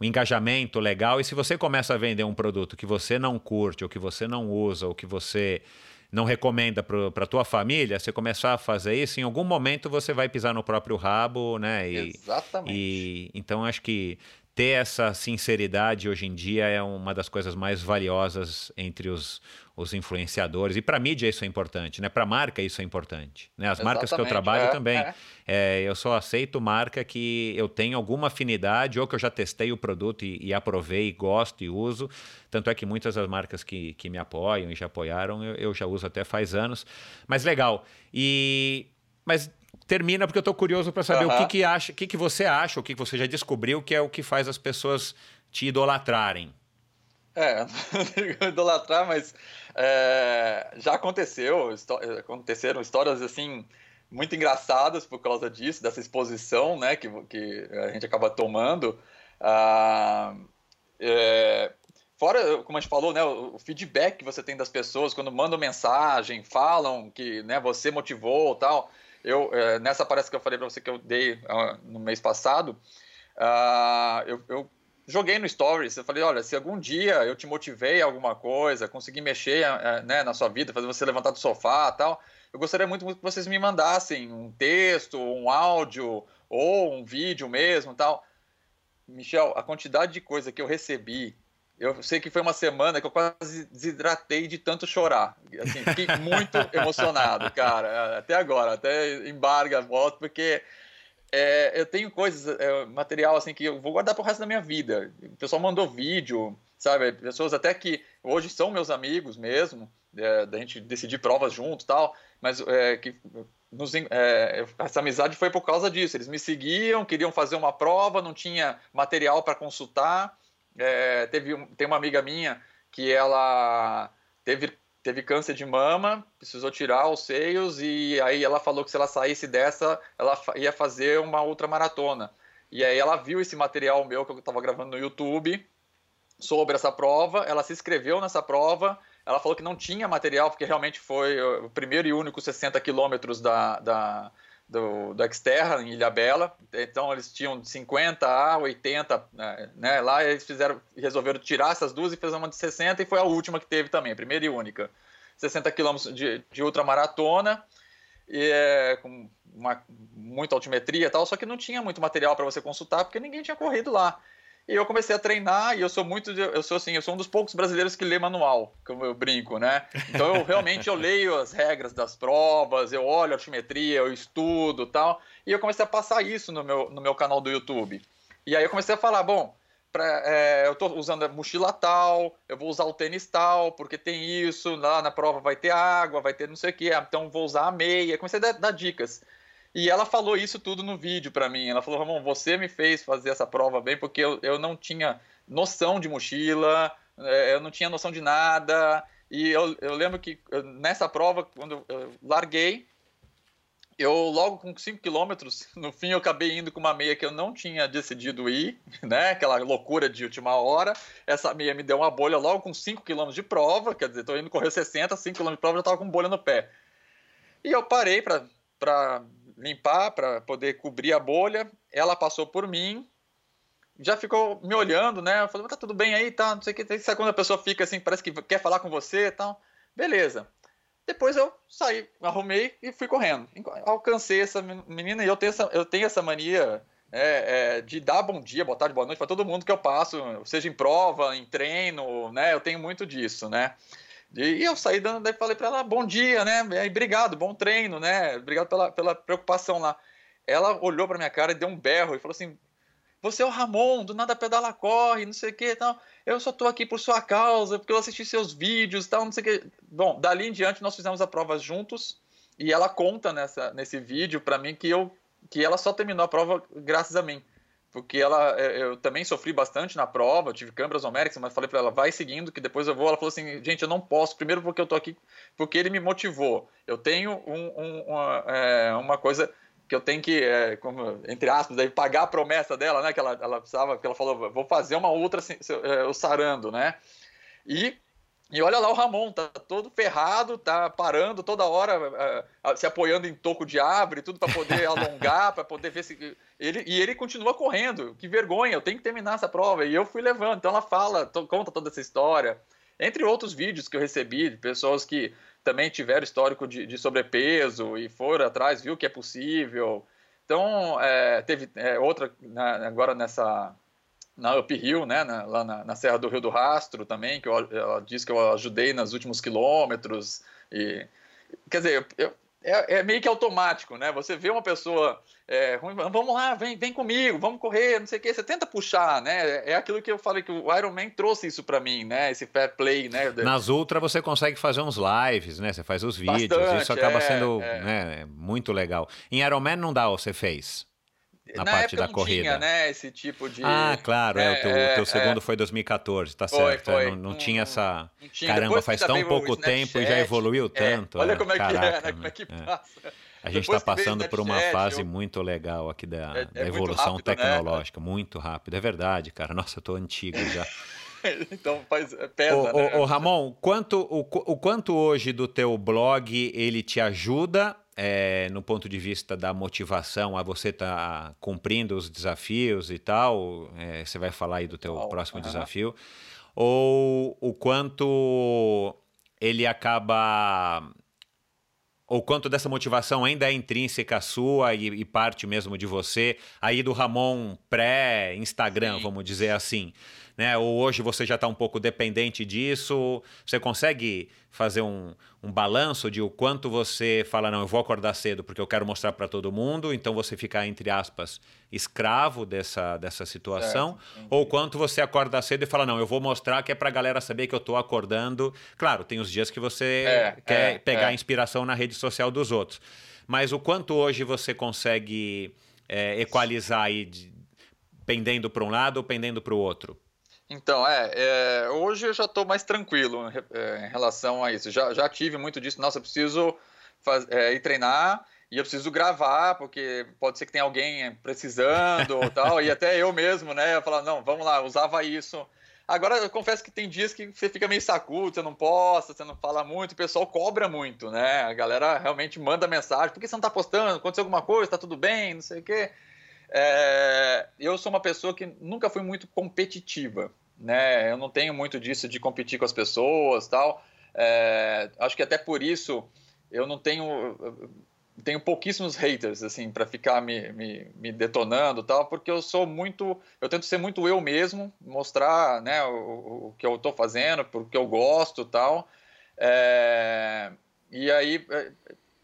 um engajamento legal. E se você começa a vender um produto que você não curte, ou que você não usa, ou que você não recomenda para a tua família, você começar a fazer isso, em algum momento você vai pisar no próprio rabo, né? E, Exatamente. E, então acho que ter essa sinceridade hoje em dia é uma das coisas mais valiosas entre os, os influenciadores. E para mídia isso é importante, né? Para marca isso é importante. Né? As Exatamente, marcas que eu trabalho é, também. É. É, eu só aceito marca que eu tenho alguma afinidade ou que eu já testei o produto e, e aprovei, gosto e uso. Tanto é que muitas das marcas que, que me apoiam e já apoiaram, eu, eu já uso até faz anos. Mas legal. E... Mas termina porque eu estou curioso para saber o que, que, acha, o que, que você acha, o que você já descobriu que é o que faz as pessoas te idolatrarem. É, não idolatrar, mas é, já aconteceu, aconteceram histórias assim muito engraçadas por causa disso, dessa exposição, né, que, que a gente acaba tomando. Ah, é, fora, como a gente falou, né, o feedback que você tem das pessoas quando mandam mensagem, falam que, né, você motivou, tal. Eu, é, nessa palestra que eu falei para você que eu dei uh, no mês passado, uh, eu, eu, joguei no Stories. Eu falei: olha, se algum dia eu te motivei a alguma coisa, consegui mexer uh, né, na sua vida, fazer você levantar do sofá tal, eu gostaria muito que vocês me mandassem um texto, um áudio ou um vídeo mesmo tal. Michel, a quantidade de coisa que eu recebi eu sei que foi uma semana que eu quase desidratei de tanto chorar. Assim, fiquei muito emocionado, cara. Até agora, até embarga a voto, porque é, eu tenho coisas, é, material assim que eu vou guardar pro resto da minha vida. O pessoal mandou vídeo, sabe? Pessoas até que hoje são meus amigos mesmo, é, da gente decidir provas junto tal, mas é, que nos, é, essa amizade foi por causa disso. Eles me seguiam, queriam fazer uma prova, não tinha material para consultar é, teve, tem uma amiga minha que ela teve, teve câncer de mama, precisou tirar os seios e aí ela falou que se ela saísse dessa, ela ia fazer uma outra maratona. E aí ela viu esse material meu que eu estava gravando no YouTube sobre essa prova, ela se inscreveu nessa prova, ela falou que não tinha material, porque realmente foi o primeiro e único 60 quilômetros da, da, do, do Xterra, em Ilha Bela. Então eles tinham de 50 a 80, né, né? Lá eles fizeram, resolveram tirar essas duas e fizeram uma de 60 e foi a última que teve também, primeira e única. 60 quilômetros de, de ultramaratona, e, é, com uma, muita altimetria e tal, só que não tinha muito material para você consultar porque ninguém tinha corrido lá. E eu comecei a treinar e eu sou muito, eu sou assim, eu sou um dos poucos brasileiros que lê manual, como eu brinco, né? Então eu realmente eu leio as regras das provas, eu olho a altimetria, eu estudo, tal. E eu comecei a passar isso no meu, no meu canal do YouTube. E aí eu comecei a falar, bom, pra, é, eu estou usando a mochila tal, eu vou usar o tênis tal, porque tem isso, lá na prova vai ter água, vai ter não sei o que, então vou usar a meia. Comecei a dar, dar dicas. E ela falou isso tudo no vídeo para mim. Ela falou: Ramon, você me fez fazer essa prova bem porque eu, eu não tinha noção de mochila, é, eu não tinha noção de nada. E eu, eu lembro que nessa prova, quando eu larguei, eu logo com 5 quilômetros, no fim eu acabei indo com uma meia que eu não tinha decidido ir, né? Aquela loucura de última hora. Essa meia me deu uma bolha logo com 5 quilômetros de prova, quer dizer, tô indo correr 60, 5 quilômetros de prova, já tava com bolha no pé. E eu parei para limpar para poder cobrir a bolha. Ela passou por mim, já ficou me olhando, né? Eu falei, tá tudo bem aí, tá? Não sei o que. Sabe quando a pessoa fica assim, parece que quer falar com você e tal? Beleza. Depois eu saí, arrumei e fui correndo. Alcancei essa menina e eu tenho essa, eu tenho essa mania é, é, de dar bom dia, boa tarde, boa noite para todo mundo que eu passo, seja em prova, em treino, né? Eu tenho muito disso, né? E eu saí dando, daí falei para ela, bom dia, né? Obrigado, bom treino, né? Obrigado pela, pela preocupação lá. Ela olhou para minha cara e deu um berro e falou assim: Você é o Ramon, do nada pedala corre, não sei o que tal. Eu só tô aqui por sua causa, porque eu assisti seus vídeos tal, não sei o que. Bom, dali em diante nós fizemos a prova juntos e ela conta nessa, nesse vídeo para mim que, eu, que ela só terminou a prova graças a mim porque ela, é, eu também sofri bastante na prova, tive câmeras homéricas, mas falei para ela, vai seguindo, que depois eu vou. Ela falou assim, gente, eu não posso, primeiro porque eu tô aqui, porque ele me motivou. Eu tenho um, um, uma, é, uma, coisa que eu tenho que, é, como, entre aspas, daí, pagar a promessa dela, né, que ela, ela precisava, que ela falou, vou fazer uma outra, assim, é, o sarando, né, e e olha lá o Ramon, tá todo ferrado, tá parando toda hora, uh, se apoiando em toco de árvore, tudo para poder alongar, para poder ver se. Ele, e ele continua correndo. Que vergonha, eu tenho que terminar essa prova. E eu fui levando. Então ela fala, conta toda essa história. Entre outros vídeos que eu recebi de pessoas que também tiveram histórico de, de sobrepeso e foram atrás, viu que é possível. Então, é, teve é, outra, né, agora nessa na Uphill, né, na, lá na, na, Serra do Rio do Rastro também, que eu, ela disse que eu ajudei nos últimos quilômetros. E, quer dizer, eu, é, é, meio que automático, né? Você vê uma pessoa é, ruim, vamos lá, vem, vem comigo, vamos correr, não sei o quê. Você tenta puxar, né? É aquilo que eu falei que o Iron Man trouxe isso para mim, né? Esse fair play, né? Nas Ultra você consegue fazer uns lives, né? Você faz os vídeos, Bastante, isso acaba é, sendo é. Né, muito legal. Em Iron Man não dá, você fez? Na, na parte da corrida. Tinha, né, esse tipo de. Ah, claro, é, é o teu, é, teu segundo é. foi 2014, tá foi, certo. É, foi. Não, não, tinha essa. Não tinha. Caramba, Depois faz tão pouco tempo e já evoluiu é, tanto. Olha como é que Caraca, é, né? Como é que passa. A gente está passando por uma fase eu... muito legal aqui da, da evolução rápido, né, tecnológica, né? muito rápido. É verdade, cara. Nossa, eu tô antigo já. então faz, pesa, ô, né? ô, Ramon, quanto, o, o quanto hoje do teu blog ele te ajuda é, no ponto de vista da motivação a você estar tá cumprindo os desafios e tal, é, você vai falar aí do teu oh, próximo uh -huh. desafio, ou o quanto ele acaba ou quanto dessa motivação ainda é intrínseca sua e, e parte mesmo de você, aí do Ramon pré-Instagram, vamos dizer assim né? Ou hoje você já está um pouco dependente disso? Você consegue fazer um, um balanço de o quanto você fala, não, eu vou acordar cedo porque eu quero mostrar para todo mundo, então você fica, entre aspas, escravo dessa, dessa situação? Certo, ou quanto você acorda cedo e fala, não, eu vou mostrar que é para a galera saber que eu estou acordando. Claro, tem os dias que você é, quer é, pegar é. inspiração na rede social dos outros. Mas o quanto hoje você consegue é, equalizar aí, de, pendendo para um lado ou pendendo para o outro? Então, é, é, hoje eu já estou mais tranquilo é, em relação a isso. Já, já tive muito disso, nossa, eu preciso faz, é, ir treinar e eu preciso gravar, porque pode ser que tenha alguém precisando ou tal, e até eu mesmo, né, eu falava, não, vamos lá, usava isso. Agora, eu confesso que tem dias que você fica meio sacudo, você não posta, você não fala muito, o pessoal cobra muito, né? A galera realmente manda mensagem, por que você não está postando? Aconteceu alguma coisa? Está tudo bem? Não sei o quê. É, eu sou uma pessoa que nunca fui muito competitiva, né? Eu não tenho muito disso de competir com as pessoas, tal. É, acho que até por isso eu não tenho tenho pouquíssimos haters assim para ficar me, me, me, detonando tal porque eu sou muito eu tento ser muito eu mesmo mostrar né o, o que eu estou fazendo porque eu gosto tal é, e aí é,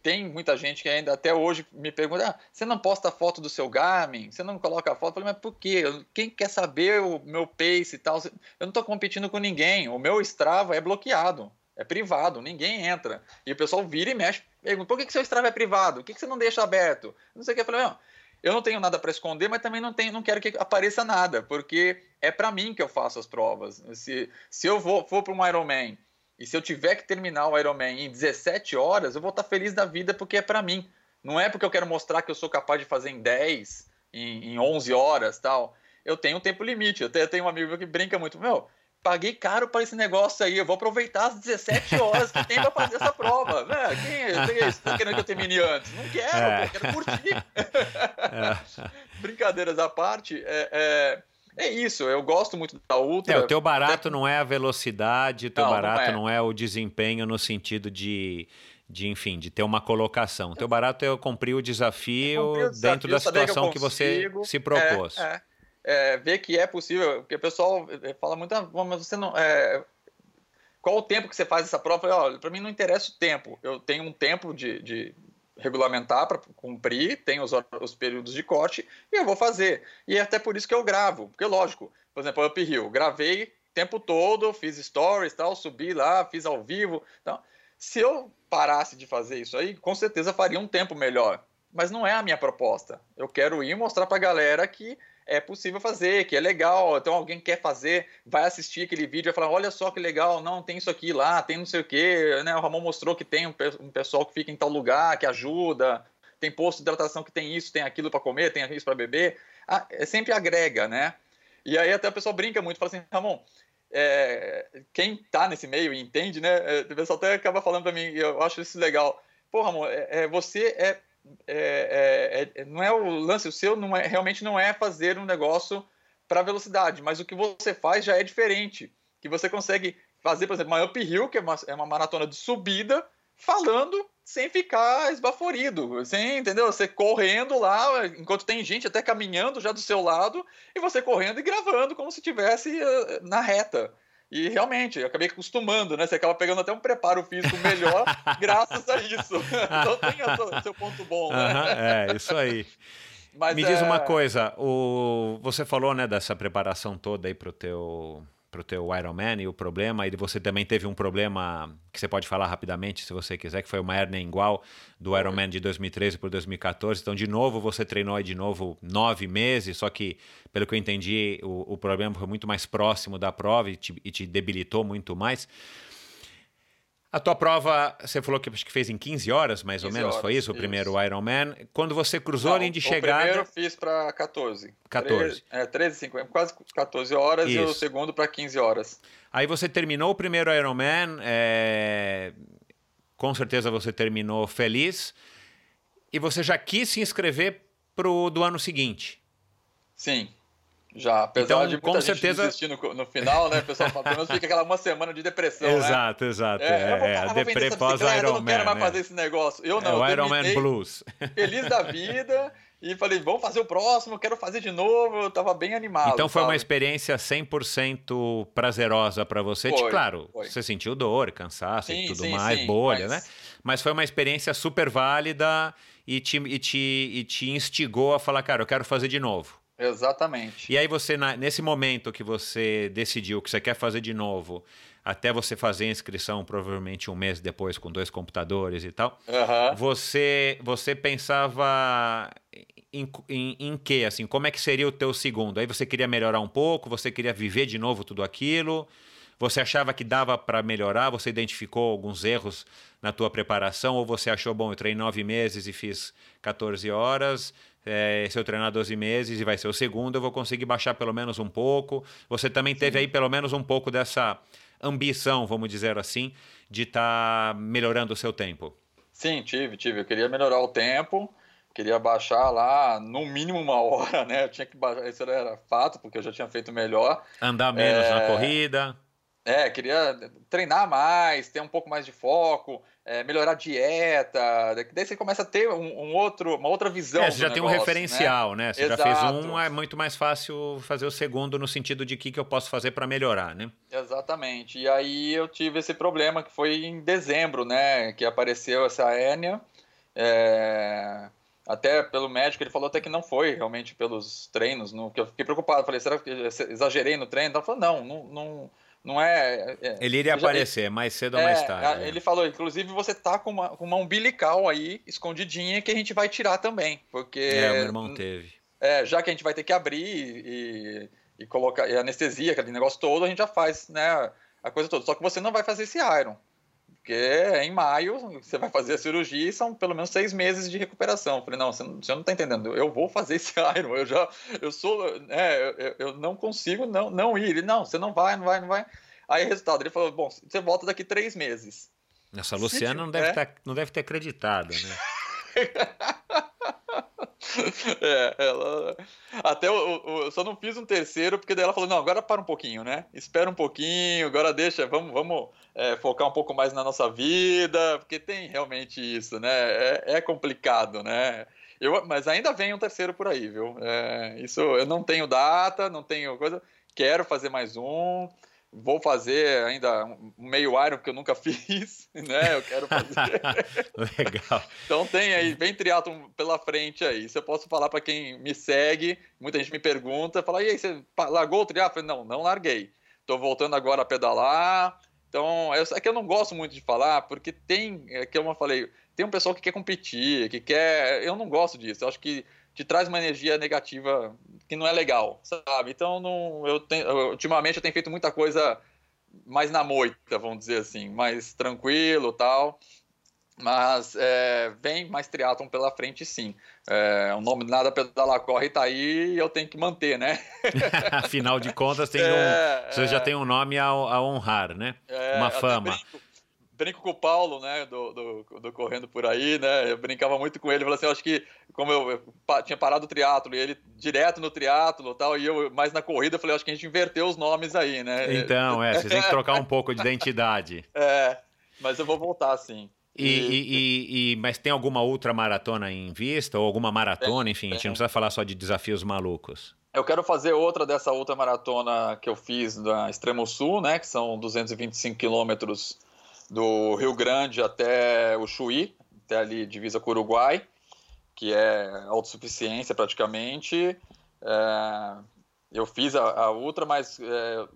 tem muita gente que ainda até hoje me pergunta: ah, você não posta foto do seu Garmin? Você não coloca foto? Eu falei, mas por quê? Quem quer saber o meu pace e tal? Eu não estou competindo com ninguém. O meu Strava é bloqueado, é privado, ninguém entra. E o pessoal vira e mexe, pergunta: por que, que seu Strava é privado? Por que, que você não deixa aberto? Não sei o que. Eu falei: não. Eu não tenho nada para esconder, mas também não, tenho, não quero que apareça nada, porque é para mim que eu faço as provas. Se, se eu vou, for para um Ironman e se eu tiver que terminar o Ironman em 17 horas, eu vou estar feliz da vida porque é para mim. Não é porque eu quero mostrar que eu sou capaz de fazer em 10, em, em 11 horas tal. Eu tenho um tempo limite. Eu tenho, eu tenho um amigo meu que brinca muito. Meu, paguei caro para esse negócio aí, eu vou aproveitar as 17 horas que tem para fazer essa prova. É, quem é, está querendo que eu termine antes? Não quero, é. eu quero curtir. É. Brincadeiras à parte, é, é é isso, eu gosto muito da Ultra. É, o teu barato não é a velocidade, o teu não, barato não é. não é. o desempenho no sentido de, de, enfim, de ter uma colocação. O teu barato é eu cumprir o desafio, o desafio dentro da situação que, que, você se propôs. É, é, é, ver que é possível, porque o pessoal fala muito, ah, mas você não... É, qual o tempo que você faz essa prova? Olha, para mim não interessa o tempo. Eu tenho um tempo de, de regulamentar para cumprir, tem os, os períodos de corte e eu vou fazer. E é até por isso que eu gravo, porque lógico, por exemplo, Up Hill, gravei o tempo todo, fiz stories, tal, subi lá, fiz ao vivo. Então, se eu parasse de fazer isso aí, com certeza faria um tempo melhor. Mas não é a minha proposta. Eu quero ir mostrar para a galera que é possível fazer, que é legal. Então alguém quer fazer, vai assistir aquele vídeo e falar: olha só que legal, não, tem isso aqui lá, tem não sei o quê. Né? O Ramon mostrou que tem um, pessoal que fica em tal lugar, que ajuda, tem posto de hidratação que tem isso, tem aquilo para comer, tem isso para beber. Ah, é, sempre agrega, né? E aí até o pessoal brinca muito, fala assim, Ramon, é, quem tá nesse meio e entende, né? É, o pessoal até acaba falando para mim, eu acho isso legal. Pô, Ramon, é, é você é é, é, é, não é o lance, o seu não é, realmente não é fazer um negócio para velocidade, mas o que você faz já é diferente. Que você consegue fazer, por exemplo, uma uphill, que é uma, é uma maratona de subida, falando sem ficar esbaforido, sem, entendeu? Você correndo lá, enquanto tem gente até caminhando já do seu lado, e você correndo e gravando como se estivesse uh, na reta. E realmente, eu acabei acostumando, né? Você acaba pegando até um preparo físico melhor graças a isso. então tem o seu ponto bom, né? Uhum, é, isso aí. Mas Me é... diz uma coisa, o... você falou né, dessa preparação toda aí para o teu para o teu Ironman e o problema, e você também teve um problema que você pode falar rapidamente, se você quiser, que foi uma hernia igual do Ironman de 2013 para 2014. Então, de novo, você treinou aí de novo nove meses, só que, pelo que eu entendi, o, o problema foi muito mais próximo da prova e te, e te debilitou muito mais. A tua prova, você falou que acho que fez em 15 horas, mais 15 ou menos, horas, foi isso? O isso. primeiro Ironman. Quando você cruzou Não, a linha de chegada. O primeiro eu fiz para 14. 14. 13, é, 13, 50, quase 14 horas isso. e o segundo para 15 horas. Aí você terminou o primeiro Ironman, é... com certeza você terminou feliz. E você já quis se inscrever pro do ano seguinte? Sim. Já, apesar então, de com certeza... desistir no, no final, né? Pessoal fala, pelo menos fica aquela uma semana de depressão, Exato, né? exato. É, é, é a deprê pós Iron Man. Eu não quero mais né? fazer esse negócio. Eu não, é o Iron Man Blues. Feliz da vida e falei, vamos fazer o próximo, quero fazer de novo. Eu tava bem animado. Então foi sabe? uma experiência 100% prazerosa para você. Foi, claro, foi. você sentiu dor, cansaço sim, e tudo sim, mais, sim, bolha, mas... né? Mas foi uma experiência super válida e te, e, te, e te instigou a falar, cara, eu quero fazer de novo. Exatamente. E aí você, nesse momento que você decidiu que você quer fazer de novo, até você fazer a inscrição, provavelmente um mês depois, com dois computadores e tal, uhum. você, você pensava em, em, em que, assim, como é que seria o teu segundo? Aí você queria melhorar um pouco, você queria viver de novo tudo aquilo, você achava que dava para melhorar, você identificou alguns erros na tua preparação, ou você achou, bom, eu treinei nove meses e fiz 14 horas, é, se eu treinar 12 meses e vai ser o segundo, eu vou conseguir baixar pelo menos um pouco. Você também teve aí pelo menos um pouco dessa ambição, vamos dizer assim, de estar tá melhorando o seu tempo. Sim, tive, tive. Eu queria melhorar o tempo, queria baixar lá no mínimo uma hora, né? Eu tinha que baixar, isso era fato, porque eu já tinha feito melhor. Andar menos é... na corrida. É, queria treinar mais, ter um pouco mais de foco, é, melhorar a dieta. Daí você começa a ter um, um outro, uma outra visão. É, você já negócio, tem um referencial, né? né? Você Exato. já fez um, é muito mais fácil fazer o segundo no sentido de o que, que eu posso fazer para melhorar, né? Exatamente. E aí eu tive esse problema que foi em dezembro, né? Que apareceu essa hérnia. É... Até pelo médico, ele falou até que não foi realmente pelos treinos, no, que eu fiquei preocupado. Falei, será que exagerei no treino? Ele falou, não, não, não não é. é ele iria aparecer mais cedo ou mais é, tarde. Ele falou, inclusive, você tá com uma, com uma umbilical aí, escondidinha, que a gente vai tirar também. Porque. É, o meu irmão teve. É, já que a gente vai ter que abrir e, e colocar e anestesia, aquele negócio todo, a gente já faz, né? A coisa toda. Só que você não vai fazer esse iron. Porque é em maio você vai fazer a cirurgia e são pelo menos seis meses de recuperação. Eu falei, não, você não, você não tá entendendo. Eu vou fazer esse Iron. Eu já, eu sou, né, eu, eu não consigo não, não ir. Ele, não, você não vai, não vai, não vai. Aí, resultado, ele falou, bom, você volta daqui três meses. Essa Luciana não deve, é? ter, não deve ter acreditado, né? é, ela. Até eu, eu, só não fiz um terceiro, porque daí ela falou: não, agora para um pouquinho, né? Espera um pouquinho, agora deixa, vamos, vamos é, focar um pouco mais na nossa vida, porque tem realmente isso, né? É, é complicado, né? Eu, mas ainda vem um terceiro por aí, viu? É, isso eu não tenho data, não tenho coisa. Quero fazer mais um. Vou fazer ainda um meio Iron, porque eu nunca fiz, né? Eu quero fazer. Legal. então tem aí, vem triatlon pela frente aí. Isso eu posso falar para quem me segue, muita gente me pergunta, fala, e aí, você largou o triatlon? Não, não larguei. Estou voltando agora a pedalar. Então, é que eu não gosto muito de falar, porque tem, é que eu falei, tem um pessoal que quer competir, que quer... Eu não gosto disso. Eu acho que te traz uma energia negativa que não é legal, sabe? Então, não, eu tenho, ultimamente eu tenho feito muita coisa mais na moita, vamos dizer assim, mais tranquilo tal. Mas é, vem mais triatlon pela frente, sim. É, o nome Nada Pedalar Corre tá aí e eu tenho que manter, né? Afinal de contas, tem é, um, você já é. tem um nome a, a honrar, né? É, Uma fama. Brinco, brinco com o Paulo, né, do, do, do, Correndo Por Aí, né, eu brincava muito com ele, falava assim, eu acho que, como eu, eu tinha parado o triatlo e ele direto no triatlo e tal, e eu mais na corrida, eu falei, acho que a gente inverteu os nomes aí, né. Então, é, você tem que trocar um pouco de identidade. É, mas eu vou voltar, sim. E, e, e, mas tem alguma outra maratona em vista? Ou alguma maratona, enfim, a gente não precisa falar só de desafios malucos. Eu quero fazer outra dessa outra maratona que eu fiz da Extremo Sul, né? Que são 225 quilômetros do Rio Grande até o Chuí, até ali divisa com o Uruguai, que é autossuficiência praticamente. É, eu fiz a, a Ultra, mas é,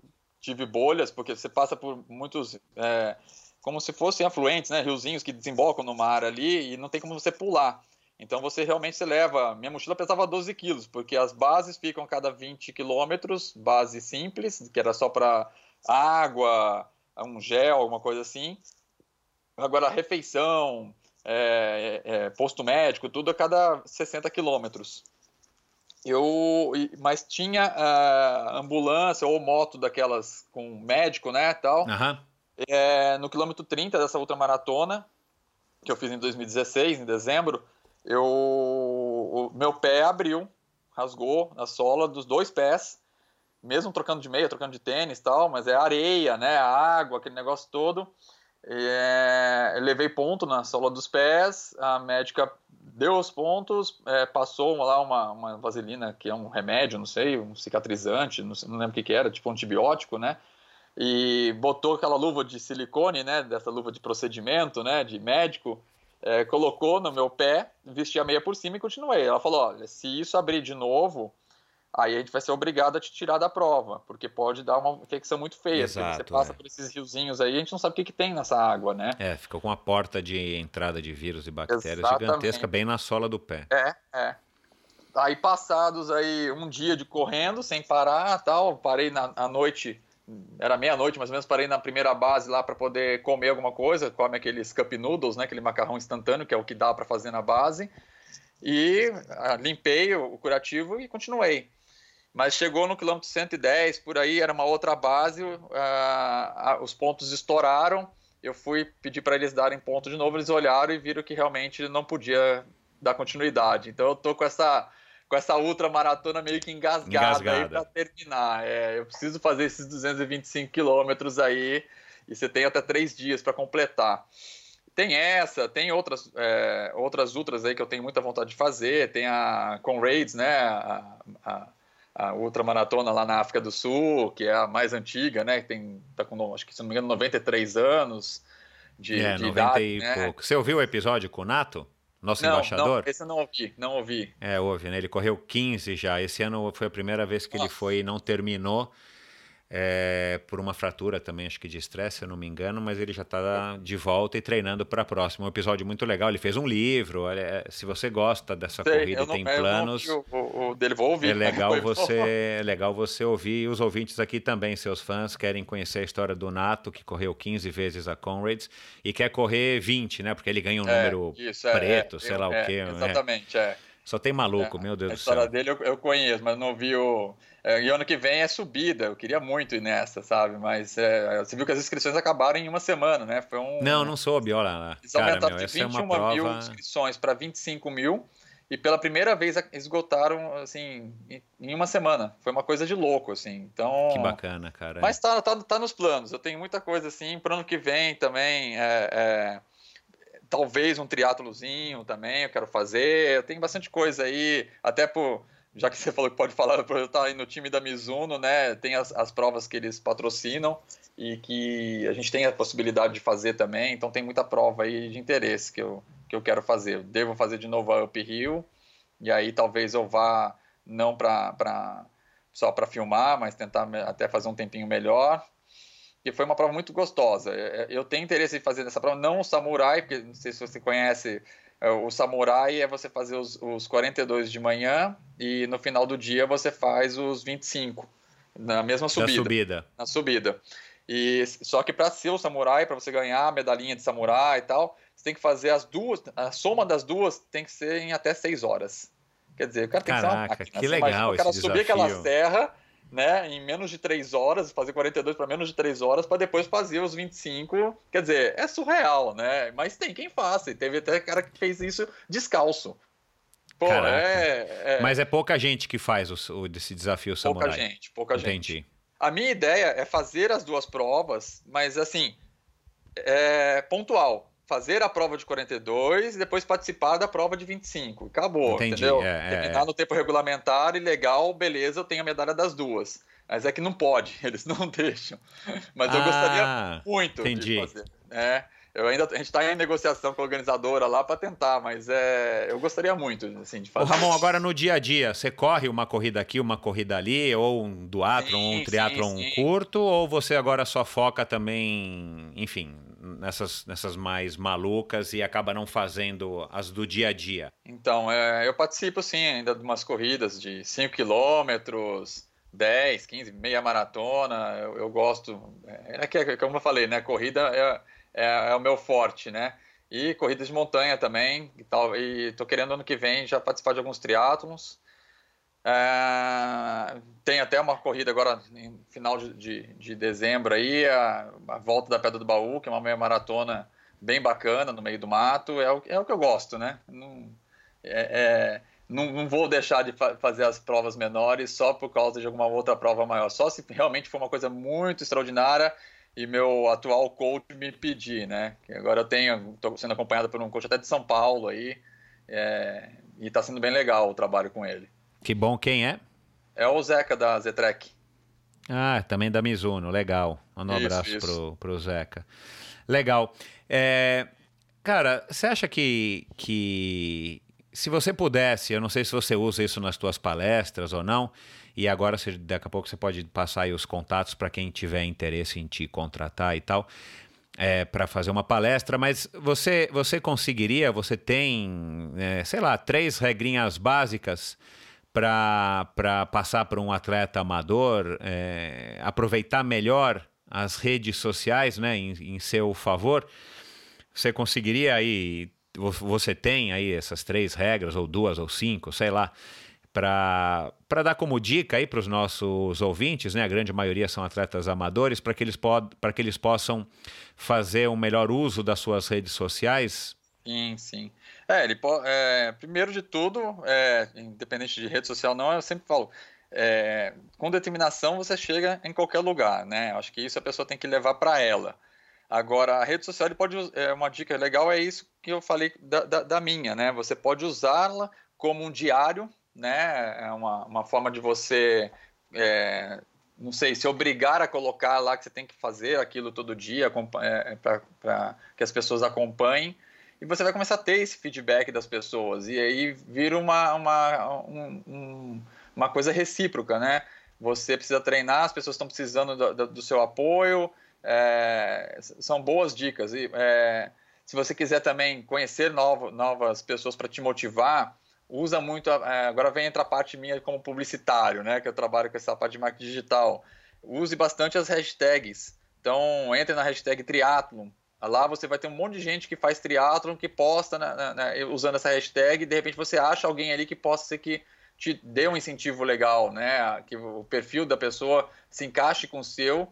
tive bolhas, porque você passa por muitos... É, como se fossem afluentes, né? Riozinhos que desembocam no mar ali e não tem como você pular. Então você realmente se leva. Minha mochila pesava 12 quilos, porque as bases ficam a cada 20 quilômetros, base simples, que era só para água, um gel, alguma coisa assim. Agora, refeição, é, é, é posto médico, tudo a cada 60 quilômetros. Eu, mas tinha uh, ambulância ou moto daquelas com médico, né, tal. Uhum. É, no quilômetro 30 dessa ultramaratona, que eu fiz em 2016, em dezembro, eu, o meu pé abriu, rasgou na sola dos dois pés, mesmo trocando de meia, trocando de tênis tal, mas é areia, né, água, aquele negócio todo. É, levei ponto na sola dos pés, a médica deu os pontos, é, passou lá uma, uma vaselina, que é um remédio, não sei, um cicatrizante, não, não lembro o que, que era, tipo um antibiótico, né, e botou aquela luva de silicone, né, dessa luva de procedimento, né, de médico, é, colocou no meu pé, vesti a meia por cima e continuei. Ela falou: olha, se isso abrir de novo, aí a gente vai ser obrigado a te tirar da prova, porque pode dar uma infecção muito feia. Exato, você passa é. por esses riozinhos aí, a gente não sabe o que, que tem nessa água, né? É, fica com uma porta de entrada de vírus e bactérias Exatamente. gigantesca bem na sola do pé. É, é. Aí passados aí um dia de correndo sem parar, tal, parei na à noite era meia-noite, mais ou menos, parei na primeira base lá para poder comer alguma coisa, come aqueles cup noodles, né, aquele macarrão instantâneo, que é o que dá para fazer na base, e ah, limpei o curativo e continuei. Mas chegou no quilômetro 110, por aí, era uma outra base, uh, os pontos estouraram, eu fui pedir para eles darem ponto de novo, eles olharam e viram que realmente não podia dar continuidade. Então eu tô com essa com essa ultra maratona meio que engasgada, engasgada. aí para terminar. É, eu preciso fazer esses 225 quilômetros aí e você tem até três dias para completar. Tem essa, tem outras, é, outras ultras aí que eu tenho muita vontade de fazer. Tem a Conrads, né? A, a, a ultramaratona lá na África do Sul, que é a mais antiga, né? Tem, tá com, acho que se não me engano, 93 anos de, é, de 90 idade. E né? pouco. Você ouviu o episódio com o Nato? Nosso não, embaixador? Não, esse eu não ouvi, não ouvi. É, ouve, né? Ele correu 15 já. Esse ano foi a primeira vez que Nossa. ele foi e não terminou é, por uma fratura também, acho que de estresse, se eu não me engano, mas ele já está de volta e treinando para a próxima. Um episódio muito legal. Ele fez um livro. É, se você gosta dessa Sei, corrida e tem planos, o, o, dele, vou ouvir. É legal você, é legal você ouvir. E os ouvintes aqui também, seus fãs, querem conhecer a história do Nato, que correu 15 vezes a Conrads e quer correr 20, né? Porque ele ganha um é, número isso, é, preto, sei lá o quê. Né? Exatamente, é. Só tem maluco, meu Deus do céu. A história dele eu, eu conheço, mas não vi o é, e ano que vem é subida, eu queria muito ir nessa, sabe? Mas é, você viu que as inscrições acabaram em uma semana, né? Foi um. Não, não soube, olha lá. Eles Cara, aumentaram meu, de 21 é prova... mil inscrições para 25 mil e pela primeira vez esgotaram assim em uma semana. Foi uma coisa de louco, assim. Então. Que bacana, cara. Mas tá, tá, tá nos planos. Eu tenho muita coisa assim. Para ano que vem também. É, é... Talvez um triatlozinho também eu quero fazer. Eu tenho bastante coisa aí, até por já que você falou que pode falar, eu estar aí no time da Mizuno, né? Tem as, as provas que eles patrocinam e que a gente tem a possibilidade de fazer também. Então tem muita prova aí de interesse que eu, que eu quero fazer. Eu devo fazer de novo a Up Hill e aí talvez eu vá não para só para filmar, mas tentar até fazer um tempinho melhor. E foi uma prova muito gostosa. É, é, eu tenho interesse em fazer essa prova, não o samurai, porque não sei se você conhece o samurai é você fazer os, os 42 de manhã e no final do dia você faz os 25 na mesma subida. Na subida. Na subida. E só que para ser o samurai, para você ganhar a medalhinha de samurai e tal, você tem que fazer as duas, a soma das duas tem que ser em até 6 horas. Quer dizer, o cara tem Caraca, que ser uma máquina. Que legal imagina, o cara subir aquela serra né, em menos de 3 horas, fazer 42 para menos de 3 horas, para depois fazer os 25. Quer dizer, é surreal, né? Mas tem quem faça, e teve até cara que fez isso descalço. Pô, é, é, Mas é pouca gente que faz o, o desse desafio samurai. Pouca gente, pouca Entendi. gente. A minha ideia é fazer as duas provas, mas assim, é pontual. Fazer a prova de 42 e depois participar da prova de 25. Acabou, Entendi, entendeu? É, Terminar é. no tempo regulamentar e legal, beleza, eu tenho a medalha das duas. Mas é que não pode, eles não deixam. Mas eu ah, gostaria muito entendi. de fazer. É, eu ainda, a gente está em negociação com a organizadora lá para tentar, mas é, eu gostaria muito assim, de fazer. Ô, Ramon, agora no dia a dia, você corre uma corrida aqui, uma corrida ali, ou um duatlon, um triatlon curto, ou você agora só foca também, enfim, nessas, nessas mais malucas e acaba não fazendo as do dia a dia? Então, é, eu participo sim ainda de umas corridas de 5 quilômetros, 10, 15, meia maratona, eu, eu gosto. É, é que, como eu falei, né? Corrida é é, é o meu forte, né? E corridas de montanha também, e, tal, e tô querendo ano que vem já participar de alguns triatlons. É, tem até uma corrida agora em final de, de, de dezembro aí, a, a, volta da Pedra do Baú, que é uma meia maratona bem bacana no meio do mato, é o, é o que eu gosto, né? Não, é, é, não, não, vou deixar de fa fazer as provas menores só por causa de alguma outra prova maior, só se realmente for uma coisa muito extraordinária e meu atual coach me pedir, né? Que agora eu tenho, estou sendo acompanhado por um coach até de São Paulo aí, é, e está sendo bem legal o trabalho com ele. Que bom, quem é? É o Zeca da Zetrek. Ah, também da Mizuno, legal. Um isso, abraço isso. Pro, pro Zeca. Legal. É, cara, você acha que, que se você pudesse, eu não sei se você usa isso nas suas palestras ou não, e agora, você, daqui a pouco, você pode passar aí os contatos para quem tiver interesse em te contratar e tal. É, para fazer uma palestra, mas você, você conseguiria, você tem, é, sei lá, três regrinhas básicas para passar para um atleta amador é, aproveitar melhor as redes sociais né, em, em seu favor? Você conseguiria aí, você tem aí essas três regras, ou duas, ou cinco, sei lá, para dar como dica aí para os nossos ouvintes, né? A grande maioria são atletas amadores, para que, eles que eles possam fazer um melhor uso das suas redes sociais? Sim, sim. É, ele é, primeiro de tudo, é, independente de rede social não, eu sempre falo, é, com determinação você chega em qualquer lugar, né? Acho que isso a pessoa tem que levar para ela. Agora, a rede social pode é, uma dica legal é isso que eu falei da, da, da minha, né? Você pode usá-la como um diário né? É uma, uma forma de você, é, não sei, se obrigar a colocar lá que você tem que fazer aquilo todo dia é para que as pessoas acompanhem. E você vai começar a ter esse feedback das pessoas. E aí vira uma, uma, um, um, uma coisa recíproca, né? Você precisa treinar, as pessoas estão precisando do, do, seu apoio. É, são boas dicas. E, é, se você quiser também conhecer novo, novas pessoas para te motivar, usa muito. É, agora vem entrar a parte minha como publicitário, né? Que eu trabalho com essa parte de marketing digital. Use bastante as hashtags. Então, entre na hashtag triatlon. Lá você vai ter um monte de gente que faz triatlon, que posta usando essa hashtag, e de repente você acha alguém ali que possa ser que te dê um incentivo legal, né? Que o perfil da pessoa se encaixe com o seu,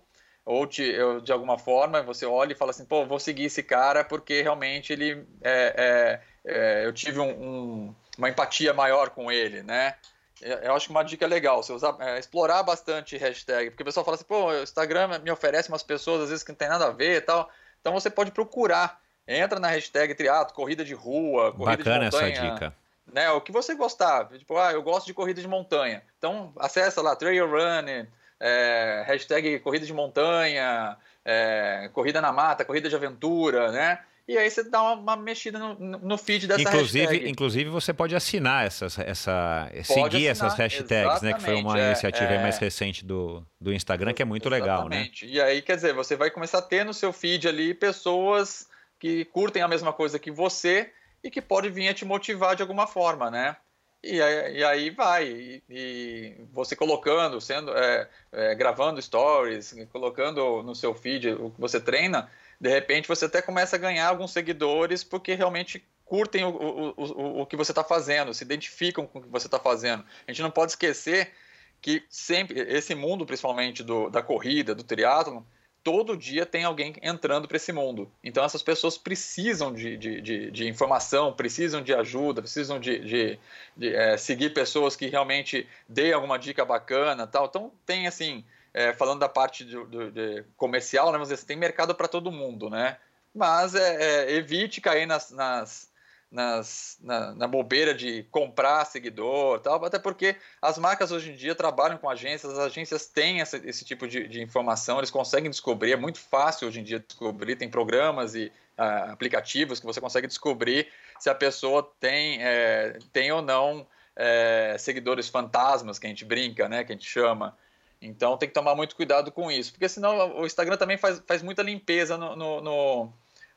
ou te, eu, de alguma forma você olha e fala assim, pô, vou seguir esse cara porque realmente ele é, é, é eu tive um, um uma empatia maior com ele, né? Eu acho que uma dica legal, você usar, é, explorar bastante hashtag, porque o pessoal fala assim, pô, o Instagram me oferece umas pessoas às vezes que não tem nada a ver e tal. Então você pode procurar, entra na hashtag triatlo, corrida de rua, corrida Bacana de montanha. essa dica. Né, o que você gostar, tipo, ah, eu gosto de corrida de montanha. Então acessa lá, trail running, é, hashtag corrida de montanha, é, corrida na mata, corrida de aventura, né? E aí você dá uma, uma mexida no, no, feed dessa inclusive, hashtag. Inclusive, você pode assinar essas, essa, seguir assinar, essas hashtags, né? Que foi uma é, iniciativa é, mais recente do, do Instagram, que é muito legal, né? E aí, quer dizer, você vai começar a ter no seu feed ali pessoas que curtem a mesma coisa que você e que pode vir a te motivar de alguma forma, né? E aí, e aí vai, e, e, você colocando, sendo, é, é, gravando stories, colocando no seu feed o que você treina, de repente você até começa a ganhar alguns seguidores porque realmente curtem o, o, o, o que você está fazendo, se identificam com o que você está fazendo. A gente não pode esquecer que sempre, esse mundo principalmente do, da corrida, do triatlo, todo dia tem alguém entrando para esse mundo. Então essas pessoas precisam de, de, de, de informação, precisam de ajuda, precisam de, é, seguir pessoas que realmente deem alguma dica bacana tal. Então tem assim é, falando da parte de, comercial, né, você tem mercado para todo mundo, né? mas é, é, evite cair nas, nas, nas, na, na, bobeira de comprar seguidor tal, até porque as marcas hoje em dia trabalham com agências, as agências têm essa, esse tipo de, de, informação, eles conseguem descobrir, é muito fácil hoje em dia descobrir, tem programas e uh, aplicativos que você consegue descobrir se a pessoa tem, é, tem ou não é, seguidores fantasmas, que a gente brinca, né, que a gente chama. Então tem que tomar muito cuidado com isso, porque senão o Instagram também faz, faz muita limpeza no, no, no,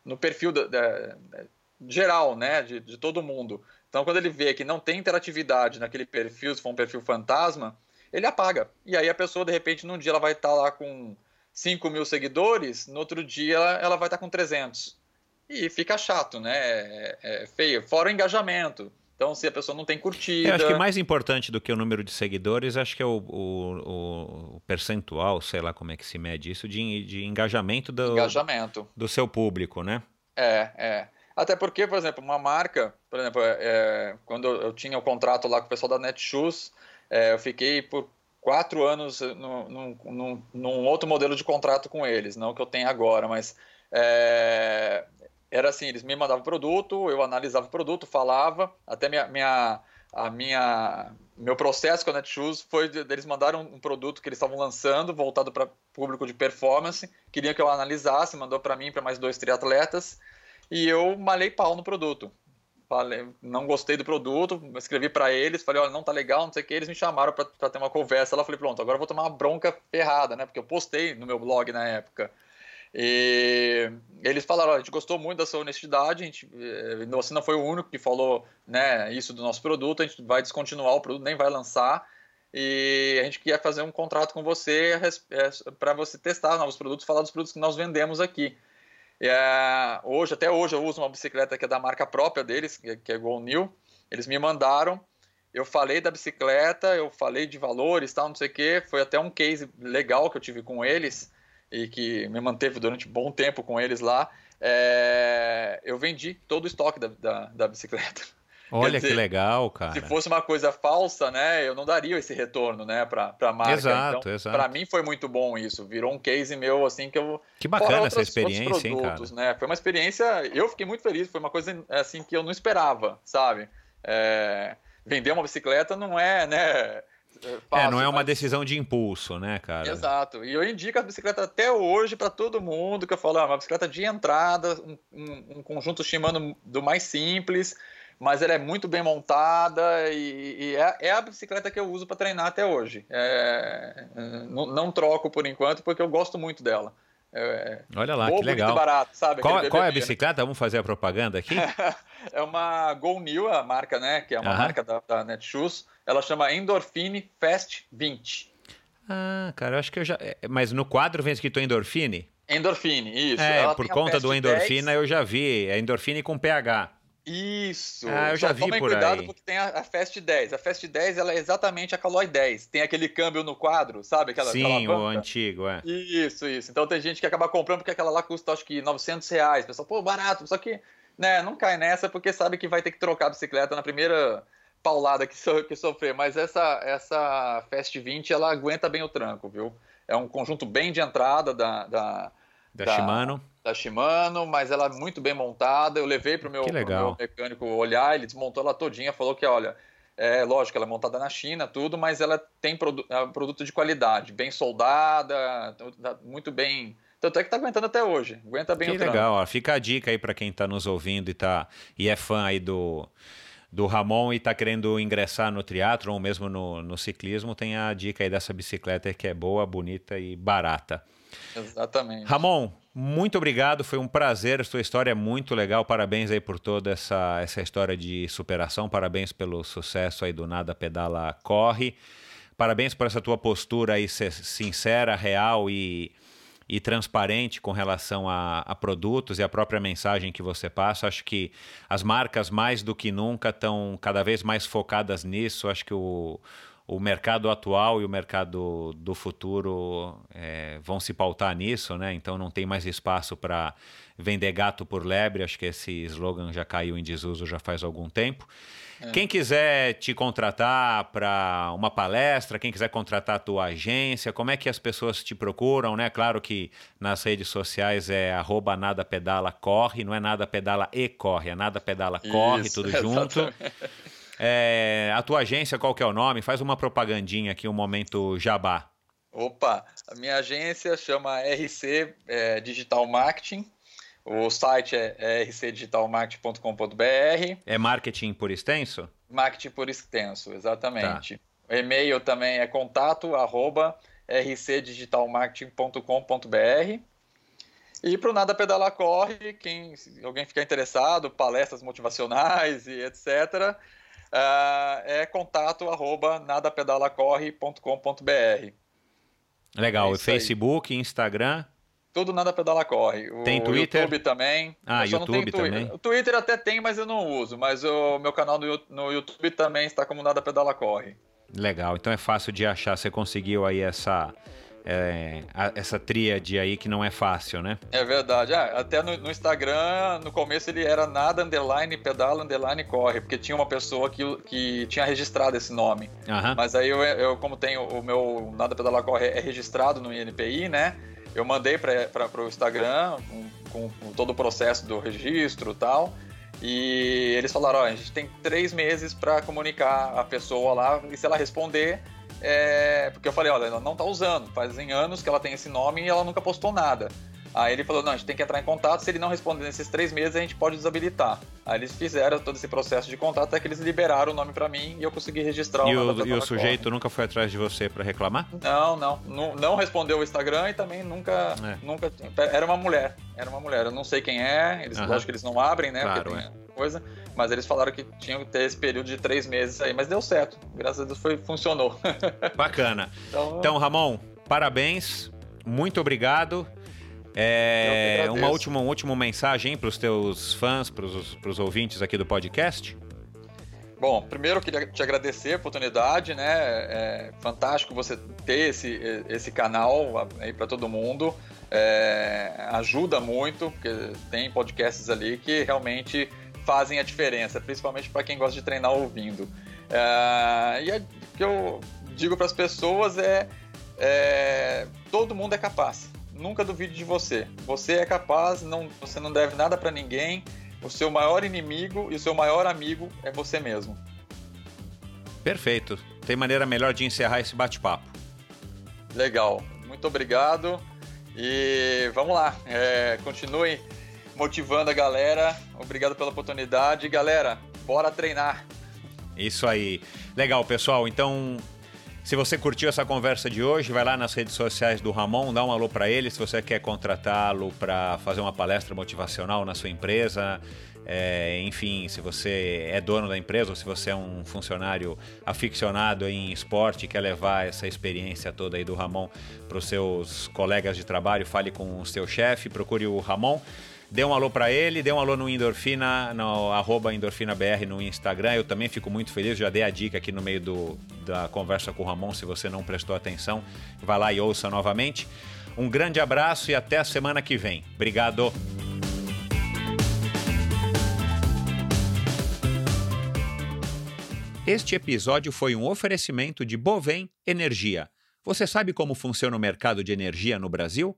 no perfil da, da, geral, né, de, de todo mundo. Então quando ele vê que não tem interatividade naquele perfil, se for um perfil fantasma, ele apaga. E aí a pessoa, de repente, num dia ela vai estar lá com 5 mil seguidores, no outro dia ela, ela vai estar com 300. E fica chato, né? É, é feio. Fora o engajamento. Então, se a pessoa não tem curtida. Eu acho que mais importante do que o número de seguidores, acho que é o, o, o percentual, sei lá como é que se mede isso, de, de engajamento do, engajamento do seu público, né? É, é. Até porque, por exemplo, uma marca, por exemplo, é, é quando eu tinha o contrato lá com o pessoal da Netshoes, é, eu fiquei por quatro anos num, num, num, outro modelo de contrato com eles, não que eu tenha agora, mas é, era assim, eles me mandavam produto, eu analisava o produto, falava, até minha, minha a minha meu processo com a Netshoes foi eles mandaram um produto que eles estavam lançando voltado para público de performance, queriam que eu analisasse, mandou para mim para mais dois triatletas e eu malhei pau no produto. Falei, não gostei do produto, escrevi para eles, falei, olha, não tá legal, não sei o que, eles me chamaram para ter uma conversa. Ela falei, pronto, agora eu vou tomar uma bronca ferrada, né? Porque eu postei no meu blog na época. E eles falaram: a gente gostou muito da sua honestidade, a gente, eh, você não foi o único que falou né, isso do nosso produto, a gente vai descontinuar o produto, nem vai lançar. E a gente queria fazer um contrato com você eh, para você testar novos produtos, falar dos produtos que nós vendemos aqui. É, hoje, até hoje, eu uso uma bicicleta que é da marca própria deles, que é Go New. Eles me mandaram, eu falei da bicicleta, eu falei de valores, tal, não sei o que. Foi até um case legal que eu tive com eles e que me manteve durante um bom tempo com eles lá, é, eu vendi todo o estoque da, da, da bicicleta. Olha dizer, que legal, cara. Se fosse uma coisa falsa, né, eu não daria esse retorno, né, para a marca. Exato, então, exato. Para mim foi muito bom isso. Virou um case meu assim que eu. Que bacana essa experiência, produtos, hein, cara. Né? Foi uma experiência. Eu fiquei muito feliz. Foi uma coisa assim que eu não esperava, sabe? É, vender uma bicicleta não é, né? Fácil, é, não é uma mas... decisão de impulso, né, cara? Exato. E eu indico a bicicleta até hoje para todo mundo, que eu falo, ah, uma bicicleta de entrada, um, um, um, conjunto Shimano do mais simples, mas ela é muito bem montada e, e é, é, a bicicleta que eu uso para treinar até hoje. É, não, não troco por enquanto, porque eu gosto muito dela. É, Olha lá, que legal. Barato, sabe? Qual, qual é a bicicleta? Vamos fazer a propaganda aqui? é uma Go New, a marca, né? Que é uma uh -huh. marca da, da Netshoes. Ela chama Endorfine Fast 20. Ah, cara, eu acho que eu já. É, mas no quadro vem escrito Endorfine? Endorfine, isso. É, Ela por conta do endorfina 10. eu já vi. É endorfine com pH. Isso. Ah, eu já Só vi tomem por cuidado aí. porque tem a, a, Fast 10. A Fast 10 ela é exatamente a Caloi 10. Tem aquele câmbio no quadro, sabe? Aquela, Sim, aquela o antigo, é. Isso, isso. Então tem gente que acaba comprando porque aquela lá custa acho que 900 reais. O pessoal, pô, barato. Só que, né, não cai nessa porque sabe que vai ter que trocar a bicicleta na primeira paulada que, so, que sofrer. Mas essa, essa Fast 20 ela aguenta bem o tranco, viu? É um conjunto bem de entrada da, da da, da Shimano. Da Shimano, mas ela é muito bem montada. Eu levei para o meu, meu, mecânico olhar, ele desmontou ela todinha, falou que, olha, é lógico, ela é montada na China, tudo, mas ela tem produ é um produto de qualidade, bem soldada, muito bem. Tanto é que está aguentando até hoje. Aguenta bem que o Que legal, ó. fica a dica aí para quem está nos ouvindo e, tá, e é fã aí do, do Ramon e está querendo ingressar no triatlo ou mesmo no, no ciclismo, tem a dica aí dessa bicicleta que é boa, bonita e barata. Exatamente. Ramon, muito obrigado, foi um prazer, sua história é muito legal, parabéns aí por toda essa, essa história de superação, parabéns pelo sucesso aí do Nada Pedala Corre, parabéns por essa tua postura aí sincera, real e, e transparente com relação a, a, produtos e a própria mensagem que você passa. Acho que as marcas, mais do que nunca, estão cada vez mais focadas nisso. Acho que o, o mercado atual e o mercado do futuro é, vão se pautar nisso, né? Então não tem mais espaço para vender gato por lebre. Acho que esse slogan já caiu em desuso já faz algum tempo. É. Quem quiser te contratar para uma palestra, quem quiser contratar a tua agência, como é que as pessoas te procuram, né? Claro que nas redes sociais é arroba nada pedala corre, não é nada pedala e corre, é nada pedala corre, Isso, tudo junto. É, a tua agência, qual que é o nome? Faz uma propagandinha aqui, um momento jabá. Opa, a minha agência chama RC é, Digital Marketing. O site é, é rcdigitalmarketing.com.br. É marketing por extenso? Marketing por extenso, exatamente. Tá. O e-mail também é contato arroba rcdigitalmarketing.com.br. E para o Nada Pedalar Corre, quem, alguém ficar interessado, palestras motivacionais e etc., uh, é contato arroba nadapedalacorre.com.br. Legal, é Facebook, aí. Instagram? Tudo nada pedala corre. O tem Twitter? YouTube também. Ah, YouTube também. O Twitter até tem, mas eu não uso. Mas o meu canal no YouTube também está como nada pedala corre. Legal. Então é fácil de achar. Você conseguiu aí essa é, essa tríade aí que não é fácil, né? É verdade. Ah, até no, no, Instagram, no começo ele era nada underline pedala underline corre, porque tinha uma pessoa que, que tinha registrado esse nome. Uhum. Mas aí eu, eu, como tenho o meu nada pedala corre é registrado no INPI, né? eu mandei para o Instagram com, com, todo o processo do registro e tal. E eles falaram: ó, a gente tem três meses para comunicar a pessoa lá e se ela responder. É... Porque eu falei: olha, ela não está usando, fazem anos que ela tem esse nome e ela nunca postou nada. Aí ele falou: não, a gente tem que entrar em contato. Se ele não responder nesses três meses, a gente pode desabilitar. Aí eles fizeram todo esse processo de contato até que eles liberaram o nome para mim e eu consegui registrar e o E o sujeito nunca foi atrás de você para reclamar? Não, não, não, não. respondeu o Instagram e também nunca. É. nunca Era uma mulher. Era uma mulher. Eu não sei quem é. Eles, Lógico que eles não abrem, né? Claro, é. coisa. Mas eles falaram que tinham que ter esse período de três meses aí. Mas deu certo. Graças a Deus foi, funcionou. Bacana. então, então Ramon, parabéns. Muito obrigado. É, uma última, uma última mensagem para os teus fãs, para os ouvintes aqui do podcast? Bom, primeiro eu queria te agradecer a oportunidade, né? É fantástico você ter esse, esse canal aí para todo mundo. É, ajuda muito, porque tem podcasts ali que realmente fazem a diferença, principalmente para quem gosta de treinar ouvindo. É, e o que eu digo para as pessoas é, é: todo mundo é capaz nunca duvide de você. Você é capaz, não, você não deve nada para ninguém. O seu maior inimigo e o seu maior amigo é você mesmo. Perfeito. Tem maneira melhor de encerrar esse bate-papo. Legal. Muito obrigado. E vamos lá. É, continue motivando a galera. Obrigado pela oportunidade. Galera, bora treinar. Isso aí. Legal, pessoal. Então, se você curtiu essa conversa de hoje, vai lá nas redes sociais do Ramon, dá um alô para ele. Se você quer contratá-lo para fazer uma palestra motivacional na sua empresa, é, enfim, se você é dono da empresa ou se você é um funcionário aficionado em esporte e quer levar essa experiência toda aí do Ramon para os seus colegas de trabalho, fale com o seu chefe, procure o Ramon. Dê um alô para ele, dê um alô no Endorfina, no arroba EndorfinaBR no Instagram. Eu também fico muito feliz, já dei a dica aqui no meio do, da conversa com o Ramon, se você não prestou atenção, vai lá e ouça novamente. Um grande abraço e até a semana que vem. Obrigado! Este episódio foi um oferecimento de Bovem Energia. Você sabe como funciona o mercado de energia no Brasil?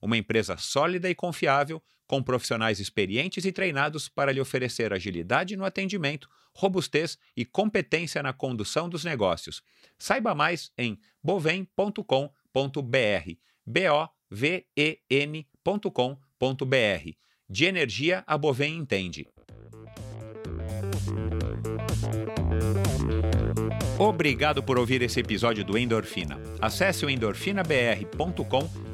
uma empresa sólida e confiável, com profissionais experientes e treinados para lhe oferecer agilidade no atendimento, robustez e competência na condução dos negócios. Saiba mais em bovem.com.br. B-O-V-E-N.com.br. De energia, a Bovem entende. Obrigado por ouvir esse episódio do Endorfina. Acesse o endorfinabr.com